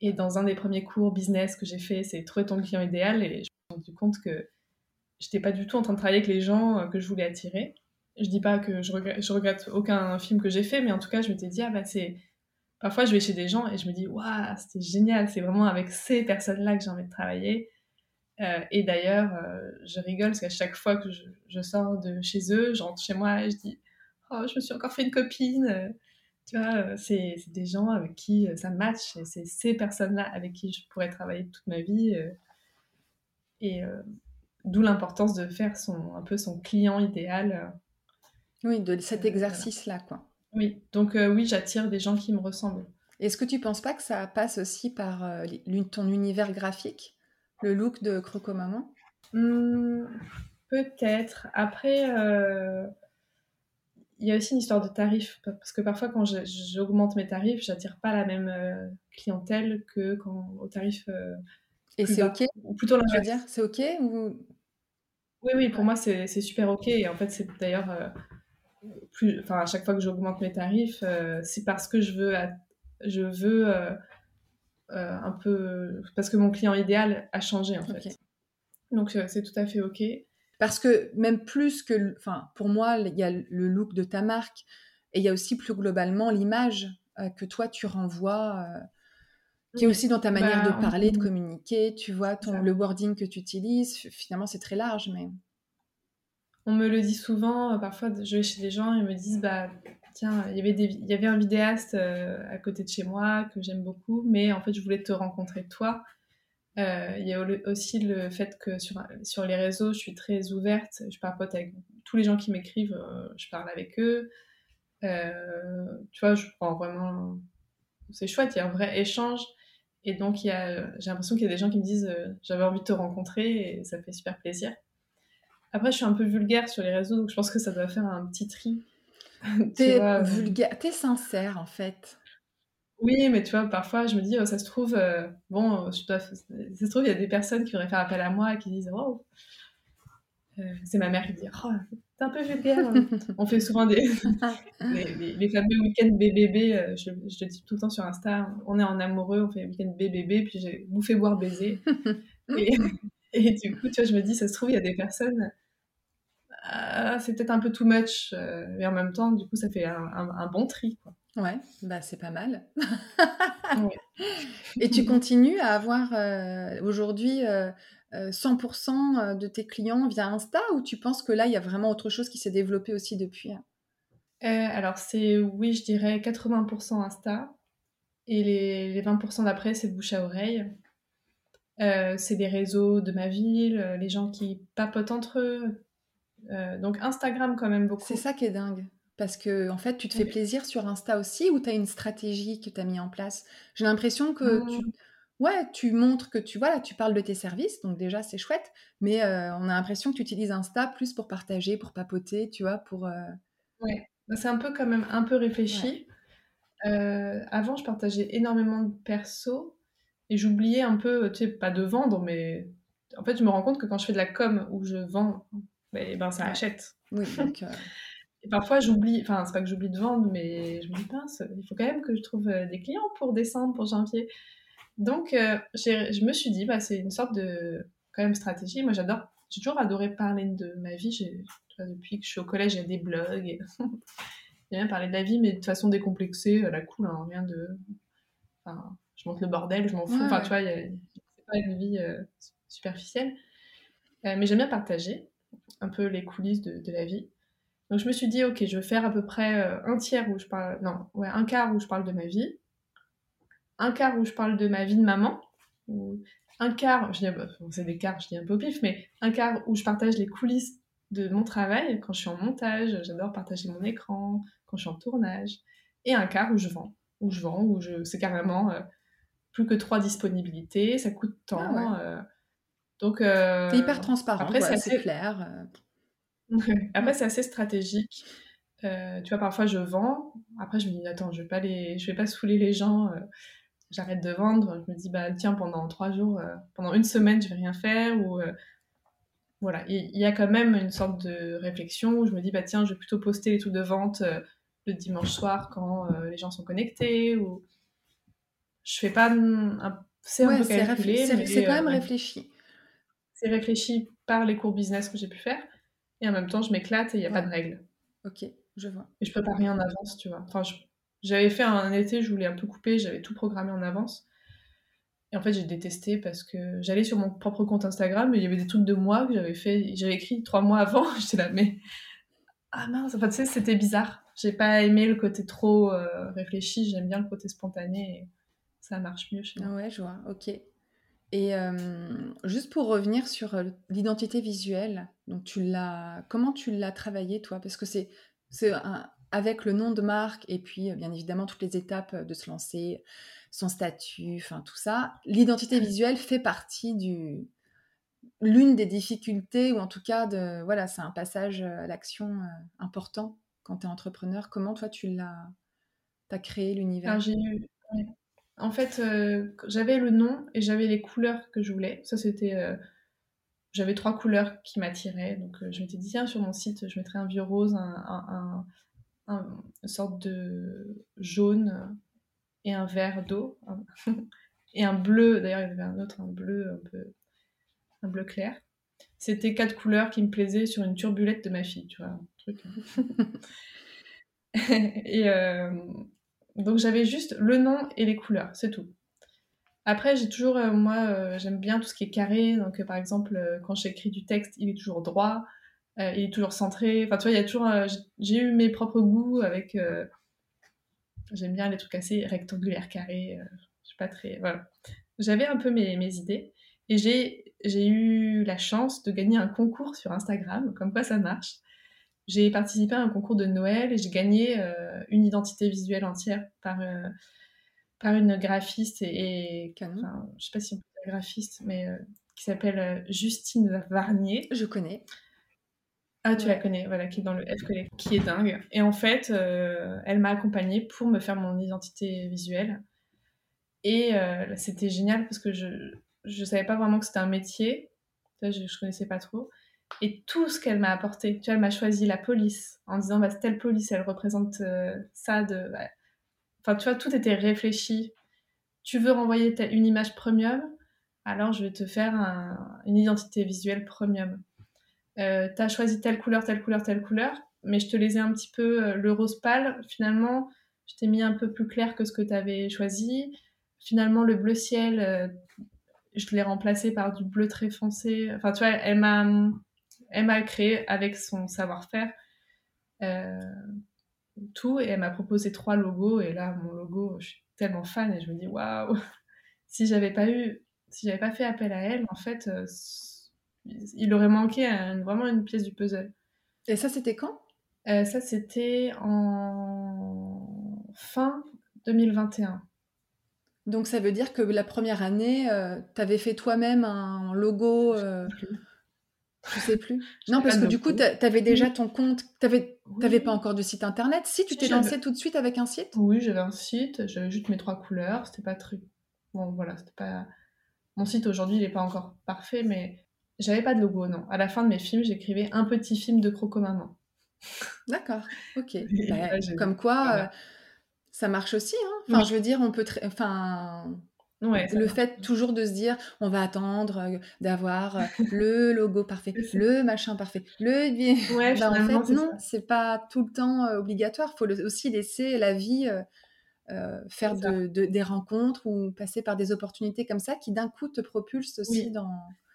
B: et dans un des premiers cours business que j'ai fait, c'est trouver ton client idéal. Et je me suis rendu compte que j'étais pas du tout en train de travailler avec les gens euh, que je voulais attirer. Je dis pas que je regrette, regrette aucun film que j'ai fait, mais en tout cas, je m'étais dit, ah bah c'est. Parfois, je vais chez des gens et je me dis, waouh, c'était génial, c'est vraiment avec ces personnes-là que j'ai envie de travailler. Euh, et d'ailleurs, euh, je rigole parce qu'à chaque fois que je, je, sors de chez eux, je rentre chez moi et je dis, oh, je me suis encore fait une copine. Tu vois, euh, c'est des gens avec qui euh, ça match, et c'est ces personnes-là avec qui je pourrais travailler toute ma vie. Euh, et d'où l'importance de faire son, un peu son client idéal.
A: Oui, de cet exercice-là, quoi.
B: Oui, donc oui, j'attire des gens qui me ressemblent.
A: Est-ce que tu penses pas que ça passe aussi par ton univers graphique, le look de Croco Maman?
B: Mmh, Peut-être. Après, il y a aussi une histoire de tarifs, parce que parfois quand j'augmente mes tarifs, j'attire pas la même euh, clientèle que quand au tarif. Euh,
A: et c'est ok?
B: Ou plutôt
A: l'inverse. dire, c'est ok ou...
B: Oui, oui, pour moi c'est super ok. Et en fait, c'est d'ailleurs euh, plus, enfin à chaque fois que j'augmente mes tarifs, c'est parce que je veux, je veux un peu, parce que mon client idéal a changé en fait. Donc c'est tout à fait ok.
A: Parce que même plus que, enfin, pour moi, il y a le look de ta marque et il y a aussi plus globalement l'image euh, que toi tu renvoies, euh, qui est aussi dans ta manière de bah, parler, de communiquer. Tu vois, ton, le wording que tu utilises, finalement, c'est très large, mais.
B: on me le dit souvent. parfois, je vais chez des gens et ils me disent bah tiens, il y avait, il y avait un vidéaste à côté de chez moi que j'aime beaucoup, mais en fait, je voulais te rencontrer toi. Il y a aussi le fait que sur, sur les réseaux, je suis très ouverte. Je parle avec tous les gens qui m'écrivent, je parle avec eux. tu vois, je prends vraiment. C'est chouette, il y a un vrai échange. Et donc, j'ai l'impression qu'il y a des gens qui me disent j'avais envie de te rencontrer et ça fait super plaisir. Après, je suis un peu vulgaire sur les réseaux, donc je pense que ça doit faire un petit tri.
A: T'es vulgaire, t'es sincère en fait.
B: Oui, mais tu vois, parfois je me dis, oh, ça se trouve, euh, bon, je dois, ça se trouve, il y a des personnes qui voudraient faire appel à moi et qui disent, oh, euh, c'est ma mère qui dit, oh, t'es un peu vulgaire. (laughs) Hein. On fait souvent des, (laughs) les, les, fameux week-ends BBB, euh, je, je, le dis tout le temps sur Insta, on est en amoureux, on fait week-end BBB, puis j'ai bouffé, boire, baiser. (laughs) et, et, du coup, tu vois, je me dis, ça se trouve, il y a des personnes, c'est peut-être un peu too much, mais en même temps, du coup, ça fait un, un bon tri, quoi.
A: Ouais, bah c'est pas mal. (laughs) Et tu continues à avoir euh, aujourd'hui 100% euh, euh, de tes clients via Insta ou tu penses que là, il y a vraiment autre chose qui s'est développé aussi depuis hein?
B: Alors c'est, oui, je dirais 80% Insta et les, les 20% d'après, c'est bouche à oreille. c'est des réseaux de ma ville, les gens qui papotent entre eux. donc Instagram quand même beaucoup.
A: C'est ça qui est dingue. Parce que, en fait, tu te fais plaisir sur Insta aussi ou tu as une stratégie que tu as mis en place? J'ai l'impression que tu, mmh. ouais, tu montres que tu, voilà, tu parles de tes services, donc déjà c'est chouette, mais euh, on a l'impression que tu utilises Insta plus pour partager, pour papoter, tu vois, pour. Euh
B: ouais, bah, c'est un peu quand même un peu réfléchi. Euh, avant, je partageais énormément de perso et j'oubliais un peu, tu sais, pas de vendre, mais en fait, je me rends compte que quand je fais de la com où je vends, ben, ben ça achète.
A: Oui, donc. (laughs)
B: Et parfois, j'oublie, enfin, c'est pas que j'oublie de vendre, mais je me dis, pince, il faut quand même que je trouve euh, des clients pour décembre, pour janvier. Donc, euh, je me suis dit, bah, c'est une sorte de, quand même, stratégie. Moi, j'adore, j'ai toujours adoré parler de ma vie. depuis que je suis au collège, il y a des blogs. Et... (laughs) J'aime bien parler de la vie, mais de façon décomplexée, à la cool, hein, rien de. Enfin, je monte le bordel, je m'en fous. enfin, tu vois, c'est pas une vie euh, superficielle. mais j'aime bien partager un peu les coulisses de, de la vie. Donc je me suis dit, ok, je vais faire à peu près euh, un tiers où je parle, non, ouais, un quart où je parle de ma vie, un quart où je parle de ma vie de maman, un quart, je dis, bah, c'est des quarts, je dis un peu pif, mais un quart où je partage les coulisses de mon travail quand je suis en montage, j'adore partager mon écran, quand je suis en tournage, et un quart où je vends, où je vends, où je, c'est carrément euh, plus que trois disponibilités, ça coûte tant. Ah euh, donc,
A: c'est hyper transparent, après, c'est clair.
B: Après, c'est assez stratégique. Euh, tu vois, parfois je vends. Après, je me dis, attends, je vais pas, les... je vais pas saouler les gens. Euh, j'arrête de vendre. Je me dis, bah tiens, pendant trois jours, euh, pendant une semaine, je vais rien faire. Ou voilà, il y, a quand même une sorte de réflexion où je me dis, bah tiens, je vais plutôt poster les trucs de vente le dimanche soir quand les gens sont connectés. Ou je fais pas.
A: C'est un peu C'est quand même réfléchi.
B: C'est réfléchi par les cours business que j'ai pu faire. Et en même temps, je m'éclate et il n'y a pas de règles.
A: Ok, je vois.
B: Et je pas rien en avance, tu vois. Enfin, j'avais fait un été, je voulais un peu couper, j'avais tout programmé en avance. Et en fait, j'ai détesté parce que j'allais sur mon propre compte Instagram et il y avait des trucs de moi que j'avais fait, j'avais écrit trois mois avant. (laughs) J'étais là, mais ah mince, enfin, tu sais, c'était bizarre. J'ai pas aimé le côté trop euh, réfléchi, j'aime bien le côté spontané et ça marche mieux chez moi.
A: Ouais, je vois, ok. Et juste pour revenir sur l'identité visuelle, donc tu l'as, comment tu l'as travaillé toi? Parce que c'est, c'est avec le nom de marque et puis bien évidemment toutes les étapes de se lancer, son statut, enfin tout ça, l'identité visuelle fait partie du l'une des difficultés ou en tout cas de voilà, c'est un passage à l'action important quand tu es entrepreneur. Comment toi tu l'as, as créé l'univers?
B: En fait, euh, j'avais le nom et j'avais les couleurs que je voulais. Ça, c'était. Euh, j'avais trois couleurs qui m'attiraient. Donc, euh, je m'étais dit, tiens, sur mon site, je mettrais un vieux rose, un, une sorte de jaune et un vert d'eau. (laughs) et un bleu. D'ailleurs, il y avait un autre, un bleu un peu. un bleu clair. C'était quatre couleurs qui me plaisaient sur une turbulette de ma fille, tu vois. Un truc. (laughs) (laughs) et. Donc j'avais juste le nom et les couleurs, c'est tout. Après, j'ai toujours, euh, moi, euh, j'aime bien tout ce qui est carré. Donc, euh, par exemple, quand j'écris du texte, il est toujours droit. Il est toujours centré. Enfin, tu vois, il y a toujours. j'ai eu mes propres goûts avec. J'aime bien les trucs assez rectangulaires, carrés. je suis pas très. Voilà. J'avais un peu mes, mes idées. Et j'ai eu la chance de gagner un concours sur Instagram, comme quoi ça marche. J'ai participé à un concours de Noël et j'ai gagné une identité visuelle entière par, par une graphiste et, et enfin, je sais pas si on peut dire graphiste, mais euh, qui s'appelle euh, Justine Varnier.
A: Je connais.
B: Ah, tu
A: Ouais.
B: la connais, voilà, qui est dans le F Collect, qui est dingue. Et en fait, euh, elle m'a accompagnée pour me faire mon identité visuelle. Et euh, c'était génial parce que je je savais pas vraiment que c'était un métier. Je, je connaissais pas trop. Et tout ce qu'elle m'a apporté, tu vois, elle m'a choisi la police en disant, bah, telle police, elle représente euh, ça de... Enfin, tu vois, tout était réfléchi. Tu veux renvoyer une image premium, alors je vais te faire un- une identité visuelle premium. Euh, t'as choisi telle couleur, telle couleur, telle couleur, mais je te les un petit peu euh, le rose pâle. Finalement, je t'ai mis un peu plus clair que ce que tu avais choisi. Finalement, le bleu ciel, euh, je l'ai remplacé par du bleu très foncé. Enfin, tu vois, elle m'a, elle m'a créé avec son savoir-faire euh, tout et elle m'a proposé trois logos. Et là, mon logo, je suis tellement fan et je me dis waouh, (laughs) si j'avais pas eu, si j'avais pas fait appel à elle, en fait, euh, il aurait manqué un- vraiment une pièce du puzzle.
A: Et ça, c'était quand?
B: Euh, ça, c'était en fin 2021.
A: Donc ça veut dire que la première année, tu avais fait toi-même un logo, euh, je sais plus. Non, parce que du coup, tu avais déjà ton compte, tu n'avais
B: Oui.
A: pas encore de site internet. Si, tu t'es lancé tout de suite avec un site?
B: Oui, j'avais un site, j'avais juste mes trois couleurs, c'était pas très... Bon, voilà, c'était pas... Mon site aujourd'hui, il est pas encore parfait, mais j'avais pas de logo, non. À la fin de mes films, j'écrivais un petit film de croco-maman.
A: D'accord, ok. (laughs) Bah,
B: là,
A: comme quoi,
B: voilà.
A: euh, ça marche aussi. Hein. Enfin,
B: Oui.
A: je veux dire, on peut... Enfin,
B: Ouais,
A: le fait toujours de se dire, on va attendre euh, d'avoir euh, le logo parfait, (laughs) le machin parfait, le...
B: Ouais,
A: Bah, en fait, non, c'est pas tout le temps euh, obligatoire. Il faut le- aussi laisser la vie euh, faire de, de- des rencontres ou passer par des opportunités comme ça qui d'un coup te propulsent aussi
B: Oui.
A: dans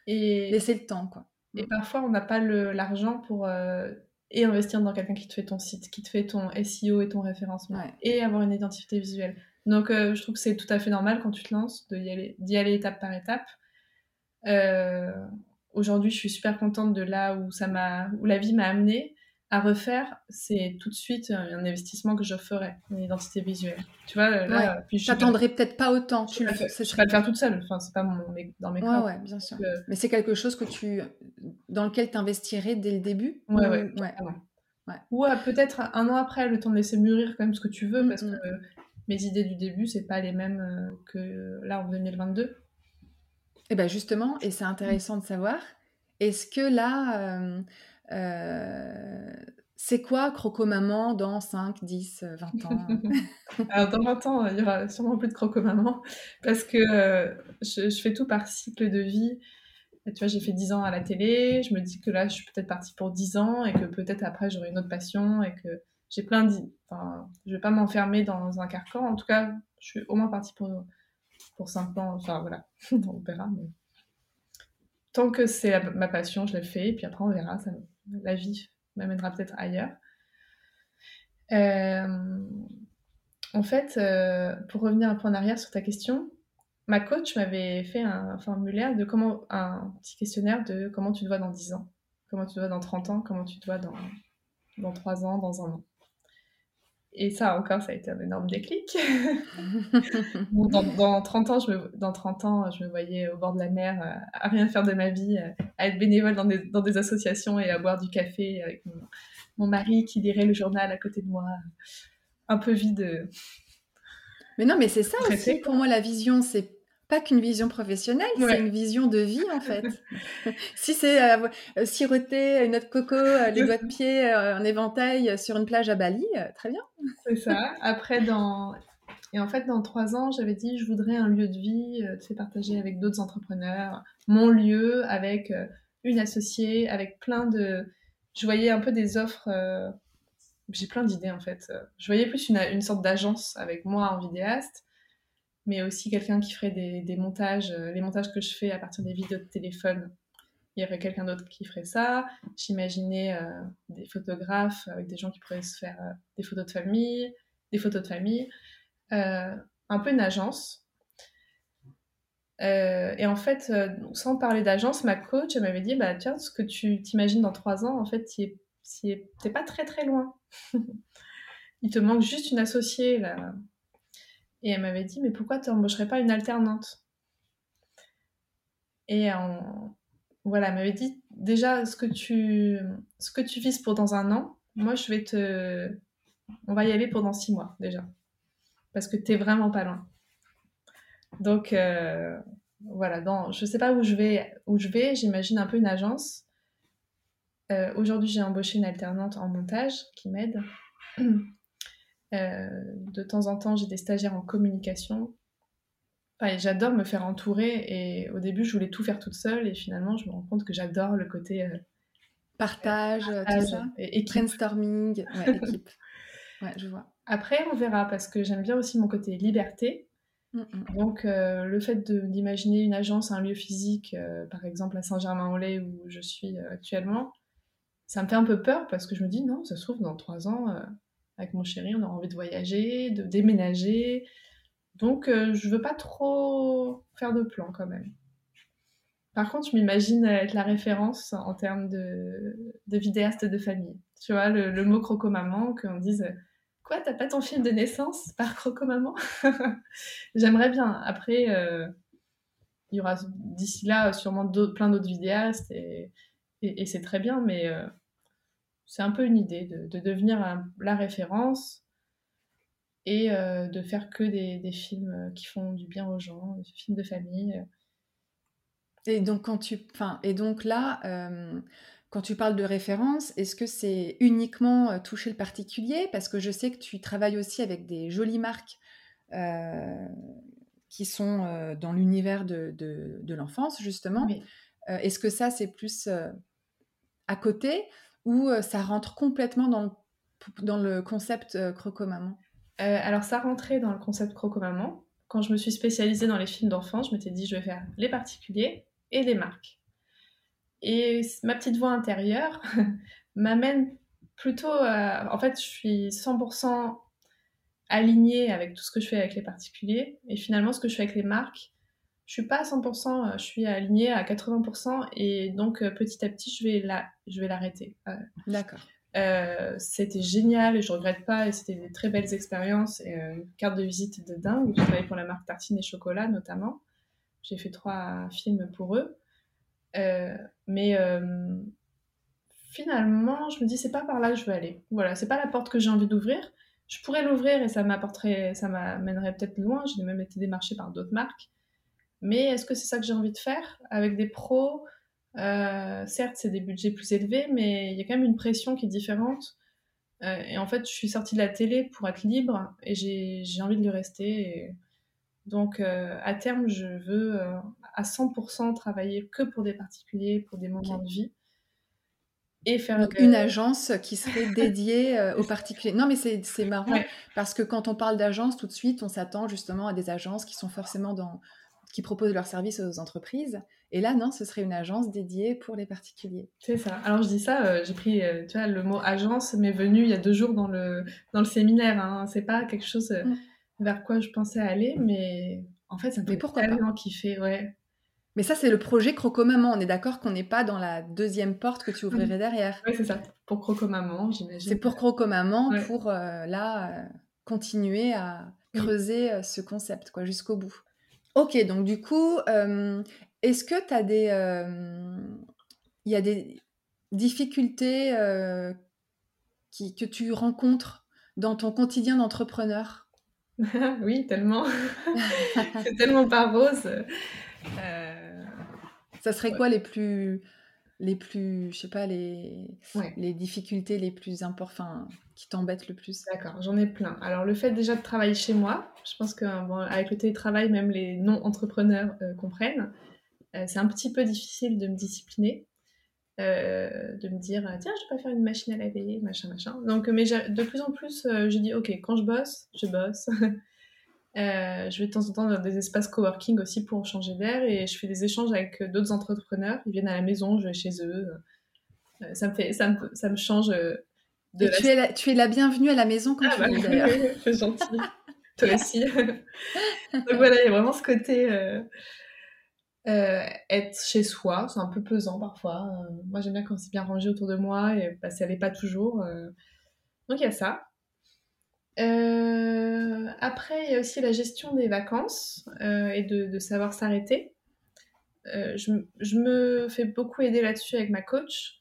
B: Et,
A: laisser le temps, quoi.
B: et parfois, on n'a pas l'argent pour... euh, et investir dans quelqu'un qui te fait ton site, qui te fait ton SEO et ton référencement,
A: Ouais.
B: et avoir une identité visuelle. Donc, euh, je trouve que c'est tout à fait normal quand tu te lances d'y aller, aller étape par étape. Euh, Aujourd'hui, je suis super contente de là où, ça où la vie m'a amenée à refaire. C'est tout de suite un investissement que je ferais, une identité visuelle. Tu vois, là,
A: Ouais.
B: puis je suis
A: T'attendrais peut-être pas autant.
B: je
A: Tu
B: ne peux
A: serait-
B: pas le faire toute seule. Enfin, c'est pas mon, mes- dans mes
A: Ouais,
B: cordes.
A: ouais, bien sûr.
B: Euh,
A: Mais c'est quelque chose que tu, dans lequel t'investirais dès le début
B: Ouais,
A: ou-
B: ouais, euh, peut-être un an après, le temps de laisser mûrir quand même ce que tu veux,
A: Mm,
B: parce
A: mm.
B: que mes idées du début, c'est pas les mêmes euh, que là en 2022.
A: Et ben justement, et c'est intéressant de savoir, est-ce que là, euh, euh, c'est quoi Croco Maman dans 5, 10, euh, 20 ans? (laughs)
B: Alors dans 20 ans, il y aura sûrement plus de croco-maman, parce que euh, je, je fais tout par cycle de vie. Et tu vois, j'ai fait 10 ans à la télé, je me dis que là, je suis peut-être partie pour 10 ans, et que peut-être après, j'aurai une autre passion, et que j'ai plein d'idées. Enfin, je vais pas m'enfermer dans un carcan. En tout cas, je suis au moins partie pour, pour 5 ans. Enfin, voilà, (laughs) on verra. mais- Tant que c'est la- ma passion, je le fais, et puis après, on verra. La vie m'amènera peut-être ailleurs. Euh, en fait, euh, pour revenir un peu en arrière sur ta question, ma coach m'avait fait un formulaire de comment, un petit questionnaire de comment tu te vois dans 10 ans, comment tu te vois dans 30 ans, comment tu te vois dans, dans 3 ans, dans un an. Et ça encore, ça a été un énorme déclic. (laughs) Bon, dans, dans 30 ans, je me, dans 30 ans, je me voyais au bord de la mer, euh, à rien faire de ma vie, euh, à être bénévole dans des, dans des associations et à boire du café avec mon, mon mari qui lirait le journal à côté de moi, un peu vide.
A: Mais non, mais c'est ça
B: Traité,
A: aussi. Pour moi, la vision, c'est pas qu'une vision professionnelle,
B: Ouais.
A: c'est une vision de vie en fait. (laughs) (laughs) si c'est euh, euh, siroter une autre coco, euh, (laughs) les doigts de pied en éventail sur une plage à Bali, très bien.
B: C'est ça. Après, dans... Et en fait, dans trois ans, j'avais dit, je voudrais un lieu de vie, euh, tu partagé avec d'autres entrepreneurs, mon lieu, avec euh, une associée, avec plein de... Je voyais un peu des offres... euh, J'ai plein d'idées, en fait. Je voyais plus une, une sorte d'agence avec moi en vidéaste, mais aussi quelqu'un qui ferait des, montages, euh, les montages que je fais à partir des vidéos de téléphone. il y aurait quelqu'un d'autre qui ferait ça. J'imaginais des photographes avec des gens qui pourraient se faire des photos de famille, des photos de famille, un peu une agence. et en fait, sans parler d'agence, ma coach m'avait dit bah tiens, ce que tu t'imagines dans trois ans, en fait, t'es pas très très loin. (laughs) il te manque juste une associée. Et elle m'avait dit, mais pourquoi tu n'embaucherais pas une alternante? Et voilà, elle m'avait dit, déjà, ce que, tu... ce vises pour dans un an, moi, je vais te... On va y aller pendant six mois, déjà. Parce que tu n'es vraiment pas loin. Donc, euh, voilà, dans... je ne sais pas où je vais, où je vais j'imagine un peu une agence. Euh, aujourd'hui, j'ai embauché une alternante en montage qui m'aide. (clears throat) Euh, de temps en temps, j'ai des stagiaires en communication. j'adore me faire entourer et au début, je voulais tout faire toute seule et finalement, je me rends compte que j'adore le côté euh,
A: partage, tout ça, et brainstorming, ouais, (laughs) équipe. Ouais, je vois.
B: Après, on verra parce que j'aime bien aussi mon côté liberté. Mm, mm. Donc, euh, le fait d'imaginer une agence, un lieu physique, par exemple à Saint-Germain-en-Laye où je suis actuellement, ça me fait un peu peur parce que je me dis non, ça se trouve dans trois ans, avec mon chéri, on a envie de voyager, de déménager. Donc, euh, je veux pas trop faire de plans quand même. Par contre, je m'imagine être la référence en termes de, de vidéaste de famille. Tu vois, le, mot croco-maman, qu'on dise Quoi, t'as pas ton film de naissance par croco-maman? (laughs) J'aimerais bien. Après, euh, il y aura d'ici là sûrement plein d'autres vidéastes et, et, c'est très bien, mais euh, c'est un peu une idée de, devenir la référence et euh, de faire que des, films euh, qui font du bien aux gens, des films de famille.
A: Et donc, quand tu, enfin, et donc là, euh, quand tu parles de référence, est-ce que c'est uniquement toucher le particulier? Parce que je sais que tu travailles aussi avec des jolies marques qui sont dans l'univers de, de, l'enfance, justement. est-ce que ça, c'est plus à côté? Ou euh, ça rentre complètement dans le, dans le concept euh, croco-maman
B: euh, Alors ça rentrait dans le concept croco-maman. Quand je me suis spécialisée dans les films d'enfants, je m'étais dit je vais faire les particuliers et les marques. Et ma petite voix intérieure (laughs) m'amène plutôt à... En fait, je suis 100% alignée avec tout ce que je fais avec les particuliers. Et finalement, ce que je fais avec les marques, je suis pas à 100%, euh, je suis alignée à 80% et donc euh, petit à petit je vais la, je vais l'arrêter.
A: Euh, D'accord.
B: c'était génial et je regrette pas et c'était des très belles expériences et une carte de visite de dingue. J'ai travaillé pour la marque Tartine et Chocolat notamment. J'ai fait trois films pour eux. mais finalement, je me dis c'est pas par là que je veux aller. Voilà, c'est pas la porte que j'ai envie d'ouvrir. Je pourrais l'ouvrir et ça m'apporterait, ça m'amènerait peut-être loin. J'ai même été démarchée par d'autres marques. Mais est-ce que c'est ça que j'ai envie de faire? Avec des pros euh, Certes, c'est des budgets plus élevés, mais il y a quand même une pression qui est différente. Euh, et en fait, je suis sortie de la télé pour être libre et j'ai envie de le rester. Donc, euh, à terme, je veux à 100% travailler que pour des particuliers, pour des moments de vie.
A: Et faire Donc, une agence qui serait dédiée aux particuliers. Non, mais c'est marrant parce que quand on parle d'agence, tout de suite, on s'attend justement à des agences qui sont forcément dans, qui proposent leurs services aux entreprises. Et là, non, ce serait une agence dédiée pour les particuliers.
B: C'est ça. Alors, je dis ça, euh, j'ai pris, euh, tu vois, le mot agence m'est venu il y a deux jours dans le, dans le séminaire. Hein. C'est pas quelque chose euh, mm. vers quoi je pensais aller, mais en fait, ça me fait pourquoi tellement kiffer, ouais.
A: Mais ça, c'est le projet Croco-Maman. On est d'accord qu'on n'est pas dans la deuxième porte que tu ouvrirais derrière.
B: Oui, c'est ça. Pour Croco-Maman, j'imagine.
A: C'est pour Croco-Maman, pour là, continuer à creuser ce concept, quoi, jusqu'au bout. Ok, donc du coup, euh, est-ce que tu as des. Euh, il y a des difficultés euh, qui, que tu rencontres dans ton quotidien d'entrepreneur? (laughs)
B: Oui, tellement. (laughs) C'est tellement pas rose.
A: Ça serait quoi les plus les plus, je sais pas, les, les difficultés les plus importantes, qui t'embêtent le plus
B: D'accord, j'en ai plein. Alors, le fait déjà de travailler chez moi, je pense qu'avec le télétravail, même les non-entrepreneurs euh, comprennent. Euh, c'est un petit peu difficile de me discipliner, euh, de me dire, tiens, je vais pas faire une machine à laver, machin, machin. Donc, mais de plus en plus, je dis, ok, quand je bosse, je bosse. (laughs) Euh, je vais de temps en temps dans des espaces coworking aussi pour changer d'air et je fais des échanges avec d'autres entrepreneurs. Ils viennent à la maison, je vais chez eux. Euh, ça me fait, ça me, ça me change. Euh,
A: de tu, es la, tu es la bienvenue à la maison quand ah tu bah, viens (laughs) d'ailleurs.
B: C'est gentil. Toi aussi. (laughs) Donc voilà, il y a vraiment ce côté être chez soi. C'est un peu pesant parfois. moi, j'aime bien quand c'est bien rangé autour de moi et bah, ça l'est pas toujours. Donc il y a ça. Euh, après, il y a aussi la gestion des vacances euh, et de, savoir s'arrêter. Euh, je, me fais beaucoup aider là-dessus avec ma coach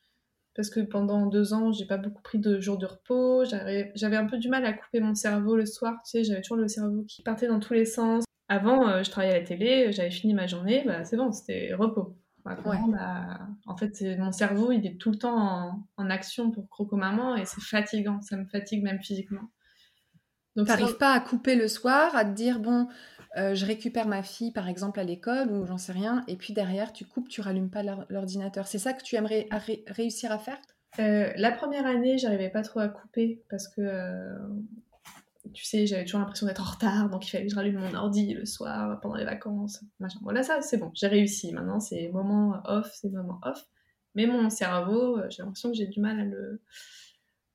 B: parce que pendant deux ans, j'ai pas beaucoup pris de jours de repos. J'avais un peu du mal à couper mon cerveau le soir. Tu sais, j'avais toujours le cerveau qui partait dans tous les sens. Avant, je travaillais à la télé, j'avais fini ma journée, bah, c'est bon, c'était repos. Bah, en fait, mon cerveau, il est tout le temps en, en action pour Croco Maman et c'est fatigant. Ça me fatigue même physiquement.
A: Donc, n'arrives pas à couper le soir, à te dire, bon, euh, je récupère ma fille, par exemple, à l'école, ou j'en sais rien, et puis derrière, tu coupes, tu rallumes pas l'ordinateur. C'est ça que tu aimerais réussir à faire?
B: Euh, La première année, j'arrivais pas trop à couper, parce que, euh, tu sais, j'avais toujours l'impression d'être en retard, donc il fallait que je rallume mon ordi le soir, pendant les vacances, machin. Bon, ça, c'est bon, j'ai réussi. Maintenant, c'est moment off, c'est moment off. Mais mon cerveau, j'ai l'impression que j'ai du mal à le,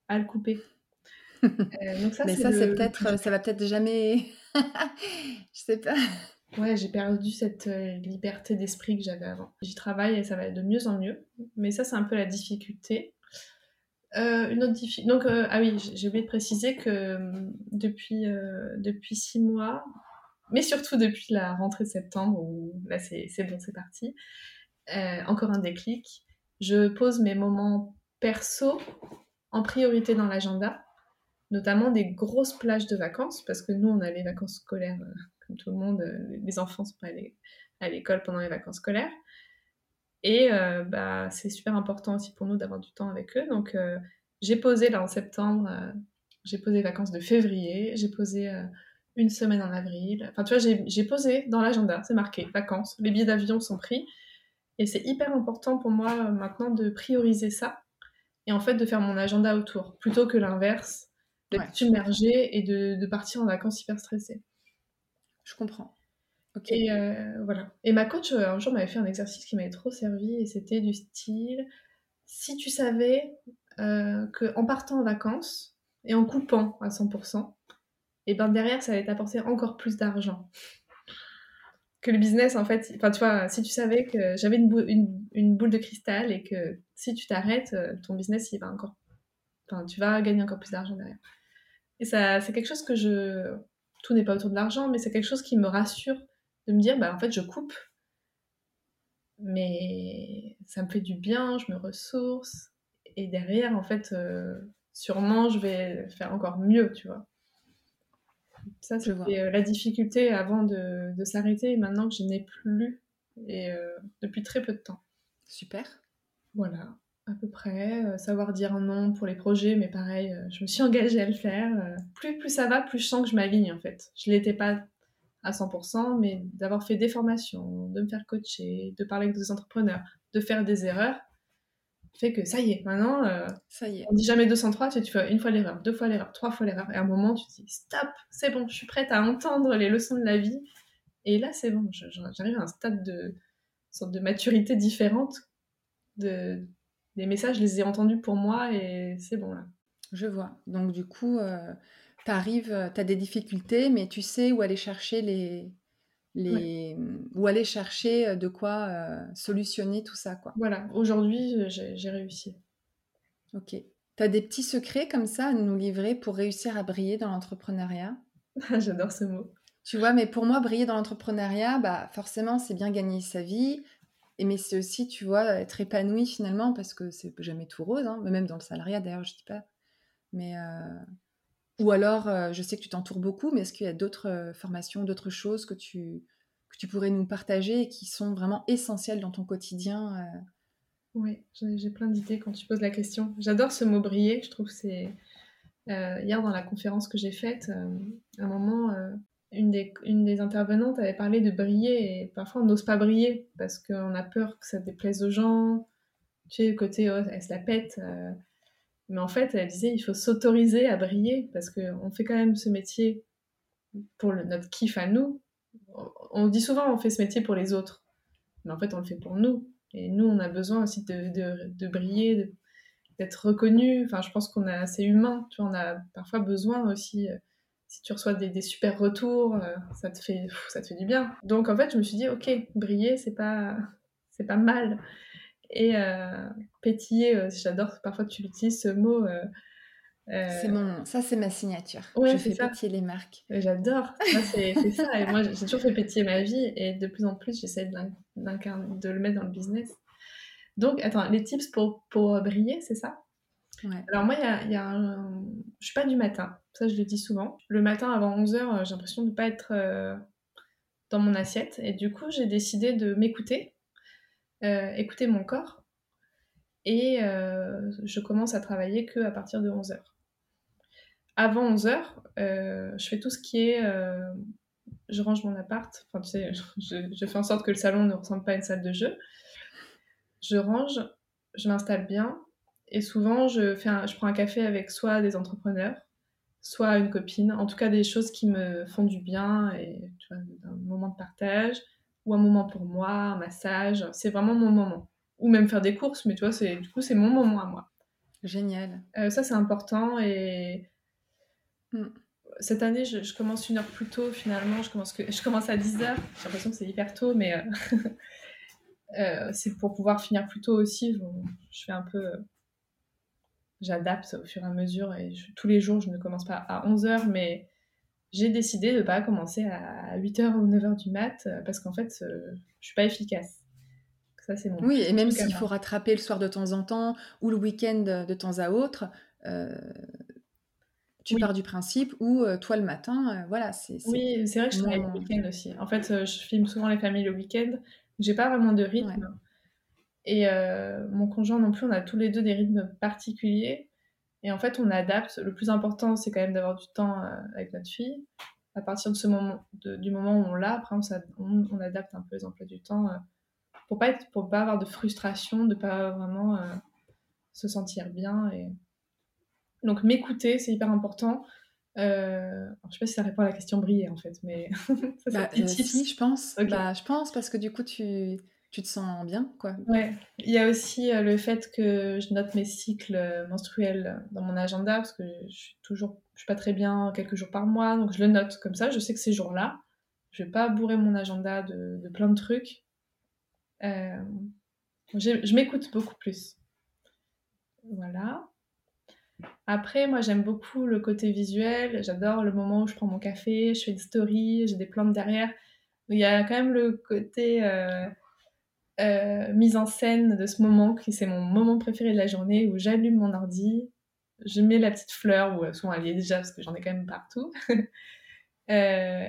B: à le couper.
A: Euh, mais ça, c'est peut-être, ça va peut-être jamais. (laughs) je sais pas.
B: Ouais, j'ai perdu cette euh, liberté d'esprit que j'avais avant. J'y travaille et ça va de mieux en mieux. Mais ça, c'est un peu la difficulté. Euh, une autre difficulté. Donc, ah oui, j'ai oublié de préciser que depuis, depuis six mois, mais surtout depuis la rentrée de septembre, où là, c'est bon, c'est parti, encore un déclic. Je pose mes moments perso en priorité dans l'agenda notamment des grosses plages de vacances, parce que nous, on a les vacances scolaires, euh, comme tout le monde, euh, les enfants sont pas allés à l'école pendant les vacances scolaires. Et euh, bah, c'est super important aussi pour nous d'avoir du temps avec eux. Donc, j'ai posé là en septembre, j'ai posé vacances de février, j'ai posé une semaine en avril. Enfin, tu vois, j'ai posé dans l'agenda, c'est marqué vacances, les billets d'avion sont pris. Et c'est hyper important pour moi maintenant de prioriser ça et en fait de faire mon agenda autour plutôt que l'inverse d'être submergée et de, partir en vacances hyper stressée.
A: Je comprends.
B: Et euh, voilà. Et ma coach, euh, un jour, m'avait fait un exercice qui m'avait trop servi et c'était du style si tu savais euh, qu'en partant en vacances et en coupant à 100%, et ben derrière, ça allait t'apporter encore plus d'argent. Que le business, en fait, enfin, tu vois, si tu savais que j'avais une, une, boule de cristal et que si tu t'arrêtes, euh, ton business, il va encore. Enfin, tu vas gagner encore plus d'argent derrière. Et ça, c'est quelque chose que je. Tout n'est pas autour de l'argent, mais c'est quelque chose qui me rassure de me dire, bah en fait, je coupe, mais ça me fait du bien, je me ressource, et derrière, en fait, euh, sûrement, je vais faire encore mieux, tu vois. Ça, c'était euh, la difficulté avant de, de s'arrêter, et maintenant que je n'ai plus, et euh, depuis très peu de temps.
A: Super.
B: Voilà à peu près, euh, savoir dire non pour les projets, mais pareil, euh, je me suis (laughs) engagée à le faire. Euh. plus, plus ça va, plus je sens que je m'aligne en fait. Je l'étais pas à 100%, mais d'avoir fait des formations, de me faire coacher, de parler avec des entrepreneurs, de faire des erreurs, fait que ça y est, maintenant, ça y est. on dit jamais 203, tu, tu fais une fois l'erreur, deux fois l'erreur, trois fois l'erreur, et à un moment, tu te dis stop, c'est bon, je suis prête à entendre les leçons de la vie. Et là, c'est bon, j'arrive à un stade de sorte de maturité différente de, les messages, je les ai entendus pour moi et c'est bon là.
A: Je vois. Donc du coup, euh, tu arrives, euh, tu as des difficultés, mais tu sais où aller chercher les... les... Où aller chercher euh, de quoi solutionner tout ça. quoi.
B: Voilà, aujourd'hui, j'ai réussi.
A: Ok. Tu as des petits secrets comme ça à nous livrer pour réussir à briller dans l'entrepreneuriat? (laughs)
B: J'adore ce mot.
A: Tu vois, mais pour moi, briller dans l'entrepreneuriat, bah, forcément, c'est bien gagner sa vie, et mais c'est aussi, tu vois, être épanoui finalement, parce que c'est jamais tout rose, hein, même dans le salariat d'ailleurs, je dis pas. Mais euh, ou alors, euh, je sais que tu t'entoures beaucoup, mais est-ce qu'il y a d'autres euh, formations, d'autres choses que tu que tu pourrais nous partager et qui sont vraiment essentielles dans ton quotidien
B: Oui, j'ai plein d'idées quand tu poses la question. J'adore ce mot briller. Je trouve c'est hier dans la conférence que j'ai faite, un moment une des, intervenantes avait parlé de briller et parfois on n'ose pas briller parce qu'on a peur que ça déplaise aux gens. Tu sais, le côté oh, elle se la pète. Euh. Mais en fait, elle disait il faut s'autoriser à briller parce qu'on fait quand même ce métier pour le, notre kiff à nous. On dit souvent on fait ce métier pour les autres, mais en fait on le fait pour nous. Et nous, on a besoin aussi de, briller, d'être reconnu. Enfin, je pense qu'on est assez humain. Tu vois, on a parfois besoin aussi. Euh, si tu reçois des, des super retours, euh, ça te fait, ça te fait du bien. Donc en fait, je me suis dit, ok, briller, c'est pas, c'est pas mal. Et euh, pétiller, j'adore. Parfois, tu utilises ce mot.
A: C'est mon, ça c'est ma signature. je fais pétiller les marques.
B: J'adore. c'est ça. Et moi, j'ai toujours fait pétiller ma vie et de plus en plus, j'essaie de, de le mettre dans le business. Donc, attends, les tips pour, pour briller, c'est ça? Ouais. Alors moi, il y a, y a un... je suis pas du matin. Ça, je le dis souvent. Le matin, avant 11h, euh, j'ai l'impression de ne pas être euh, dans mon assiette. Et du coup, j'ai décidé de m'écouter, euh, écouter mon corps. Et je commence à travailler que à partir de 11h avant 11h, euh, je fais tout ce qui est. Je range mon appart. Enfin, tu sais, (laughs) je, fais en sorte que le salon ne ressemble pas à une salle de jeu. Je range, je m'installe bien. Et souvent, je, fais je prends un café avec soit des entrepreneurs, soit une copine. En tout cas, des choses qui me font du bien et tu vois, un moment de partage ou un moment pour moi, un massage. C'est vraiment mon moment. Ou même faire des courses, mais tu vois, c'est, du coup, c'est mon moment à moi.
A: Génial.
B: Euh, ça, c'est important et Mm. Cette année, je, commence une heure plus tôt finalement. Je commence, que, je commence à 10 heures. J'ai l'impression que c'est hyper tôt, mais euh, (laughs) euh, c'est pour pouvoir finir plus tôt aussi. Je, fais un peu. J'adapte au fur et à mesure et tous les jours, je ne commence pas à 11 heures, mais j'ai décidé de ne pas commencer à 8h ou 9h du mat euh, parce qu'en fait, je suis pas efficace.
A: Ça, c'est mon Oui, et même s'il faut rattraper le soir de temps en temps ou le week-end de temps à autre, tu pars du principe où euh, toi le matin, euh, voilà, c'est.
B: Oui, c'est vrai que je travaille le week-end aussi. En fait, euh, je filme souvent les familles le week-end. J'ai pas vraiment de rythme. Et mon conjoint non plus, on a tous les deux des rythmes particuliers. Et en fait, on adapte. Le plus important, c'est quand même d'avoir du temps avec notre fille. À partir de ce moment, du moment où on l'a, après, on, on, adapte un peu les emplois du temps pour pas être, pour pas avoir de frustration, de pas vraiment se sentir bien et donc m'écouter, c'est hyper important. Euh, je sais pas si ça répond à la question briller en fait, mais (laughs)
A: ça, bah, euh, si, je pense. Bah, je pense parce que du coup tu, tu te sens bien, quoi.
B: Ouais. Il y a aussi euh, le fait que je note mes cycles menstruels dans mon agenda parce que je suis toujours, je suis pas très bien quelques jours par mois, donc je le note comme ça. Je sais que ces jours-là, je vais pas bourrer mon agenda de, de plein de trucs. Euh, je m'écoute beaucoup plus. Voilà. Après, moi, j'aime beaucoup le côté visuel. J'adore le moment où je prends mon café, je fais une story, j'ai des plantes derrière. Il y a quand même le côté euh, euh, mise en scène de ce moment, qui c'est mon moment préféré de la journée, où j'allume mon ordi, je mets la petite fleur, ou souvent elle y est déjà, parce que j'en ai quand même partout. (laughs) euh,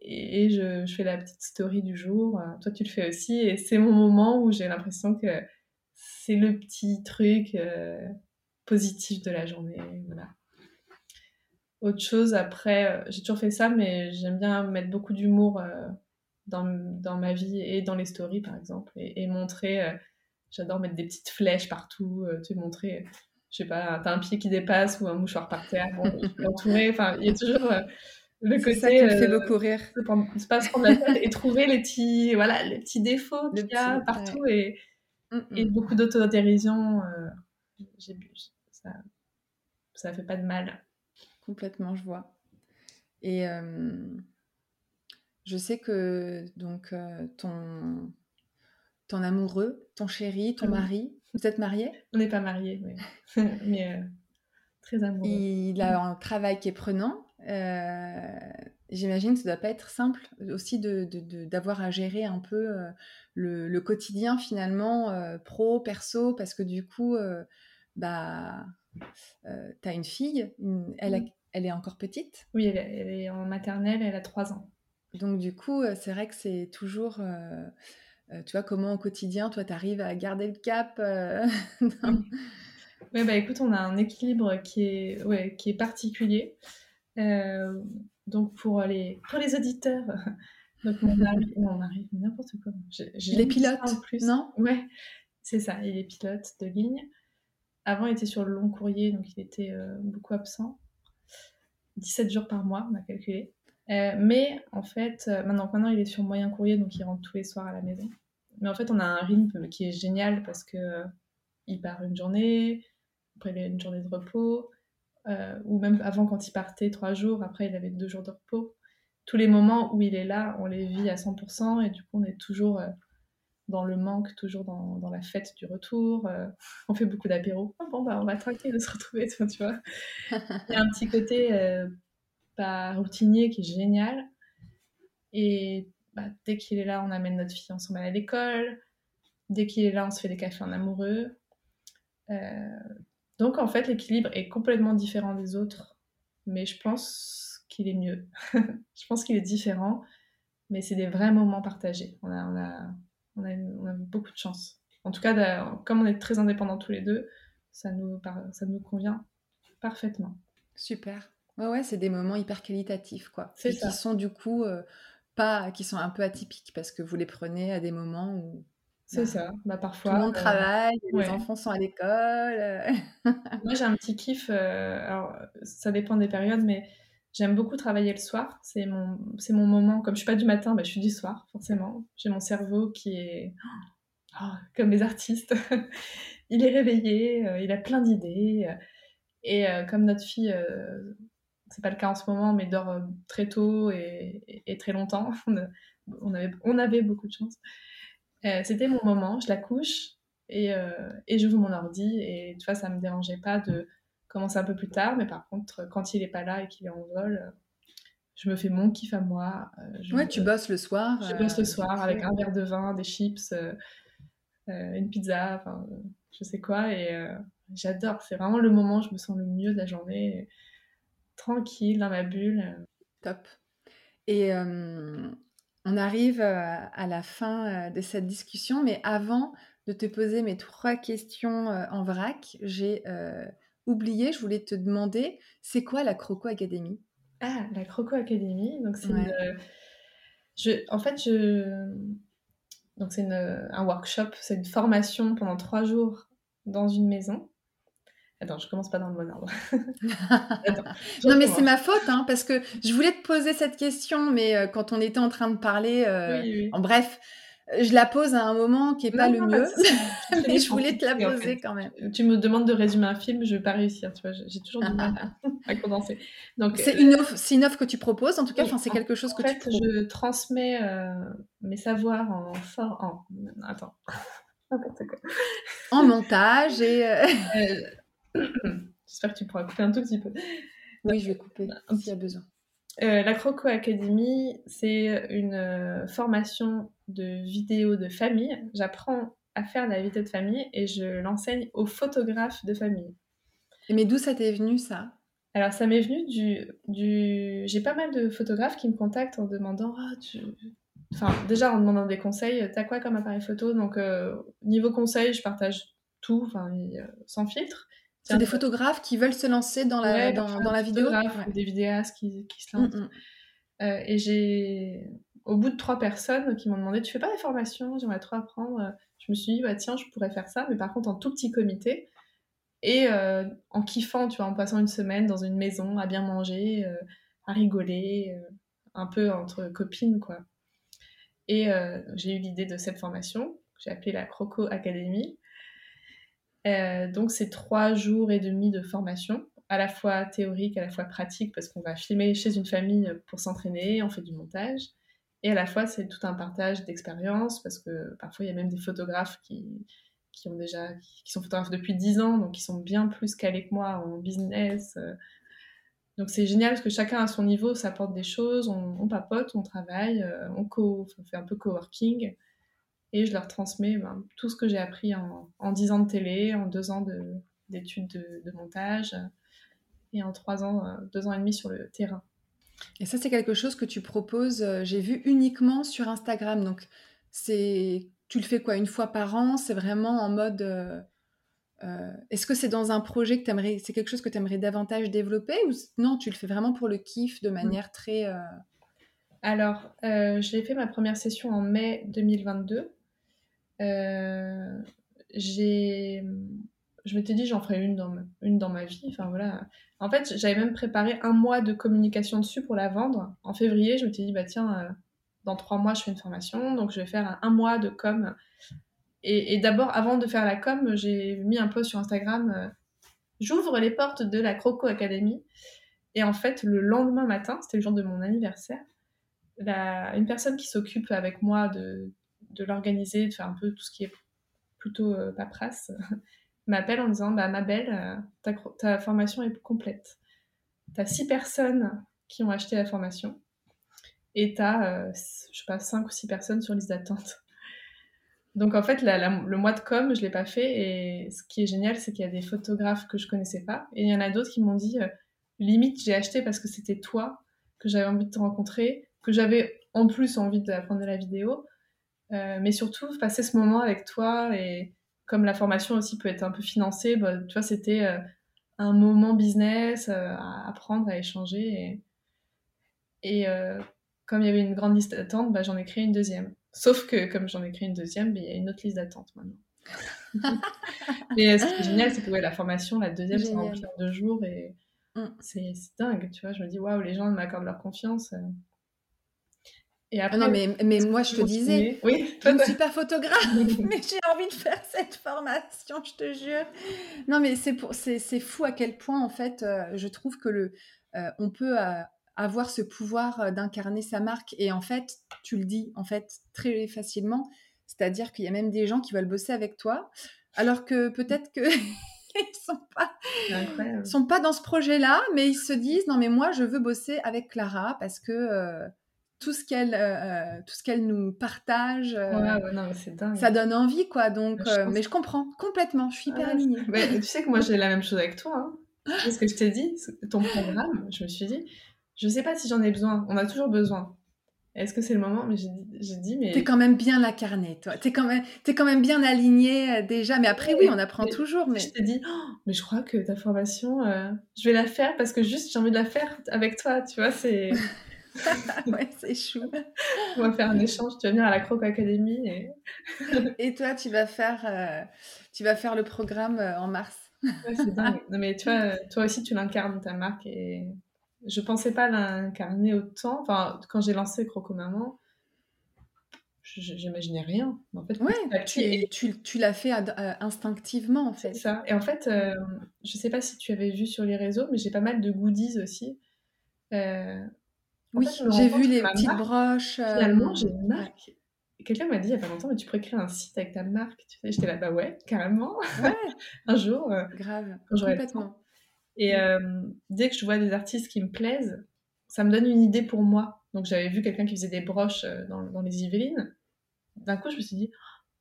B: et je, fais la petite story du jour. Toi, tu le fais aussi. Et c'est mon moment où j'ai l'impression que c'est le petit truc euh, positif de la journée. Voilà. Autre chose, après, euh, j'ai toujours fait ça, mais j'aime bien mettre beaucoup d'humour euh, dans, dans, ma vie et dans les stories, par exemple, et, montrer. Euh, j'adore mettre des petites flèches partout, tu montrer, je sais pas, t'as un pied qui dépasse ou un mouchoir par terre, bon, entouré. Enfin, il y a toujours le côté.
A: Ça qui me fait beaucoup rire.
B: Se pas se prendre la tête et trouver les petits, voilà, les petits défauts qu'il y a partout et, mm, et mm. beaucoup d'autodérision. ça, ça fait pas de mal.
A: Complètement, je vois. Et euh, je sais que donc euh, ton, ton amoureux, ton chéri, ton mari, vous êtes mariés?
B: On n'est pas mariés, (laughs) mais euh, très amoureux.
A: Il a un travail qui est prenant. J'imagine que ça doit pas être simple aussi d'avoir de, de, à gérer un peu le, le, quotidien finalement pro, perso, parce que du coup, bah, euh, tu as une fille, elle, elle, est encore petite?
B: Oui, elle, est en maternelle, elle a 3 ans.
A: Donc du coup, euh, c'est vrai que c'est toujours... Euh, tu vois, comment au quotidien, toi, tu arrives à garder le cap (laughs)
B: Oui, bah écoute, on a un équilibre qui est, ouais, qui est particulier. donc pour les, pour les auditeurs, (laughs) donc mon mari, mon mari n'importe quoi.
A: les pilotes, en plus. non?
B: Ouais, c'est ça, il est pilote de ligne. Avant, il était sur le long courrier, donc il était euh, beaucoup absent. 17 jours par mois, on a calculé. Mais en fait, maintenant, maintenant, il est sur moyen courrier, donc il rentre tous les soirs à la maison. Mais en fait, on a un rythme qui est génial parce que il part une journée, après il a une journée de repos, ou même avant quand il partait trois jours, après il avait deux jours de repos. Tous les moments où il est là, on les vit à 100% et du coup on est toujours dans le manque, toujours dans, dans la fête du retour. Euh, on fait beaucoup d'apéros. Oh, bon, bah, on va tranquille de se retrouver, tu vois. (laughs) Il y a un petit côté euh, pas routinier qui est génial. Et bah, dès qu'il est là, on amène notre fille ensemble à l'école. Dès qu'il est là, on se fait des cafés en amoureux. Euh, donc, en fait, l'équilibre est complètement différent des autres. Mais je pense qu'il est mieux. (laughs) je pense qu'il est différent. Mais c'est des vrais moments partagés. On a, on a on a, beaucoup de chance. En tout cas, comme on est très indépendants tous les deux, ça nous, ça nous convient parfaitement.
A: Super. Ouais, ouais, c'est des moments hyper qualitatifs, quoi. C'est Qui sont du coup euh, pas, qui sont un peu atypiques parce que vous les prenez à des moments où.
B: C'est bah, ça. Bah, parfois.
A: Tout le monde euh, travaille, les enfants sont à l'école. Euh. (laughs)
B: Moi, j'ai un petit kiff. alors, ça dépend des périodes, mais J'aime beaucoup travailler le soir. C'est mon, c'est mon moment. Comme je suis pas du matin, bah, je suis du soir, forcément. J'ai mon cerveau qui est oh, comme les artistes. (laughs) il est réveillé, euh, il a plein d'idées. et euh, comme notre fille, euh, c'est pas le cas en ce moment, mais dort très tôt et, et, très longtemps, (laughs) on avait, on avait beaucoup de chance. c'était mon moment. Je la couche et, et je joue mon ordi. Et tu vois, ça me dérangeait pas de commencer un peu plus tard, mais par contre, quand il n'est pas là et qu'il est en vol, euh, je me fais mon kiff à moi.
A: Euh, ouais, tu bosses le soir.
B: Je bosse le euh, soir avec un verre de vin, des chips, une pizza, enfin, je sais quoi, et j'adore. C'est vraiment le moment où je me sens le mieux de la journée, tranquille, dans ma bulle.
A: Top. Et on arrive à la fin de cette discussion, mais avant de te poser mes trois questions en vrac, j'ai oublié, je voulais te demander, c'est quoi la Croco Academy?
B: Ah, la Croco Academy, donc c'est je, en fait, je, donc c'est un workshop, c'est une formation pendant trois jours dans une maison. Attends, je commence pas dans le bon ordre. (laughs) (laughs)
A: non, mais c'est ma faute, hein, parce que je voulais te poser cette question, mais euh, quand on était en train de parler, euh, en bref, je la pose à un moment qui n'est pas le mieux, (laughs) mais je voulais te la poser quand même.
B: Tu me demandes de résumer un film, je ne vais pas réussir, tu vois, j'ai toujours du mal à, condenser.
A: C'est euh, une, offre, une offre que tu proposes, en tout cas, c'est quelque chose que
B: fait, je transmets euh, mes savoirs en... en... Attends.
A: en montage et... Euh,
B: j'espère que tu pourras couper un tout petit peu.
A: Oui, je vais couper s'il y a besoin.
B: la Croco Academy, c'est une formation de vidéos de famille. J'apprends à faire de la vidéo de famille et je l'enseigne aux photographes de famille.
A: Mais d'où ça t'est venu ça?
B: Alors ça m'est venu du... du... J'ai pas mal de photographes qui me contactent en demandant oh, tu... Enfin, déjà en demandant des conseils, t'as quoi comme appareil photo? Donc, euh, niveau conseil, je partage tout, enfin, sans filtre.
A: C'est des photographes qui veulent se lancer dans la, dans, dans, la vidéo
B: ou des vidéastes qui, qui se lancent. Mm, mm. Euh, et j'ai au bout de trois personnes qui m'ont demandé Tu fais pas des formations J'aimerais trop apprendre. Je me suis dit bah, Tiens, je pourrais faire ça, mais par contre en tout petit comité. Et euh, en kiffant, tu vois, en passant une semaine dans une maison à bien manger, euh, à rigoler, un peu entre copines, quoi. Et j'ai eu l'idée de cette formation, j'ai appelé la Croco Academy. Donc, c'est trois jours et demi de formation, à la fois théorique, à la fois pratique, parce qu'on va filmer chez une famille pour s'entraîner, on fait du montage. Et à la fois, c'est tout un partage d'expériences, parce que parfois, il y a même des photographes qui, qui, ont déjà, qui sont photographes depuis 10 ans, donc qui sont bien plus calés que moi en business. Euh. Donc c'est génial parce que chacun à son niveau s'apporte des choses, on, papote, on travaille, euh, on, co, on fait un peu coworking. Et je leur transmets ben, tout ce que j'ai appris en, en, 10 ans de télé, en 2 ans d'études de, de, montage et en 3 ans, 2 euh, ans et demi sur le terrain.
A: Et ça, c'est quelque chose que tu proposes, euh, j'ai vu uniquement sur Instagram. Donc, c'est, tu le fais quoi, une fois par an? C'est vraiment en mode. Euh, euh, est-ce que c'est dans un projet que tu aimerais, c'est quelque chose que tu aimerais davantage développer ou non, tu le fais vraiment pour le kiff de mmh. manière très.
B: Alors, j'ai fait ma première session en mai 2022. J'ai je m'étais dit j'en ferai une dans, ma, une dans ma vie. Enfin voilà. En fait, j'avais même préparé un mois de communication dessus pour la vendre. En février, je m'étais dit bah tiens, euh, dans trois mois, je fais une formation, donc je vais faire un, mois de com. Et, d'abord, avant de faire la com, j'ai mis un post sur Instagram. Euh, j'ouvre les portes de la Croco Academy. Et en fait, le lendemain matin, c'était le jour de mon anniversaire, la, une personne qui s'occupe avec moi de, de l'organiser, de faire un peu tout ce qui est plutôt euh, paperasse, (laughs) m'appelle en disant bah, Ma belle, euh, ta, ta, formation est complète. Tu as six personnes qui ont acheté la formation et tu as, euh, je sais pas, cinq ou six personnes sur liste d'attente. (laughs) Donc en fait, le mois de com, je l'ai pas fait. Et ce qui est génial, c'est qu'il y a des photographes que je connaissais pas. Et il y en a d'autres qui m'ont dit, euh, limite, j'ai acheté parce que c'était toi, que j'avais envie de te rencontrer, que j'avais en plus envie d'apprendre la vidéo. Mais surtout, passer ce moment avec toi et comme la formation aussi peut être un peu financée, bah, tu vois, c'était euh, un moment business euh, à apprendre, à échanger. Et, et euh, comme il y avait une grande liste d'attente, bah, j'en ai créé une deuxième. Sauf que comme j'en ai créé une deuxième, bah, il y a une autre liste d'attente maintenant. (laughs) Mais ce qui est génial, c'est que ouais, la formation, la deuxième, c'est rempli en deux jours et mm. c'est dingue, tu vois. Je me dis, waouh, les gens m'accordent leur confiance.
A: Et ah non, mais, mais moi, je te disais, oui, je ne suis (laughs) pas photographe, (laughs) mais j'ai envie de faire cette formation, je te jure. Non, mais c'est, pour, c'est, c'est fou à quel point, en fait, euh, je trouve que le, euh, on peut euh, avoir ce pouvoir d'incarner sa marque. Et en fait, tu le dis, en fait, très facilement. C'est-à-dire qu'il y a même des gens qui veulent bosser avec toi, alors que peut-être que (laughs) ils sont pas, sont pas dans ce projet-là, mais ils se disent non mais moi je veux bosser avec Clara parce que tout ce qu'elle euh, euh, tout ce qu'elle nous partage
B: euh,
A: ça donne envie quoi. Donc mais je comprends complètement. Je suis hyper alignée.
B: Tu sais que moi j'ai la même chose avec toi hein. (laughs) ce que je t'ai dit ton programme je me suis dit je sais pas si j'en ai besoin on a toujours besoin. Est-ce que c'est le moment? Mais j'ai dit, dit mais
A: t'es quand même bien incarné toi. T'es quand même es quand même bien aligné déjà. Mais après oui, on apprend toujours mais
B: je t'ai dit oh, mais je crois que ta formation je vais la faire parce que juste j'ai envie de la faire avec toi tu vois c'est (laughs) (laughs)
A: ouais, c'est chou.
B: On va faire un échange. Tu vas venir à la Croc Academy. Et, (laughs)
A: et toi, tu vas, faire, euh, tu vas faire le programme euh, en mars.
B: ouais, c'est dingue. (laughs) Non, mais tu vois, toi aussi, tu l'incarnes ta marque. Et je pensais pas l'incarner autant. Enfin, quand j'ai lancé Croco Maman, j'imaginais rien.
A: En fait, ouais, tu, tu, tu l'as fait instinctivement, en fait.
B: Ça. Et en fait, euh, je sais pas si tu avais vu sur les réseaux, mais j'ai pas mal de goodies aussi. Euh,
A: oui, j'ai vu les petites broches.
B: Euh, Finalement, j'ai une marque. Quelqu'un m'a dit il y a pas longtemps, mais tu pourrais créer un site avec ta marque. Tu sais, j'étais là, bah ouais, carrément. Ouais. (laughs) un jour.
A: Euh, Grave. Complètement.
B: Et euh, dès que je vois des artistes qui me plaisent, ça me donne une idée pour moi. Donc j'avais vu quelqu'un qui faisait des broches dans, dans les Yvelines. D'un coup, je me suis dit,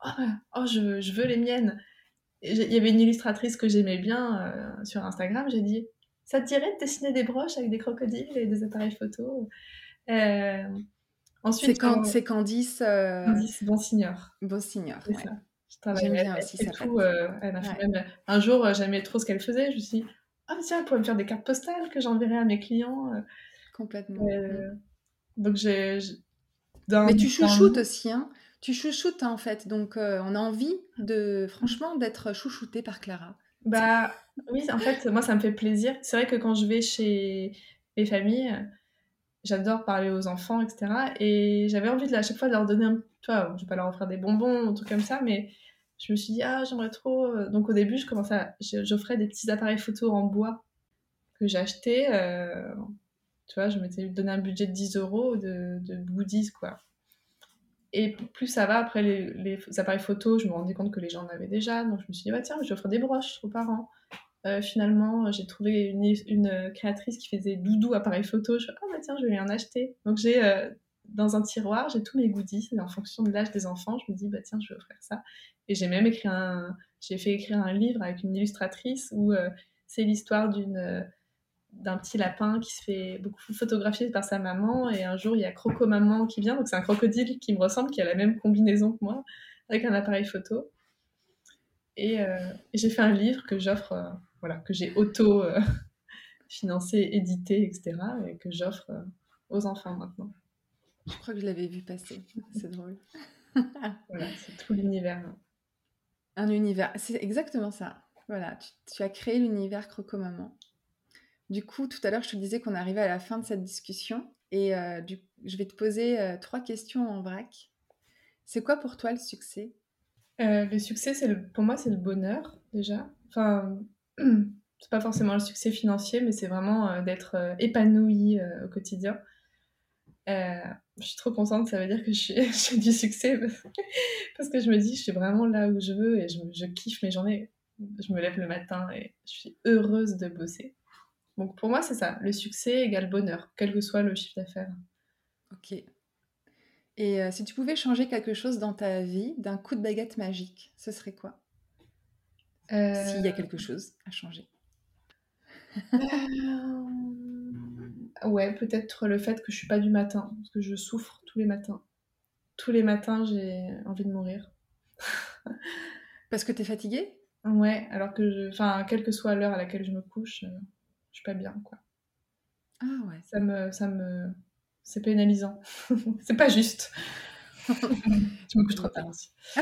B: oh, oh je, je, veux les miennes. Il y avait une illustratrice que j'aimais bien sur Instagram. J'ai dit, ça te dirait de dessiner des broches avec des crocodiles et des appareils photo euh,
A: Ensuite, c'est Candice. Euh...
B: Candice Bonsignor.
A: Bonsignor,
B: c'est ça. J'aime bien aussi ça. Euh, un jour, euh, j'aimais trop ce qu'elle faisait. Je me suis dit, ah tiens, elle pourrait me faire des cartes postales que j'enverrais à mes clients.
A: Complètement.
B: Donc j'ai.
A: Mais tu chouchoutes aussi, hein tu chouchoutes hein, en fait, donc on a envie de, franchement, d'être chouchouté par Clara.
B: Bah oui, en fait, moi, ça me fait plaisir. C'est vrai que quand je vais chez mes familles, j'adore parler aux enfants, etc. Et j'avais envie de, à chaque fois de leur donner un... Tu vois, je vais pas leur offrir des bonbons ou trucs comme ça, mais je me suis dit, ah, j'aimerais trop... Euh. Donc au début, je commençais à... J'offrais des petits appareils photo en bois que j'ai achetés. Euh, tu vois, je m'étais donné un budget de 10 euros de, de goodies, quoi. Et plus ça va, après les, appareils photo, je me rendais compte que les gens en avaient déjà. Donc je me suis dit, bah tiens, je vais offrir des broches aux parents. Euh, finalement, j'ai trouvé une, créatrice qui faisait doudou appareil photo. Je me suis dit, ah bah tiens, je vais lui en acheter. Donc j'ai euh, dans un tiroir, j'ai tous mes goodies. Et en fonction de l'âge des enfants, je me dis, bah tiens, je vais offrir ça. Et j'ai même écrit un. J'ai fait écrire un livre avec une illustratrice où euh, c'est l'histoire d'une d'un petit lapin qui se fait beaucoup photographier par sa maman. Et un jour, il y a Croco Maman qui vient. Donc, c'est un crocodile qui me ressemble, qui a la même combinaison que moi, avec un appareil photo. Et, euh, j'ai fait un livre que j'offre, euh, voilà, que j'ai auto-financé, euh, (laughs) édité, etc. Et que j'offre aux enfants maintenant.
A: Je crois que je l'avais vu passer. C'est drôle. (laughs)
B: voilà, c'est tout l'univers.
A: Un univers. C'est exactement ça. Voilà, tu, as créé l'univers Croco-Maman. Du coup, tout à l'heure, je te disais qu'on arrivait à la fin de cette discussion et euh, je vais te poser euh, trois questions en vrac. C'est quoi pour toi le succès?
B: Euh, Le succès, c'est pour moi, c'est le bonheur déjà. Enfin, (clears throat) c'est pas forcément le succès financier, mais c'est vraiment d'être épanoui au quotidien. je suis trop contente, ça veut dire que j'ai (laughs) du succès parce que je me dis, je suis vraiment là où je veux et je, je kiffe mes journées. Je me lève le matin et je suis heureuse de bosser. Donc pour moi, c'est ça. Le succès égale bonheur, quel que soit le chiffre d'affaires.
A: Ok. Et euh, si tu pouvais changer quelque chose dans ta vie d'un coup de baguette magique, ce serait quoi? Euh, S'il y a quelque chose à changer.
B: Euh, ouais, peut-être le fait que je suis pas du matin, parce que je souffre tous les matins. Tous les matins, j'ai envie de mourir.
A: parce que tu es fatiguée?
B: Ouais, alors que je... Enfin, quelle que soit l'heure à laquelle je me couche, suis pas bien, quoi.
A: Ah ouais.
B: Ça me, ça me, c'est pénalisant. (laughs) c'est pas juste. (laughs) je me couche trop tard aussi. (laughs)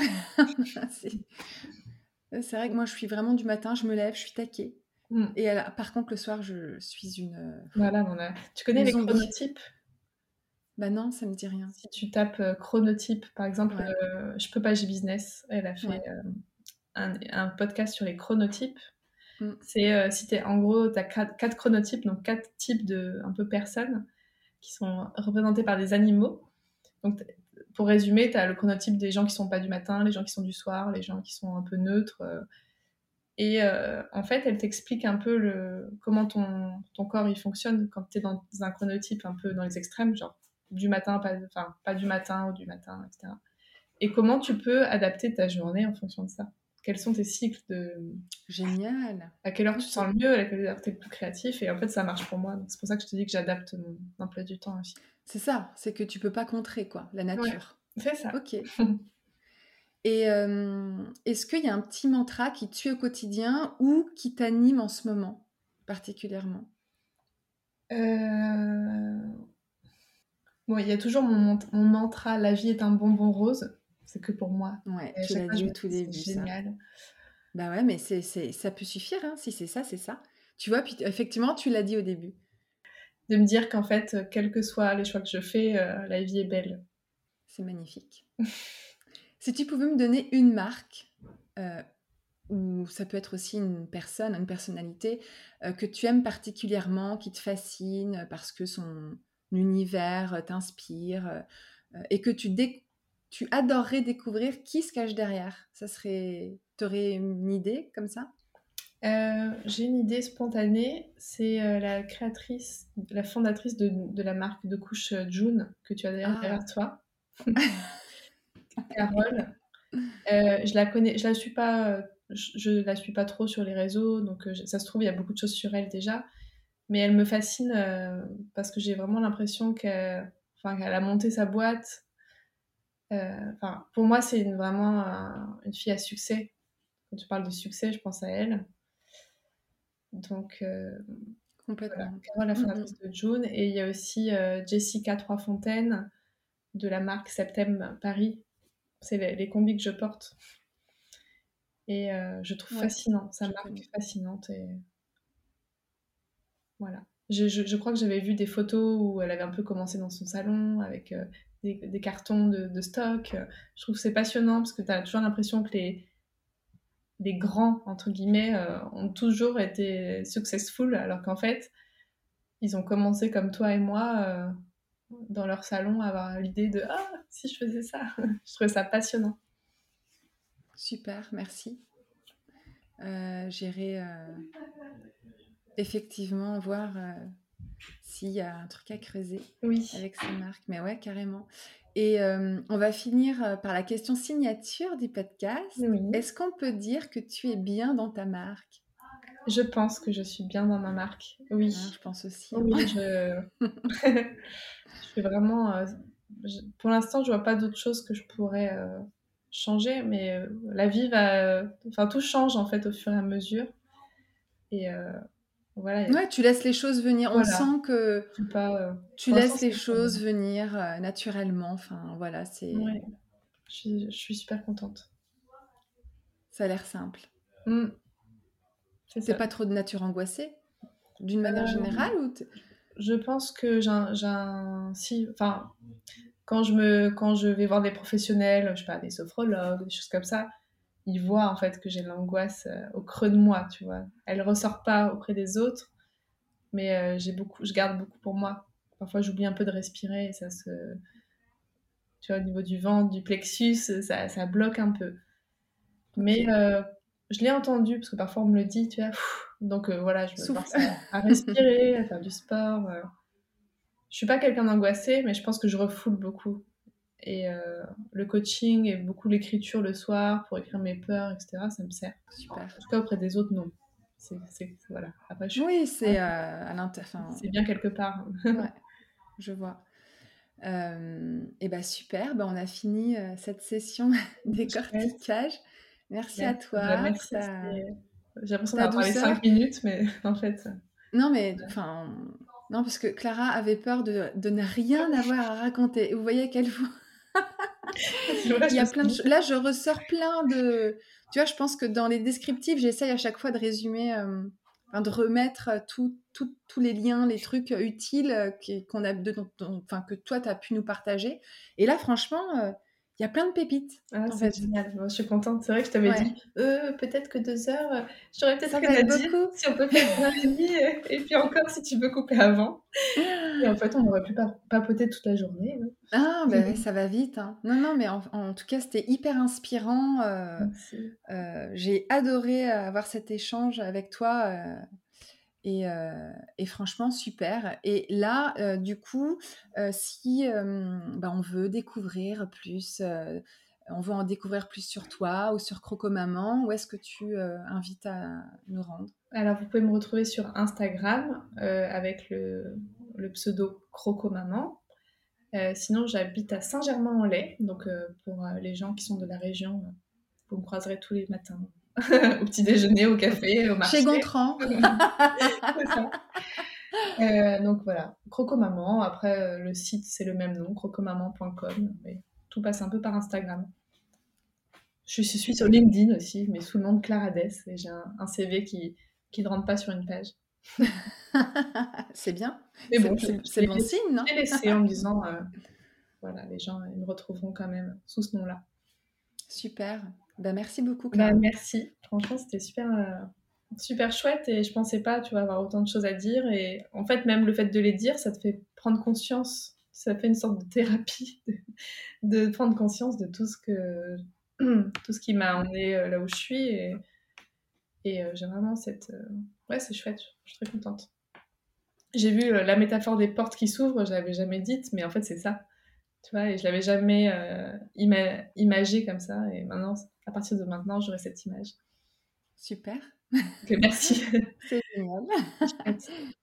A: c'est vrai que moi, je suis vraiment du matin, je me lève, je suis taquée. Mm. Et par contre, le soir, je suis une.
B: Voilà, on a... tu connais les chronotypes?
A: Bah non, ça me dit rien.
B: Si tu tapes euh, chronotype, par exemple, euh, Je peux pas, j'ai business. Elle a fait euh, un, un, podcast sur les chronotypes. Mm. C'est euh, si tu en gros, tu as quatre, chronotypes, donc quatre types de un peu personnes qui sont représentés par des animaux. Donc, pour résumer, tu as le chronotype des gens qui sont pas du matin, les gens qui sont du soir, les gens qui sont un peu neutres. Euh. et euh, en fait, elle t'explique un peu le, comment ton, ton corps il fonctionne quand tu es dans un chronotype un peu dans les extrêmes, genre du matin, pas, enfin, pas du matin ou du matin, etc. Et comment tu peux adapter ta journée en fonction de ça quels sont tes cycles de.
A: Génial.
B: À quelle heure tu te sens le mieux, à quelle heure tu es le plus créatif. Et en fait, ça marche pour moi. C'est pour ça que je te dis que j'adapte mon emploi du temps aussi.
A: C'est ça, c'est que tu peux pas contrer, quoi, la nature.
B: c'est ça.
A: Ok. (laughs) Et euh, est-ce qu'il y a un petit mantra qui tue au quotidien ou qui t'anime en ce moment, particulièrement?
B: Euh... Bon, il y a toujours mon, mon mantra La vie est un bonbon rose c'est que pour moi.
A: Ouais, tu l'as dit au tout début. Génial. Bah ouais, mais c'est, ça peut suffire. Hein. Si c'est ça, c'est ça. Tu vois, puis effectivement, tu l'as dit au début.
B: De me dire qu'en fait, quels que soient les choix que je fais, euh, la vie est belle.
A: C'est magnifique. (laughs) si tu pouvais me donner une marque, euh, ou ça peut être aussi une personne, une personnalité, euh, que tu aimes particulièrement, qui te fascine parce que son univers t'inspire, et que tu, dé tu adorerais découvrir qui se cache derrière Ça serait. T'aurais une idée comme ça?
B: Euh, J'ai une idée spontanée. C'est euh, la créatrice, la fondatrice de, de, la marque de couche euh, June, que tu as d'ailleurs ah. derrière toi. (laughs) Carole. je la connais, je la suis pas, je, la suis pas trop sur les réseaux, donc ça se trouve il y a beaucoup de choses sur elle déjà, mais elle me fascine parce que j'ai vraiment l'impression qu'elle, enfin, qu'elle a monté sa boîte enfin, pour moi, c'est vraiment une fille à succès. Quand tu parles de succès, je pense à elle. Donc, euh,
A: Complètement.
B: Carole, la fondatrice de June. Et il y a aussi euh, Jessica Troisfontaine de la marque Septem Paris. C'est les, combis que je porte. Et je trouve fascinant, sa marque fascinante. Et voilà. Je, je, je, crois que j'avais vu des photos où elle avait un peu commencé dans son salon avec des, cartons de, stock. Je trouve c'est passionnant parce que tu as toujours l'impression que les, les grands, entre guillemets, euh, ont toujours été successful, alors qu'en fait, ils ont commencé comme toi et moi euh, dans leur salon à avoir l'idée de Ah, si je faisais ça. (laughs) je trouvais ça passionnant.
A: Super, merci. Euh, J'irai effectivement voir s'il y a un truc à creuser
B: oui.
A: avec ces marques. Mais ouais, carrément. Et euh, on va finir euh, par la question signature du podcast. Est-ce qu'on peut dire que tu es bien dans ta marque?
B: Je pense que je suis bien dans ma marque. Oui.
A: Ah, je pense aussi.
B: Oui, je... (laughs) je fais vraiment. Euh, pour l'instant, je vois pas d'autre chose que je pourrais changer, mais la vie va. Enfin, tout change en fait au fur et à mesure. Et
A: Ouais, tu laisses les choses venir. On sent que
B: pas, euh,
A: tu laisses les choses venir euh, naturellement. Enfin, voilà, c'est.
B: Je, suis super contente.
A: Ça a l'air simple.
B: Mmh.
A: C'est pas trop de nature angoissée d'une manière
B: Euh,
A: générale ou
B: Je pense que j'ai un, j'ai un- si, enfin, quand je me, quand je vais voir des professionnels, je sais pas, des sophrologues, des choses comme ça, ils voient en fait que j'ai l'angoisse euh, au creux de moi, tu vois. Elle ressort pas auprès des autres, mais euh, j'ai beaucoup, je garde beaucoup pour moi. Parfois, j'oublie un peu de respirer et ça se, tu vois, au niveau du ventre, du plexus, ça, ça bloque un peu. Mais euh, je l'ai entendu parce que parfois on me le dit, tu vois. pff, Donc euh, voilà, je me force à, à respirer, à faire du sport. euh. Je suis pas quelqu'un d'angoissé, mais je pense que je refoule beaucoup. Et euh, le coaching et beaucoup l'écriture le soir pour écrire mes peurs, etc., ça me sert.
A: super
B: En tout cas, auprès des autres, non. C'est, c'est- voilà. Après, je,
A: Oui, c'est euh, à enfin,
B: c'est bien quelque part. (laughs)
A: je vois. Euh, et ben super, ben on a fini euh, cette session (laughs) décortiquage. Merci à toi.
B: Bah, merci.
A: Ça-
B: J'ai l'impression d'avoir parlé
A: douceur.
B: 5 minutes, mais (laughs) en fait.
A: Non, mais enfin, non, parce que Clara avait peur de, de ne rien avoir à raconter. Vous voyez à quel point (laughs) il y a plein de. Là, je ressors plein de. Tu vois, je pense que dans les descriptifs, j'essaye à chaque fois de résumer, euh, enfin, de remettre euh, tous les liens, les trucs euh, utiles qu'on a, de, dont- dont- enfin, que toi, tu as pu nous partager. Et là, franchement, euh, il y a plein de pépites.
B: Ah, c'est génial. Moi, je suis contente. C'est vrai que je t'avais
A: Ouais.
B: dit, euh, peut-être que deux heures, j'aurais peut-être rien à dire. Si on peut faire une heure et demie, et puis encore si tu veux couper avant. (laughs) Et en fait, on aurait pu pa- papoter toute la journée.
A: Ah, bah (laughs) ouais, ça va vite. hein. Non, non, mais en, en tout cas, c'était hyper inspirant. euh. Euh, j'ai adoré avoir cet échange avec toi euh, et, et franchement super. Et là, du coup, si bah, on veut découvrir plus, on veut en découvrir plus sur toi ou sur Croco Maman, où est-ce que tu invites à nous rendre?
B: Alors, vous pouvez me retrouver sur Instagram avec le, le pseudo Croco Maman. Euh, sinon, j'habite à Saint-Germain-en-Laye. Donc, euh, pour euh, les gens qui sont de la région, vous me croiserez tous les matins (laughs) au petit déjeuner, au café, au marché.
A: Chez Gontran. (laughs)
B: Ça. Euh, donc voilà, Croco Maman. Après, euh, le site, c'est le même nom, crocomaman.com. Mais tout passe un peu par Instagram. Je suis, je suis sur LinkedIn aussi, mais sous le nom de Clara Dess. Et j'ai un, un CV qui qui ne rentre pas sur une page. (laughs)
A: c'est bien.
B: Mais bon,
A: C'est- bon signe, non
B: l'ai laissé en me disant, euh, voilà, les gens ils me retrouveront quand même sous ce nom-là.
A: Super. Bah, merci beaucoup, Clara.
B: merci. Franchement, c'était super, euh, super chouette et je pensais pas, tu vois, avoir autant de choses à dire. Et en fait, même le fait de les dire, ça te fait prendre conscience. Ça fait une sorte de thérapie de, de prendre conscience de tout ce que, (clears throat) tout ce qui m'a emmené euh, là où je suis. Et, et euh, j'ai vraiment cette, euh, ouais, c'est chouette. Je suis très contente. J'ai vu euh, la métaphore des portes qui s'ouvrent. Je l'avais jamais dite, mais en fait, c'est ça. Tu vois, et je l'avais jamais ima- imagé comme ça. Et maintenant, à partir de maintenant, j'aurai cette image.
A: Super.
B: Merci. (laughs)
A: C'est génial.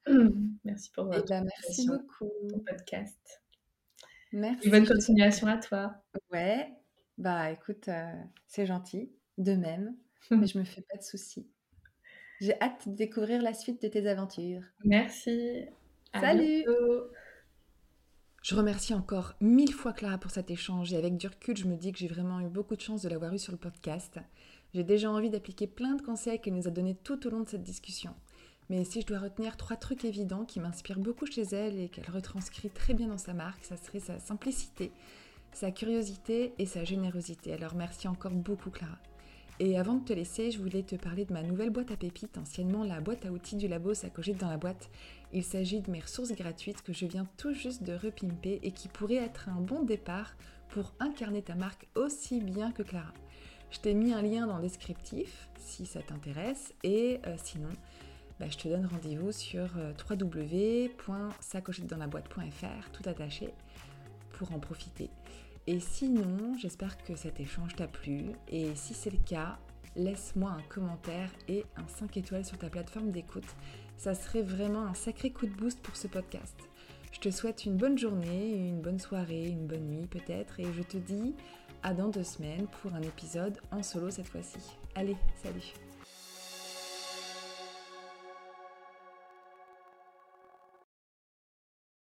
A: (laughs)
B: merci pour
A: Eh
B: votre
A: ben, merci beaucoup.
B: ton podcast.
A: Merci.
B: Et bonne continuation à toi.
A: Ouais, bah écoute, euh, c'est gentil, de même, (laughs) mais je me fais pas de soucis. J'ai hâte de découvrir la suite de tes aventures.
B: Merci. À
A: Salut.
B: bientôt.
A: Je remercie encore mille fois Clara pour cet échange et avec du recul, je me dis que j'ai vraiment eu beaucoup de chance de l'avoir eu sur le podcast. J'ai déjà envie d'appliquer plein de conseils qu'elle nous a donnés tout au long de cette discussion. Mais si je dois retenir trois trucs évidents qui m'inspirent beaucoup chez elle et qu'elle retranscrit très bien dans sa marque, ça serait sa simplicité, sa curiosité et sa générosité. Alors merci encore beaucoup Clara. Et avant de te laisser, je voulais te parler de ma nouvelle boîte à pépites, anciennement la boîte à outils du labo Sacogite dans la boîte. Il s'agit de mes ressources gratuites que je viens tout juste de repimper et qui pourraient être un bon départ pour incarner ta marque aussi bien que Clara. Je t'ai mis un lien dans le descriptif si ça t'intéresse et euh, sinon, bah, je te donne rendez-vous sur euh, www.sacogitesdansla-boîte.fr tout attaché pour en profiter. Et sinon, j'espère que cet échange t'a plu et si c'est le cas, laisse-moi un commentaire et un 5 étoiles sur ta plateforme d'écoute. Ça serait vraiment un sacré coup de boost pour ce podcast. Je te souhaite une bonne journée, une bonne soirée, une bonne nuit peut-être et je te dis à dans deux semaines pour un épisode en solo cette fois-ci. Allez, salut